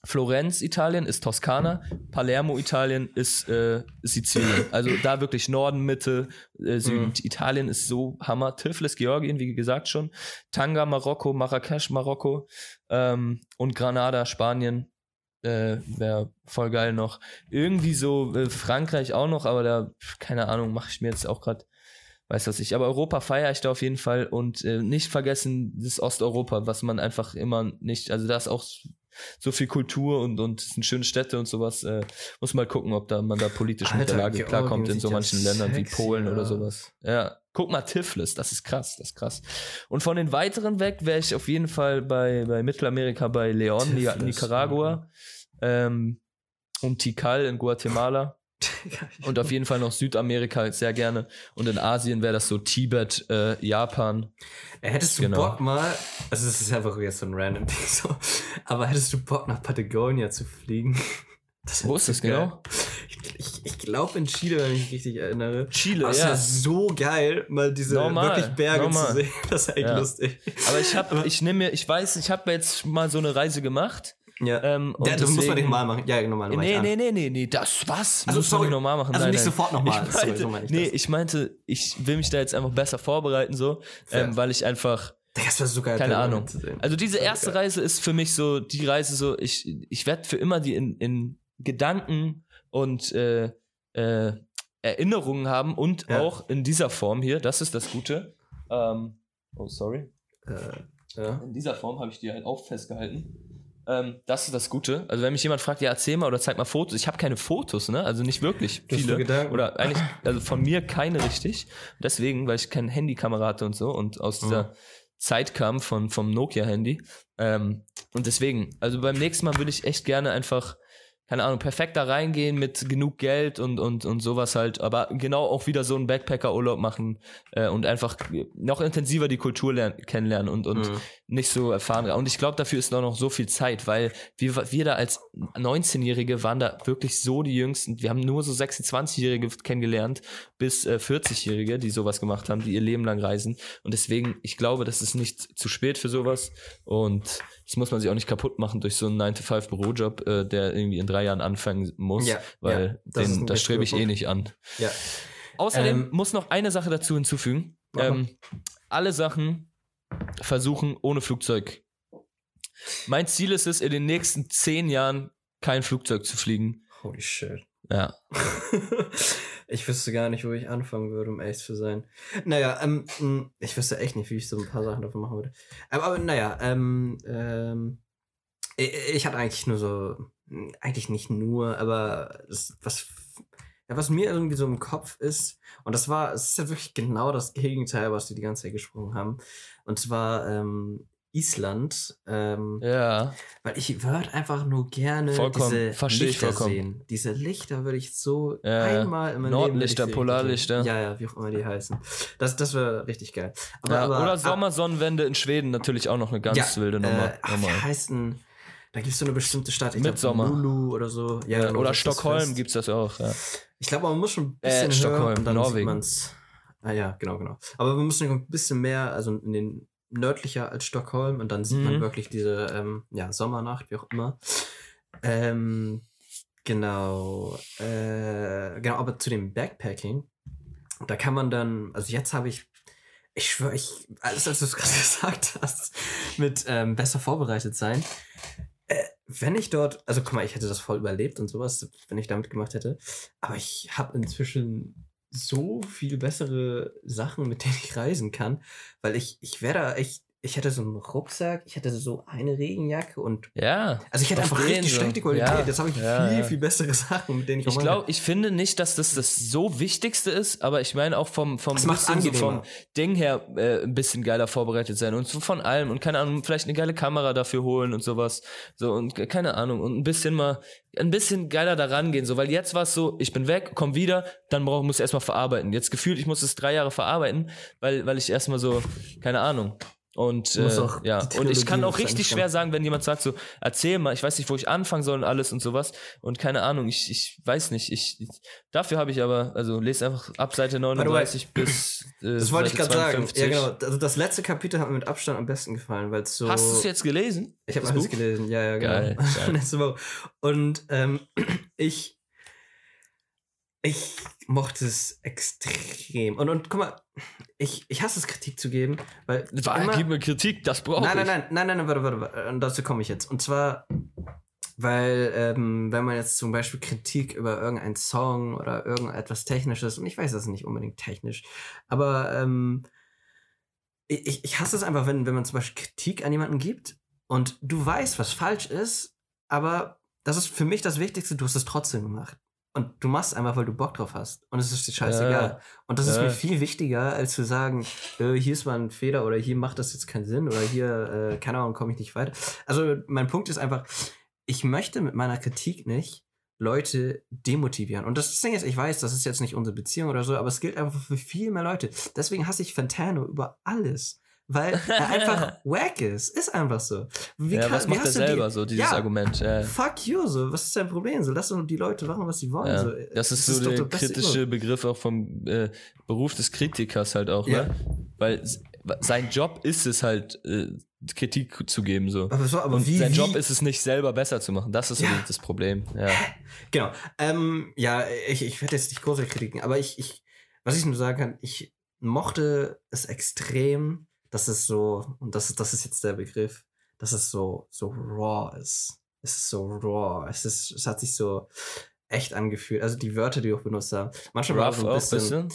Florenz, Italien ist Toskana. Palermo, Italien ist äh, Sizilien. Also da wirklich Norden, Mitte, äh, Süden. Mhm. Italien ist so Hammer. Tiflis, Georgien, wie gesagt schon. Tanga, Marokko, Marrakesch, Marokko. Ähm, und Granada, Spanien. Äh, Wäre voll geil noch. Irgendwie so äh, Frankreich auch noch, aber da, keine Ahnung, mache ich mir jetzt auch gerade weiß was ich. Aber Europa feiere ich da auf jeden Fall und äh, nicht vergessen das Osteuropa, was man einfach immer nicht, also da ist auch so viel Kultur und und es sind schöne Städte und sowas. Äh, muss mal gucken, ob da man da politisch mit der Alter, Lage klarkommt in so manchen Ländern wie Polen oder sowas. Ja, guck mal Tiflis, das ist krass, das ist krass. Und von den weiteren weg wäre ich auf jeden Fall bei bei Mittelamerika bei Leon, Tiflis, Nicaragua. Ähm, und Tikal in Guatemala. Und auf jeden Fall noch Südamerika sehr gerne. Und in Asien wäre das so Tibet, äh, Japan. Äh, Hättest du Genau. Bock mal, also es ist einfach jetzt so ein random Ding so, aber hättest du Bock nach Patagonia zu fliegen? Das Wo ist das so geil. genau? ich, ich glaube in Chile, wenn ich mich richtig erinnere. Chile, Aber ja. ja so geil, mal diese Normal, wirklich Berge normal. zu sehen. Das ist echt Ja. lustig. Aber ich habe, ich nehme mir, ich weiß, ich habe jetzt mal so eine Reise gemacht. Ja. Ähm, ja, das muss man deswegen- nicht normal machen. Ja, normal. Nee, nee, nee, nee, nee, das was? Also, Muss man sorry. nicht normal machen. Also nein, nicht nein. sofort nochmal. Ich Sorry, meinte, so meine ich nee, das. ich meinte, ich will mich da jetzt einfach besser vorbereiten, so, ähm, weil ich einfach, Das wäre so geil. keine Ahnung. zu sehen. Also diese erste geil. Reise ist für mich so die Reise so, ich, ich werde für immer die in, in Gedanken und äh, äh, Erinnerungen haben und Ja. auch in dieser Form hier, das ist das Gute. Ähm, oh, sorry. Äh, ja. In dieser Form habe ich die halt auch festgehalten. Ähm, das ist das Gute. Also wenn mich jemand fragt, ja, erzähl mal oder zeig mal Fotos. Ich habe keine Fotos, ne? Also nicht wirklich viele. Oder eigentlich, also von mir keine richtig. Deswegen, weil ich kein Handykamera hatte und so und aus dieser Mhm. Zeit kam von, vom Nokia-Handy. Ähm, und deswegen, also beim nächsten Mal würde ich echt gerne einfach, keine Ahnung, perfekt da reingehen mit genug Geld und, und, und sowas halt, aber genau auch wieder so einen Backpacker-Urlaub machen äh, und einfach noch intensiver die Kultur lernen, kennenlernen und, und Mhm. nicht so erfahren. Und ich glaube, dafür ist noch, noch so viel Zeit, weil wir, wir da als 19-Jährige waren da wirklich so die Jüngsten. Wir haben nur so 26-Jährige kennengelernt, bis äh, 40-Jährige, die sowas gemacht haben, die ihr Leben lang reisen. Und deswegen, ich glaube, das ist nicht zu spät für sowas. Und das muss man sich auch nicht kaputt machen durch so einen 9-to-5-Bürojob, äh, der irgendwie in drei Jahren anfangen muss, Ja, weil ja, den, das strebe ich eh nicht an. Ja. Außerdem Ähm, muss noch eine Sache dazu hinzufügen. Ähm, alle Sachen versuchen ohne Flugzeug. Mein Ziel ist es, in den nächsten zehn Jahren kein Flugzeug zu fliegen. Holy shit. Ja. ich wüsste gar nicht, wo ich anfangen würde, um ehrlich zu sein. Naja, ähm, mh, ich wüsste echt nicht, wie ich so ein paar Sachen davon machen würde. Aber, aber naja, ähm, ähm, ich, ich hatte eigentlich nur so, mh, eigentlich nicht nur, aber das, was, ja, was mir irgendwie so im Kopf ist, und das war, es ist ja wirklich genau das Gegenteil, was wir die ganze Zeit gesprochen haben. Und zwar, ähm, Island, ähm, Ja. weil ich würde einfach nur gerne Vollkommen, diese Lichter vollkommen. sehen. Diese Lichter würde ich so Ja, einmal in meinem Nordlichter, Leben... Polarlichter. Ja, ja, wie auch immer die heißen. Das, das wäre richtig geil. Aber, ja. aber, Oder Sommersonnenwende in Schweden natürlich auch noch eine ganz ja, wilde Nummer. Äh, ach, wie heißt denn... Da gibt es so eine bestimmte Stadt. Ich glaub, Midsommer. Lulu oder so. Ja, genau, oder Stockholm Fest. gibt's das auch. Ich glaube, man muss schon ein Äh, bisschen höher Stockholm, und dann Norwegen. sieht man's. Ah ja, genau, genau. Aber wir müssen ein bisschen mehr, also in den nördlicher als Stockholm und dann sieht man Mhm. wirklich diese ähm, ja, Sommernacht, wie auch immer. Ähm, genau. Äh, genau, aber zu dem Backpacking, da kann man dann, also jetzt habe ich, ich schwöre, ich, alles, als du gerade gesagt hast, mit ähm, besser vorbereitet sein. Äh, wenn ich dort, also guck mal, ich hätte das voll überlebt und sowas, wenn ich damit gemacht hätte. Aber ich habe inzwischen so viel bessere Sachen, mit denen ich reisen kann, weil ich, ich wäre da echt, ich hätte so einen Rucksack, ich hätte so eine Regenjacke und ja. also ich hätte Auf einfach richtig so. schlechte Qualität. Ja, Jetzt habe ich ja, viel, viel bessere Sachen, mit denen ich, Ich glaube, ich finde nicht, dass das das so Wichtigste ist, aber ich meine auch vom vom bisschen vom. Ding her äh, ein bisschen geiler vorbereitet sein und so von allem und keine Ahnung, vielleicht eine geile Kamera dafür holen und sowas. So und ke- keine Ahnung und ein bisschen mal ein bisschen geiler da rangehen, so weil jetzt war es so, ich bin weg, komm wieder, dann brauch, muss ich erstmal verarbeiten. Jetzt gefühlt, ich muss es drei Jahre verarbeiten, weil weil ich erstmal so keine Ahnung und äh, ja und ich kann auch richtig schwer sagen, wenn jemand sagt so erzähl mal, ich weiß nicht, wo ich anfangen soll und alles und sowas und keine Ahnung, ich, ich weiß nicht, ich, ich dafür habe ich aber also lese einfach ab Seite the way, 39 bis äh, Das wollte ich gerade sagen. 52. Ja, genau. Also das letzte Kapitel hat mir mit Abstand am besten gefallen, weil so. Hast du es jetzt gelesen? Ich habe alles Buch? gelesen, ja, ja, genau. Geil, geil. Und ähm, ich, ich mochte es extrem. Und, und guck mal, ich, ich hasse es, Kritik zu geben, weil. War, immer- gib mir Kritik, das brauche nein, ich. nein, nein, nein, nein, nein, warte, warte, warte. Und dazu komme ich jetzt. Und zwar, weil, ähm, wenn man jetzt zum Beispiel Kritik über irgendeinen Song oder irgendetwas Technisches, und ich weiß, das ist nicht unbedingt technisch, aber ähm, ich, ich hasse es einfach, wenn, wenn man zum Beispiel Kritik an jemanden gibt und du weißt, was falsch ist, aber das ist für mich das Wichtigste, du hast es trotzdem gemacht. Und du machst einfach, weil du Bock drauf hast. Und es ist dir scheißegal. Ja. Und das ist Ja. mir viel wichtiger, als zu sagen, äh, hier ist mal ein Fehler oder hier macht das jetzt keinen Sinn oder hier, äh, keine Ahnung, komme ich nicht weiter. Also mein Punkt ist einfach, ich möchte mit meiner Kritik nicht Leute demotivieren. Und das Ding ist, ich weiß, das ist jetzt nicht unsere Beziehung oder so, aber es gilt einfach für viel mehr Leute. Deswegen hasse ich Fantano über alles. Weil er einfach wack ist. Ist einfach so. Wie ja, kann- was wie macht er du die- selber so, dieses Ja. Argument? Ja. Fuck you, so. Was ist dein Problem? So, lass doch die Leute machen, was sie wollen. Ja, So, das ist es so doch der kritische Begriff auch vom äh, Beruf des Kritikers halt auch, Ja. ne? Weil sein Job ist es halt, äh, Kritik zu geben, so. Aber, so, aber Und wie, sein wie, Job ist es nicht selber besser zu machen. Das ist so Ja. das Problem. Ja. Genau. Ähm, ja, ich, ich werde jetzt nicht große Kritiken, aber ich, ich, was ich nur sagen kann, ich mochte es extrem, dass es so, und das, ist- das ist jetzt der Begriff, dass es so, so raw ist. Es ist so raw. Es ist, es hat sich so echt angefühlt. Also die Wörter, die wir auch benutzt haben. Manchmal war so ein bisschen, bisschen.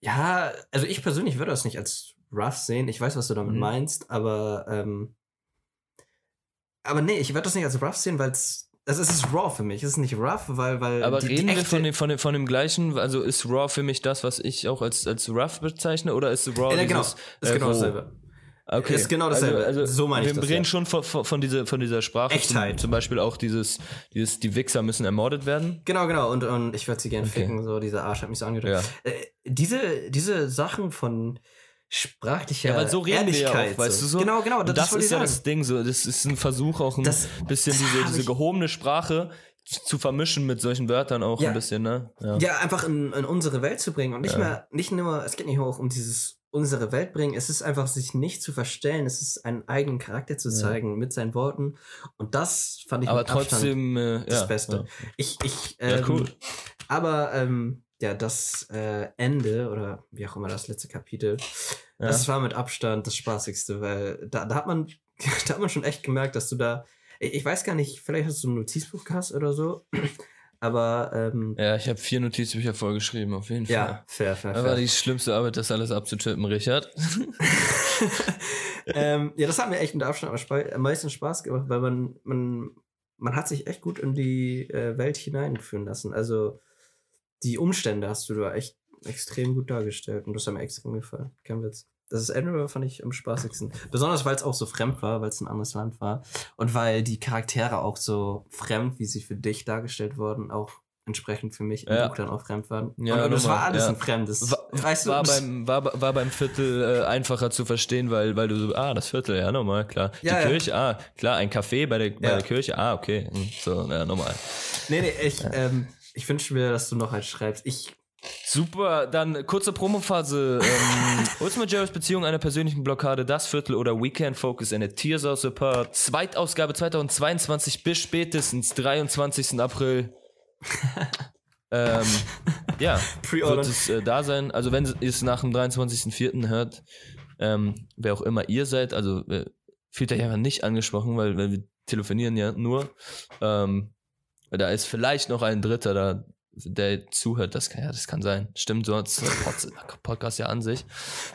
Ja, also ich persönlich würde das nicht als rough sehen. Ich weiß, was du damit Mhm. meinst, aber ähm, aber nee, ich würde das nicht als rough sehen, weil es also es ist raw für mich. Es ist nicht rough, weil weil Aber die, die reden wir echte- von dem, von, dem, von dem gleichen, also ist Raw für mich das, was ich auch als, als rough bezeichne, oder ist Raw Ja, genau, dieses, ist äh, genau roh? dasselbe. Okay. Ist genau dasselbe. Also, So meine ich wir das, reden ja. schon von, von, von, dieser, von dieser Sprache. Echtheit. Zum, zum Beispiel auch dieses, dieses, die Wichser müssen ermordet werden. Genau, genau. Und, und ich würde sie gerne Okay. ficken. So, dieser Arsch hat mich so angedrückt. Ja. Äh, diese, diese Sachen von sprachlicher Ja, weil so reden wir ja Ehrlichkeit. auch, weißt du so? Genau, genau. Das, das, ist ich ja das Ding, so, das ist ein Versuch auch ein Das- bisschen das diese, diese gehobene Sprache zu vermischen mit solchen Wörtern auch Ja. ein bisschen, ne? Ja. Ja, einfach in, in unsere Welt zu bringen und nicht Ja. mehr, nicht nur, es geht nicht nur auch um dieses unsere Welt bringen, es ist einfach sich nicht zu verstellen, es ist einen eigenen Charakter zu zeigen mit seinen Worten und das fand ich Aber mit Abstand trotzdem, äh, das Beste. Ja. Ich, ich, ähm, cool. Aber ähm, ja, das äh, Ende oder wie auch immer das letzte Kapitel, Ja. das war mit Abstand das spaßigste, weil da, da hat man, da hat man schon echt gemerkt, dass du da, ich, weiß gar nicht, vielleicht hast du ein Notizbuch gehabt oder so, aber ähm, ja, ich habe vier Notizbücher vollgeschrieben, auf jeden Fall. ja, fair, fair, Das war fair. die schlimmste Arbeit, das alles abzutippen, Richard. ähm, ja, das hat mir echt mit Abstand am meisten Spaß gemacht, weil man, man, man hat sich echt gut in die äh, Welt hineinführen lassen. Also die Umstände hast du da echt extrem gut dargestellt und das hat mir extrem gefallen. Kein Witz. Das Ende fand ich am spaßigsten. Besonders weil es auch so fremd war, weil es ein anderes Land war. Und weil die Charaktere auch so fremd, wie sie für dich dargestellt wurden, auch entsprechend für mich im Ja. Buch dann auch fremd waren. Ja, und, nochmal, war alles ja. ein Fremdes. War, weißt du, war, das- beim, war, war beim Viertel äh, einfacher zu verstehen, weil, weil du so, ah, das Viertel, ja, normal, klar. Ja, die. Kirche, ah, klar, ein Café bei der, bei der Kirche, ah, okay, hm, so, ja, normal. Nee, nee, ich, ähm, ich wünsche mir, dass du noch eins schreibst. Ich, Super, dann kurze Promophase. Ähm, Ultimate Jarvis Beziehung einer persönlichen Blockade, das Viertel oder Weekend Focus eine Tears of the Part. Zweitausgabe 2022 bis spätestens 23. April. ähm, ja, wird es äh, da sein. Also wenn ihr es nach dem 23.04. hört, ähm, wer auch immer ihr seid, also äh, fühlt euch einfach nicht angesprochen, weil, weil wir telefonieren ja nur. Ähm, da ist vielleicht noch ein Dritter da, der zuhört. Das kann, ja, das kann sein. Stimmt, so hat Pod Podcast ja an sich.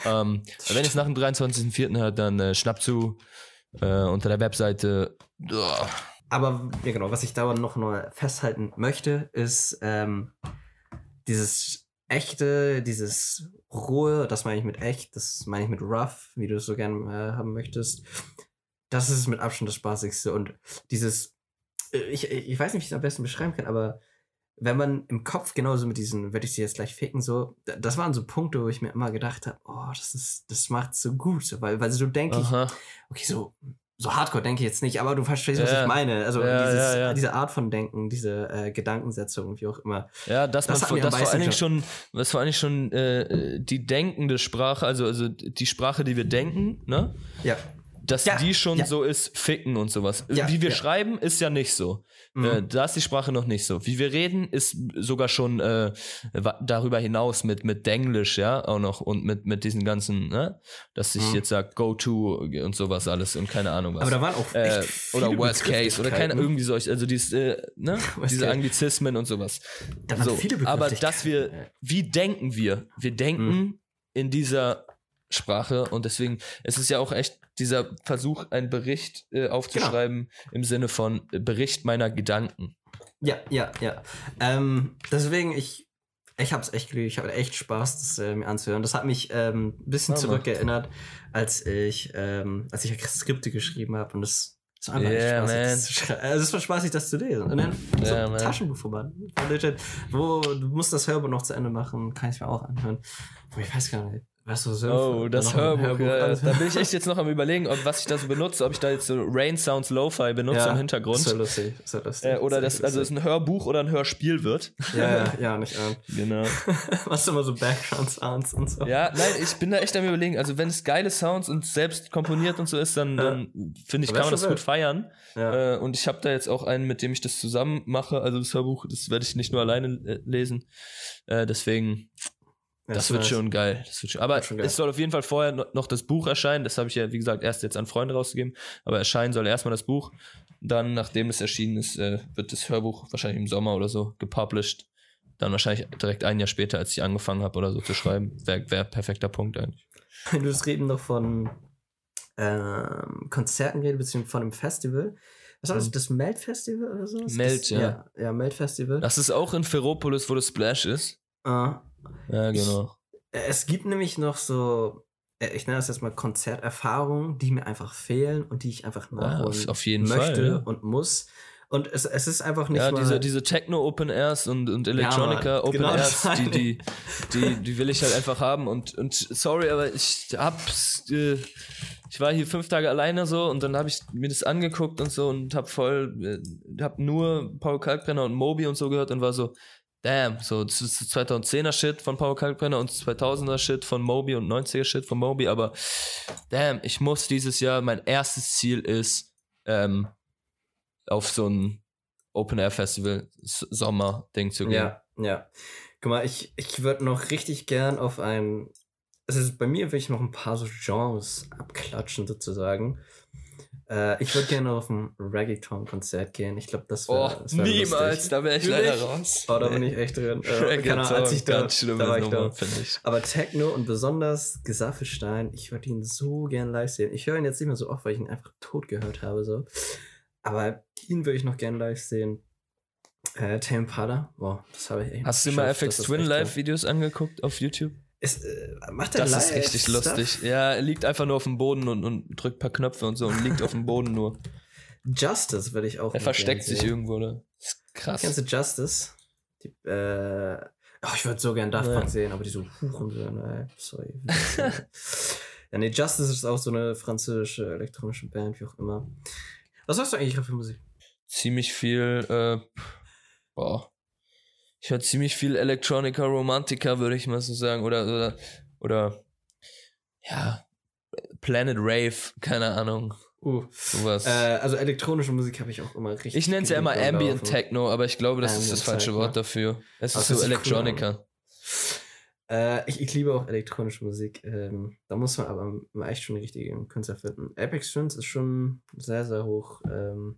Ähm, wenn ihr es nach dem 23.04. hört, dann äh, schnappt zu äh, unter der Webseite. Uah. aber ja genau, was ich da noch mal festhalten möchte, ist ähm, dieses echte, dieses rohe, das meine ich mit echt, das meine ich mit rough, wie du es so gern äh, haben möchtest. Das ist mit Abstand das Spaßigste und dieses, äh, ich, ich weiß nicht, wie ich es am besten beschreiben kann, aber wenn man im Kopf genauso mit diesen, werde ich sie jetzt gleich ficken, so, da- das waren so Punkte, wo ich mir immer gedacht habe, oh, das ist, das macht so gut, so, weil, weil so denke ich, okay, so, so hardcore denke ich jetzt nicht, aber du verstehst, was Ja. ich meine. Also Ja, dieses, ja, diese Art von Denken, diese äh, Gedankensetzung, wie auch immer. Ja, dass Das man vor, das vor allen Dingen schon, was vor allen Dingen schon äh, die denkende Sprache, also, also die Sprache, die wir denken, ne? Ja. Dass Ja, die schon ja. so ist, ficken und sowas. Ja, Wie wir schreiben, ist ja nicht so. Mhm. Äh, da ist die Sprache noch nicht so. Wie wir reden, ist sogar schon äh, darüber hinaus mit, mit Denglisch, ja, auch noch und mit, mit diesen ganzen, ne? Dass ich Mhm. jetzt sag, go to und sowas alles und keine Ahnung was. aber da waren auch äh, oder Worst Case oder keine Begrifflichkeiten. irgendwie solch, also dieses, äh, ne? Diese. Anglizismen und sowas. Da waren So, viele aber dass wir, wie denken wir? Wir denken Mhm. in dieser Sprache und deswegen, es ist ja auch echt dieser Versuch, einen Bericht äh, aufzuschreiben Genau. im Sinne von äh, Bericht meiner Gedanken. Ja, ja, ja. Ähm, deswegen, ich, ich hab's echt geliebt. Ich hatte echt Spaß, das äh, mir anzuhören. Das hat mich ähm, ein bisschen Hammer. zurückerinnert, als ich, ähm, als ich Skripte geschrieben habe und das das war einfach Yeah, spaßig, man. das. Also es war spaßig, das zu lesen. Und dann so Yeah. Legit, Wo du musst das Hörbuch noch zu Ende machen, kann ich mir auch anhören. Boah, ich weiß gar nicht. Was so Sinn Oh, das ein Hörbuch. ja, da bin ich echt jetzt noch am überlegen, ob, was ich da so benutze, ob ich da jetzt so Rain Sounds Lo-Fi benutze im Hintergrund. Ist ja lustig. Ist ja lustig. Äh, oder das, echt also es lustig. ein Hörbuch oder ein Hörspiel wird. Ja, ja, ja, nicht an. Genau. Was immer so Background Sounds und so. Ja, nein, ich bin da echt am überlegen. Also wenn es geile Sounds und selbst komponiert und so ist, dann, Ja. dann finde ich, kann man das gut feiern. Ja. Äh, und ich habe da jetzt auch einen, mit dem ich das zusammen mache. Also das Hörbuch, das werde ich nicht nur alleine äh, lesen. Äh, deswegen, Das wird schon geil. Das wird schon, aber schon es soll auf jeden Fall vorher no- noch das Buch erscheinen. Das habe ich ja, wie gesagt, erst jetzt an Freunde rausgegeben. Aber erscheinen soll erstmal das Buch. Dann, nachdem es erschienen ist, äh, wird das Hörbuch wahrscheinlich im Sommer oder so gepublished. Dann wahrscheinlich direkt ein Jahr später, als ich angefangen habe oder so zu schreiben. Wäre wär perfekter Punkt eigentlich. Du hast reden noch von ähm, Konzerten geredet, beziehungsweise von einem Festival. Was war das? Mhm. Das Melt Festival oder so? Melt, das, ja. Ja, ja Melt Festival. Das ist auch in Ferropolis, wo das Splash ist. Ah. Ja, genau. Äh, Es gibt nämlich noch so, äh, ich nenne das jetzt mal Konzerterfahrungen, die mir einfach fehlen und die ich einfach Ja, nachholen auf, auf jeden möchte Fall. Ja, und muss. Und es, es ist einfach nicht ja diese, diese Techno Open Airs und, und Electronica Mann, Open genau die, die, die, die will ich halt einfach haben. Und, und sorry, aber ich hab's. Äh, ich war hier fünf Tage alleine so und dann habe ich mir das angeguckt und so und hab voll, äh, hab nur Paul Kalkbrenner und Moby und so gehört und war so, damn, so das ist 2010er Shit von Paul Kalkbrenner und 2000er Shit von Moby und 90er Shit von Moby, aber damn, ich muss dieses Jahr, mein erstes Ziel ist, ähm, auf so ein Open Air Festival S- Sommer-Ding zu gehen. Ja, ja. Guck mal, ich, ich würde noch richtig gern auf ein. Ist bei mir will ich noch ein paar so Genres abklatschen sozusagen. Äh, ich würde gerne auf ein Reggaeton-Konzert gehen. Ich glaube, das Oh, wäre. wär niemals, lustig. da wäre ich leider raus. Oh, da bin ich echt drin. Äh, keine Reggaeton, Ahnung, als ich da, ganz schlimmes da war ich Nummer, da. finde ich. Aber Techno und besonders Gesaffelstein, ich würde ihn so gern live sehen. Ich höre ihn jetzt nicht mehr so oft, weil ich ihn einfach tot gehört habe. So. Aber ihn würde ich noch gern live sehen. Äh, Tame Impala, wow, das habe ich echt Hast du mal. FX Twin Live-Videos angeguckt auf YouTube? Ist, äh, macht er Das live ist richtig Stuff? lustig. Ja, er liegt einfach nur auf dem Boden und, und drückt ein paar Knöpfe und so und liegt auf dem Boden nur. Justice würde ich auch Er versteckt sich sehen. irgendwo, ne? Das ist krass. Kennst du Justice? Die, äh, oh, ich würde so gern Daft. Punk sehen, aber die so Hurensöhne, ey. Sorry. ja, nee, Justice ist auch so eine französische elektronische Band, wie auch immer. Was hörst du eigentlich für Musik? Ziemlich viel, äh, boah. Ich höre ziemlich viel Electronica Romantica, würde ich mal so sagen. Oder, oder, oder, ja, Planet Rave, keine Ahnung. Uh. Sowas. Äh, also elektronische Musik habe ich auch immer richtig. ich nenne es ja immer Ambient. Techno, aber ich glaube, das ist Ambient das falsche Techno. Wort dafür. Es ist so sich cool. Electronica. Äh, ich, ich liebe auch elektronische Musik. Ähm, da muss man aber echt schon die richtigen Künstler finden. Apex Twins ist schon sehr, sehr hoch, ähm,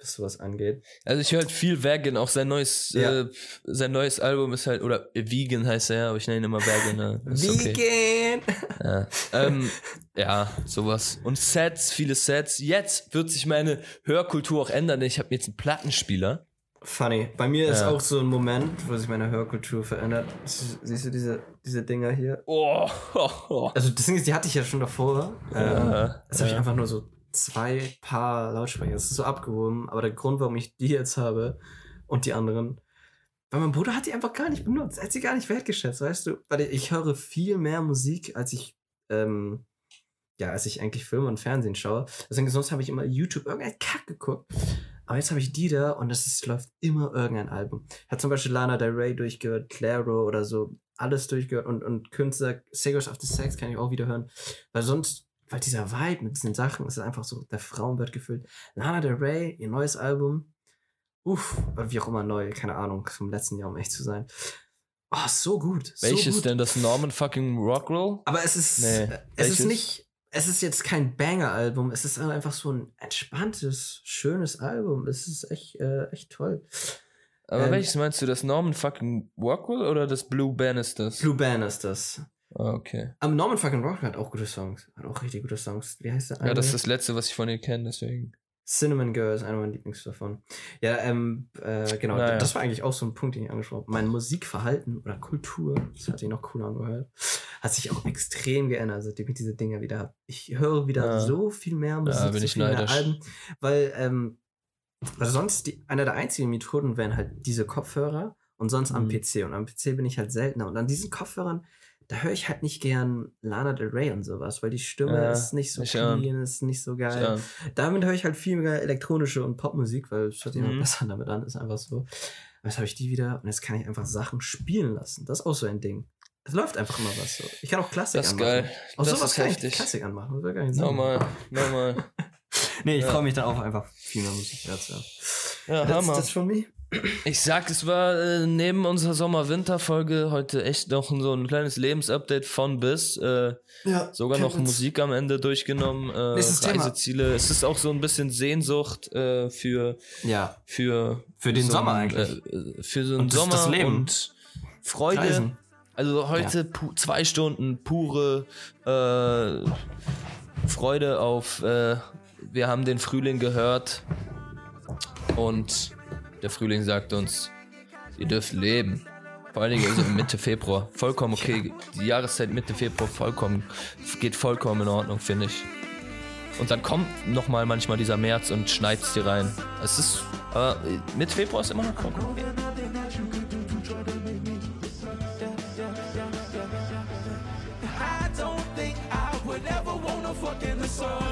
was sowas angeht. Also ich höre halt viel Vegan, auch sein neues, Ja. äh, sein neues Album ist halt, oder Vegan heißt er, aber ich nenne ihn immer Vegan. Ne? Ist okay. Vegan! Ja. ähm, ja, sowas. Und Sets, viele Sets. Jetzt wird sich meine Hörkultur auch ändern, denn ich habe jetzt einen Plattenspieler. Funny. Bei mir ist Ja. auch so ein Moment, wo sich meine Hörkultur verändert. Sie- Siehst du diese, diese Dinger hier? Oh, oh, oh. Also das Ding ist, die hatte ich ja schon davor. Ähm, Ja, Jetzt habe ich ja. einfach nur so zwei Paar Lautsprecher. Das ist so abgehoben. Aber der Grund, warum ich die jetzt habe und die anderen, weil mein Bruder hat die einfach gar nicht benutzt. Er hat sie gar nicht wertgeschätzt, weißt du? Weil ich, höre viel mehr Musik, als ich, ähm, ja, als ich eigentlich Filme und Fernsehen schaue. Deswegen, sonst habe ich immer YouTube irgendein Kack geguckt. Aber jetzt habe ich die da und es läuft immer irgendein Album. Ich habe zum Beispiel Lana Del Rey durchgehört, Claro oder so, alles durchgehört und, und Künstler, Singers of the Sex kann ich auch wieder hören. Weil sonst, weil dieser Vibe mit diesen Sachen ist einfach so, der Frauen wird gefüllt. Lana Del Rey, ihr neues Album, uff, oder wie auch immer neu, keine Ahnung, vom letzten Jahr, um echt zu sein. Oh, so gut. So Welches gut. denn? Das Norman fucking Rockroll? Aber es ist, Nee, es ist nicht, es ist jetzt kein Banger-Album, es ist einfach so ein entspanntes, schönes Album. Es ist echt, äh, echt toll. Aber Ähm, welches meinst du? Das Norman fucking Rockroll oder das Blue Banisters? Blue Band ist das. Ah, okay. Aber Norman fucking Rock hat auch gute Songs. Hat auch richtig gute Songs. Wie heißt der? Ja, das ist das letzte, was ich von ihr kenne, deswegen. Cinnamon Girl ist einer meiner Lieblings davon. Ja, ähm, äh, genau. Naja. Das war eigentlich auch so ein Punkt, den ich angesprochen habe. Mein Musikverhalten oder Kultur, das hat sich noch cooler angehört, hat sich auch extrem geändert, seitdem ich diese Dinger wieder habe. Ich höre wieder Ja. so viel mehr Musik, bin so ich viel mehr neidisch. Alben, weil, ähm, also sonst die, einer der einzigen Methoden wären halt diese Kopfhörer und sonst am Mhm. PC. Und am PC bin ich halt seltener. Und an diesen Kopfhörern, da höre ich halt nicht gern Lana Del Rey und sowas, weil die Stimme Ja, ist nicht so ich clean, ist nicht so geil. Damit höre ich halt viel mehr elektronische und Popmusik, weil es hört sich Mhm. besser damit an, ist einfach so. Aber jetzt habe ich die wieder und jetzt kann ich einfach Sachen spielen lassen. Das ist auch so ein Ding. Es läuft einfach immer was so. Ich kann auch Klassik Das ist anmachen. geil. Auch Das sowas ist kann ich heftig. Klassik anmachen. Das gar nicht Sinn. Nochmal, nochmal. Nee, ich Ja. freue mich dann auch einfach viel mehr Musik dazu. Ja, That's, Hammer. that's for me. Ich sag, es war äh, neben unserer Sommer-Winter-Folge heute echt noch so ein kleines Lebensupdate von bis. Äh, Ja, sogar noch Musik am Ende durchgenommen. Äh, Nächstes Thema. Reiseziele. Es ist auch so ein bisschen Sehnsucht äh, für, Ja, für, Für den so Sommer ein, eigentlich. Äh, für so einen Und Sommer das Leben. und Freude. Reisen. Also heute pu zwei Stunden pure äh, Freude auf, äh, wir haben den Frühling gehört und der Frühling sagt uns, ihr dürft leben. Vor allen Dingen also Mitte Februar. Vollkommen okay. Die Jahreszeit Mitte Februar vollkommen, geht vollkommen in Ordnung, finde ich. Und dann kommt nochmal manchmal dieser März und schneit's dir rein. Es ist, aber Mitte Februar ist immer noch vollkommen okay. I the sun.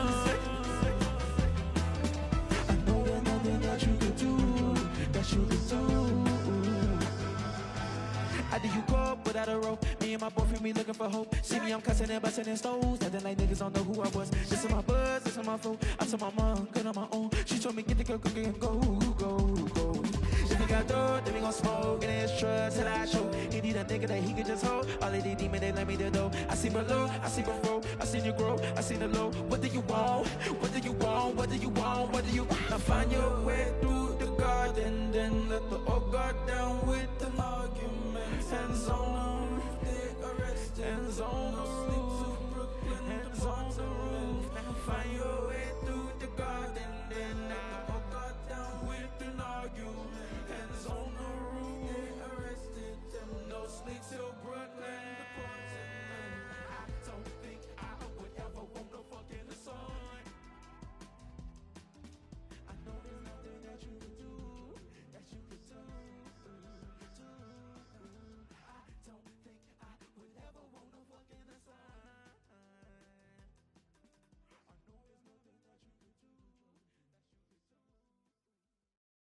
How do you go without a rope? Me and my boyfriend, we looking for hope. See me, I'm cussing and busting in stoves. Nothing like niggas don't know who I was. This is my buzz, this is my phone. I told my mom, good on my own. She told me, get the girl and go, go, go. If we got dough, then we gon' smoke. And it's trust till I show. He need a nigga that he could just hold. All of these demons, they let me to know. I see below, I see before. I seen you grow, I seen the low. What do you want? What do you want? What do you want? What do you want? Now find your way through the garden. Then let the old guard down with the arguments. Hands on them. Hands on them. Hands on them. Find your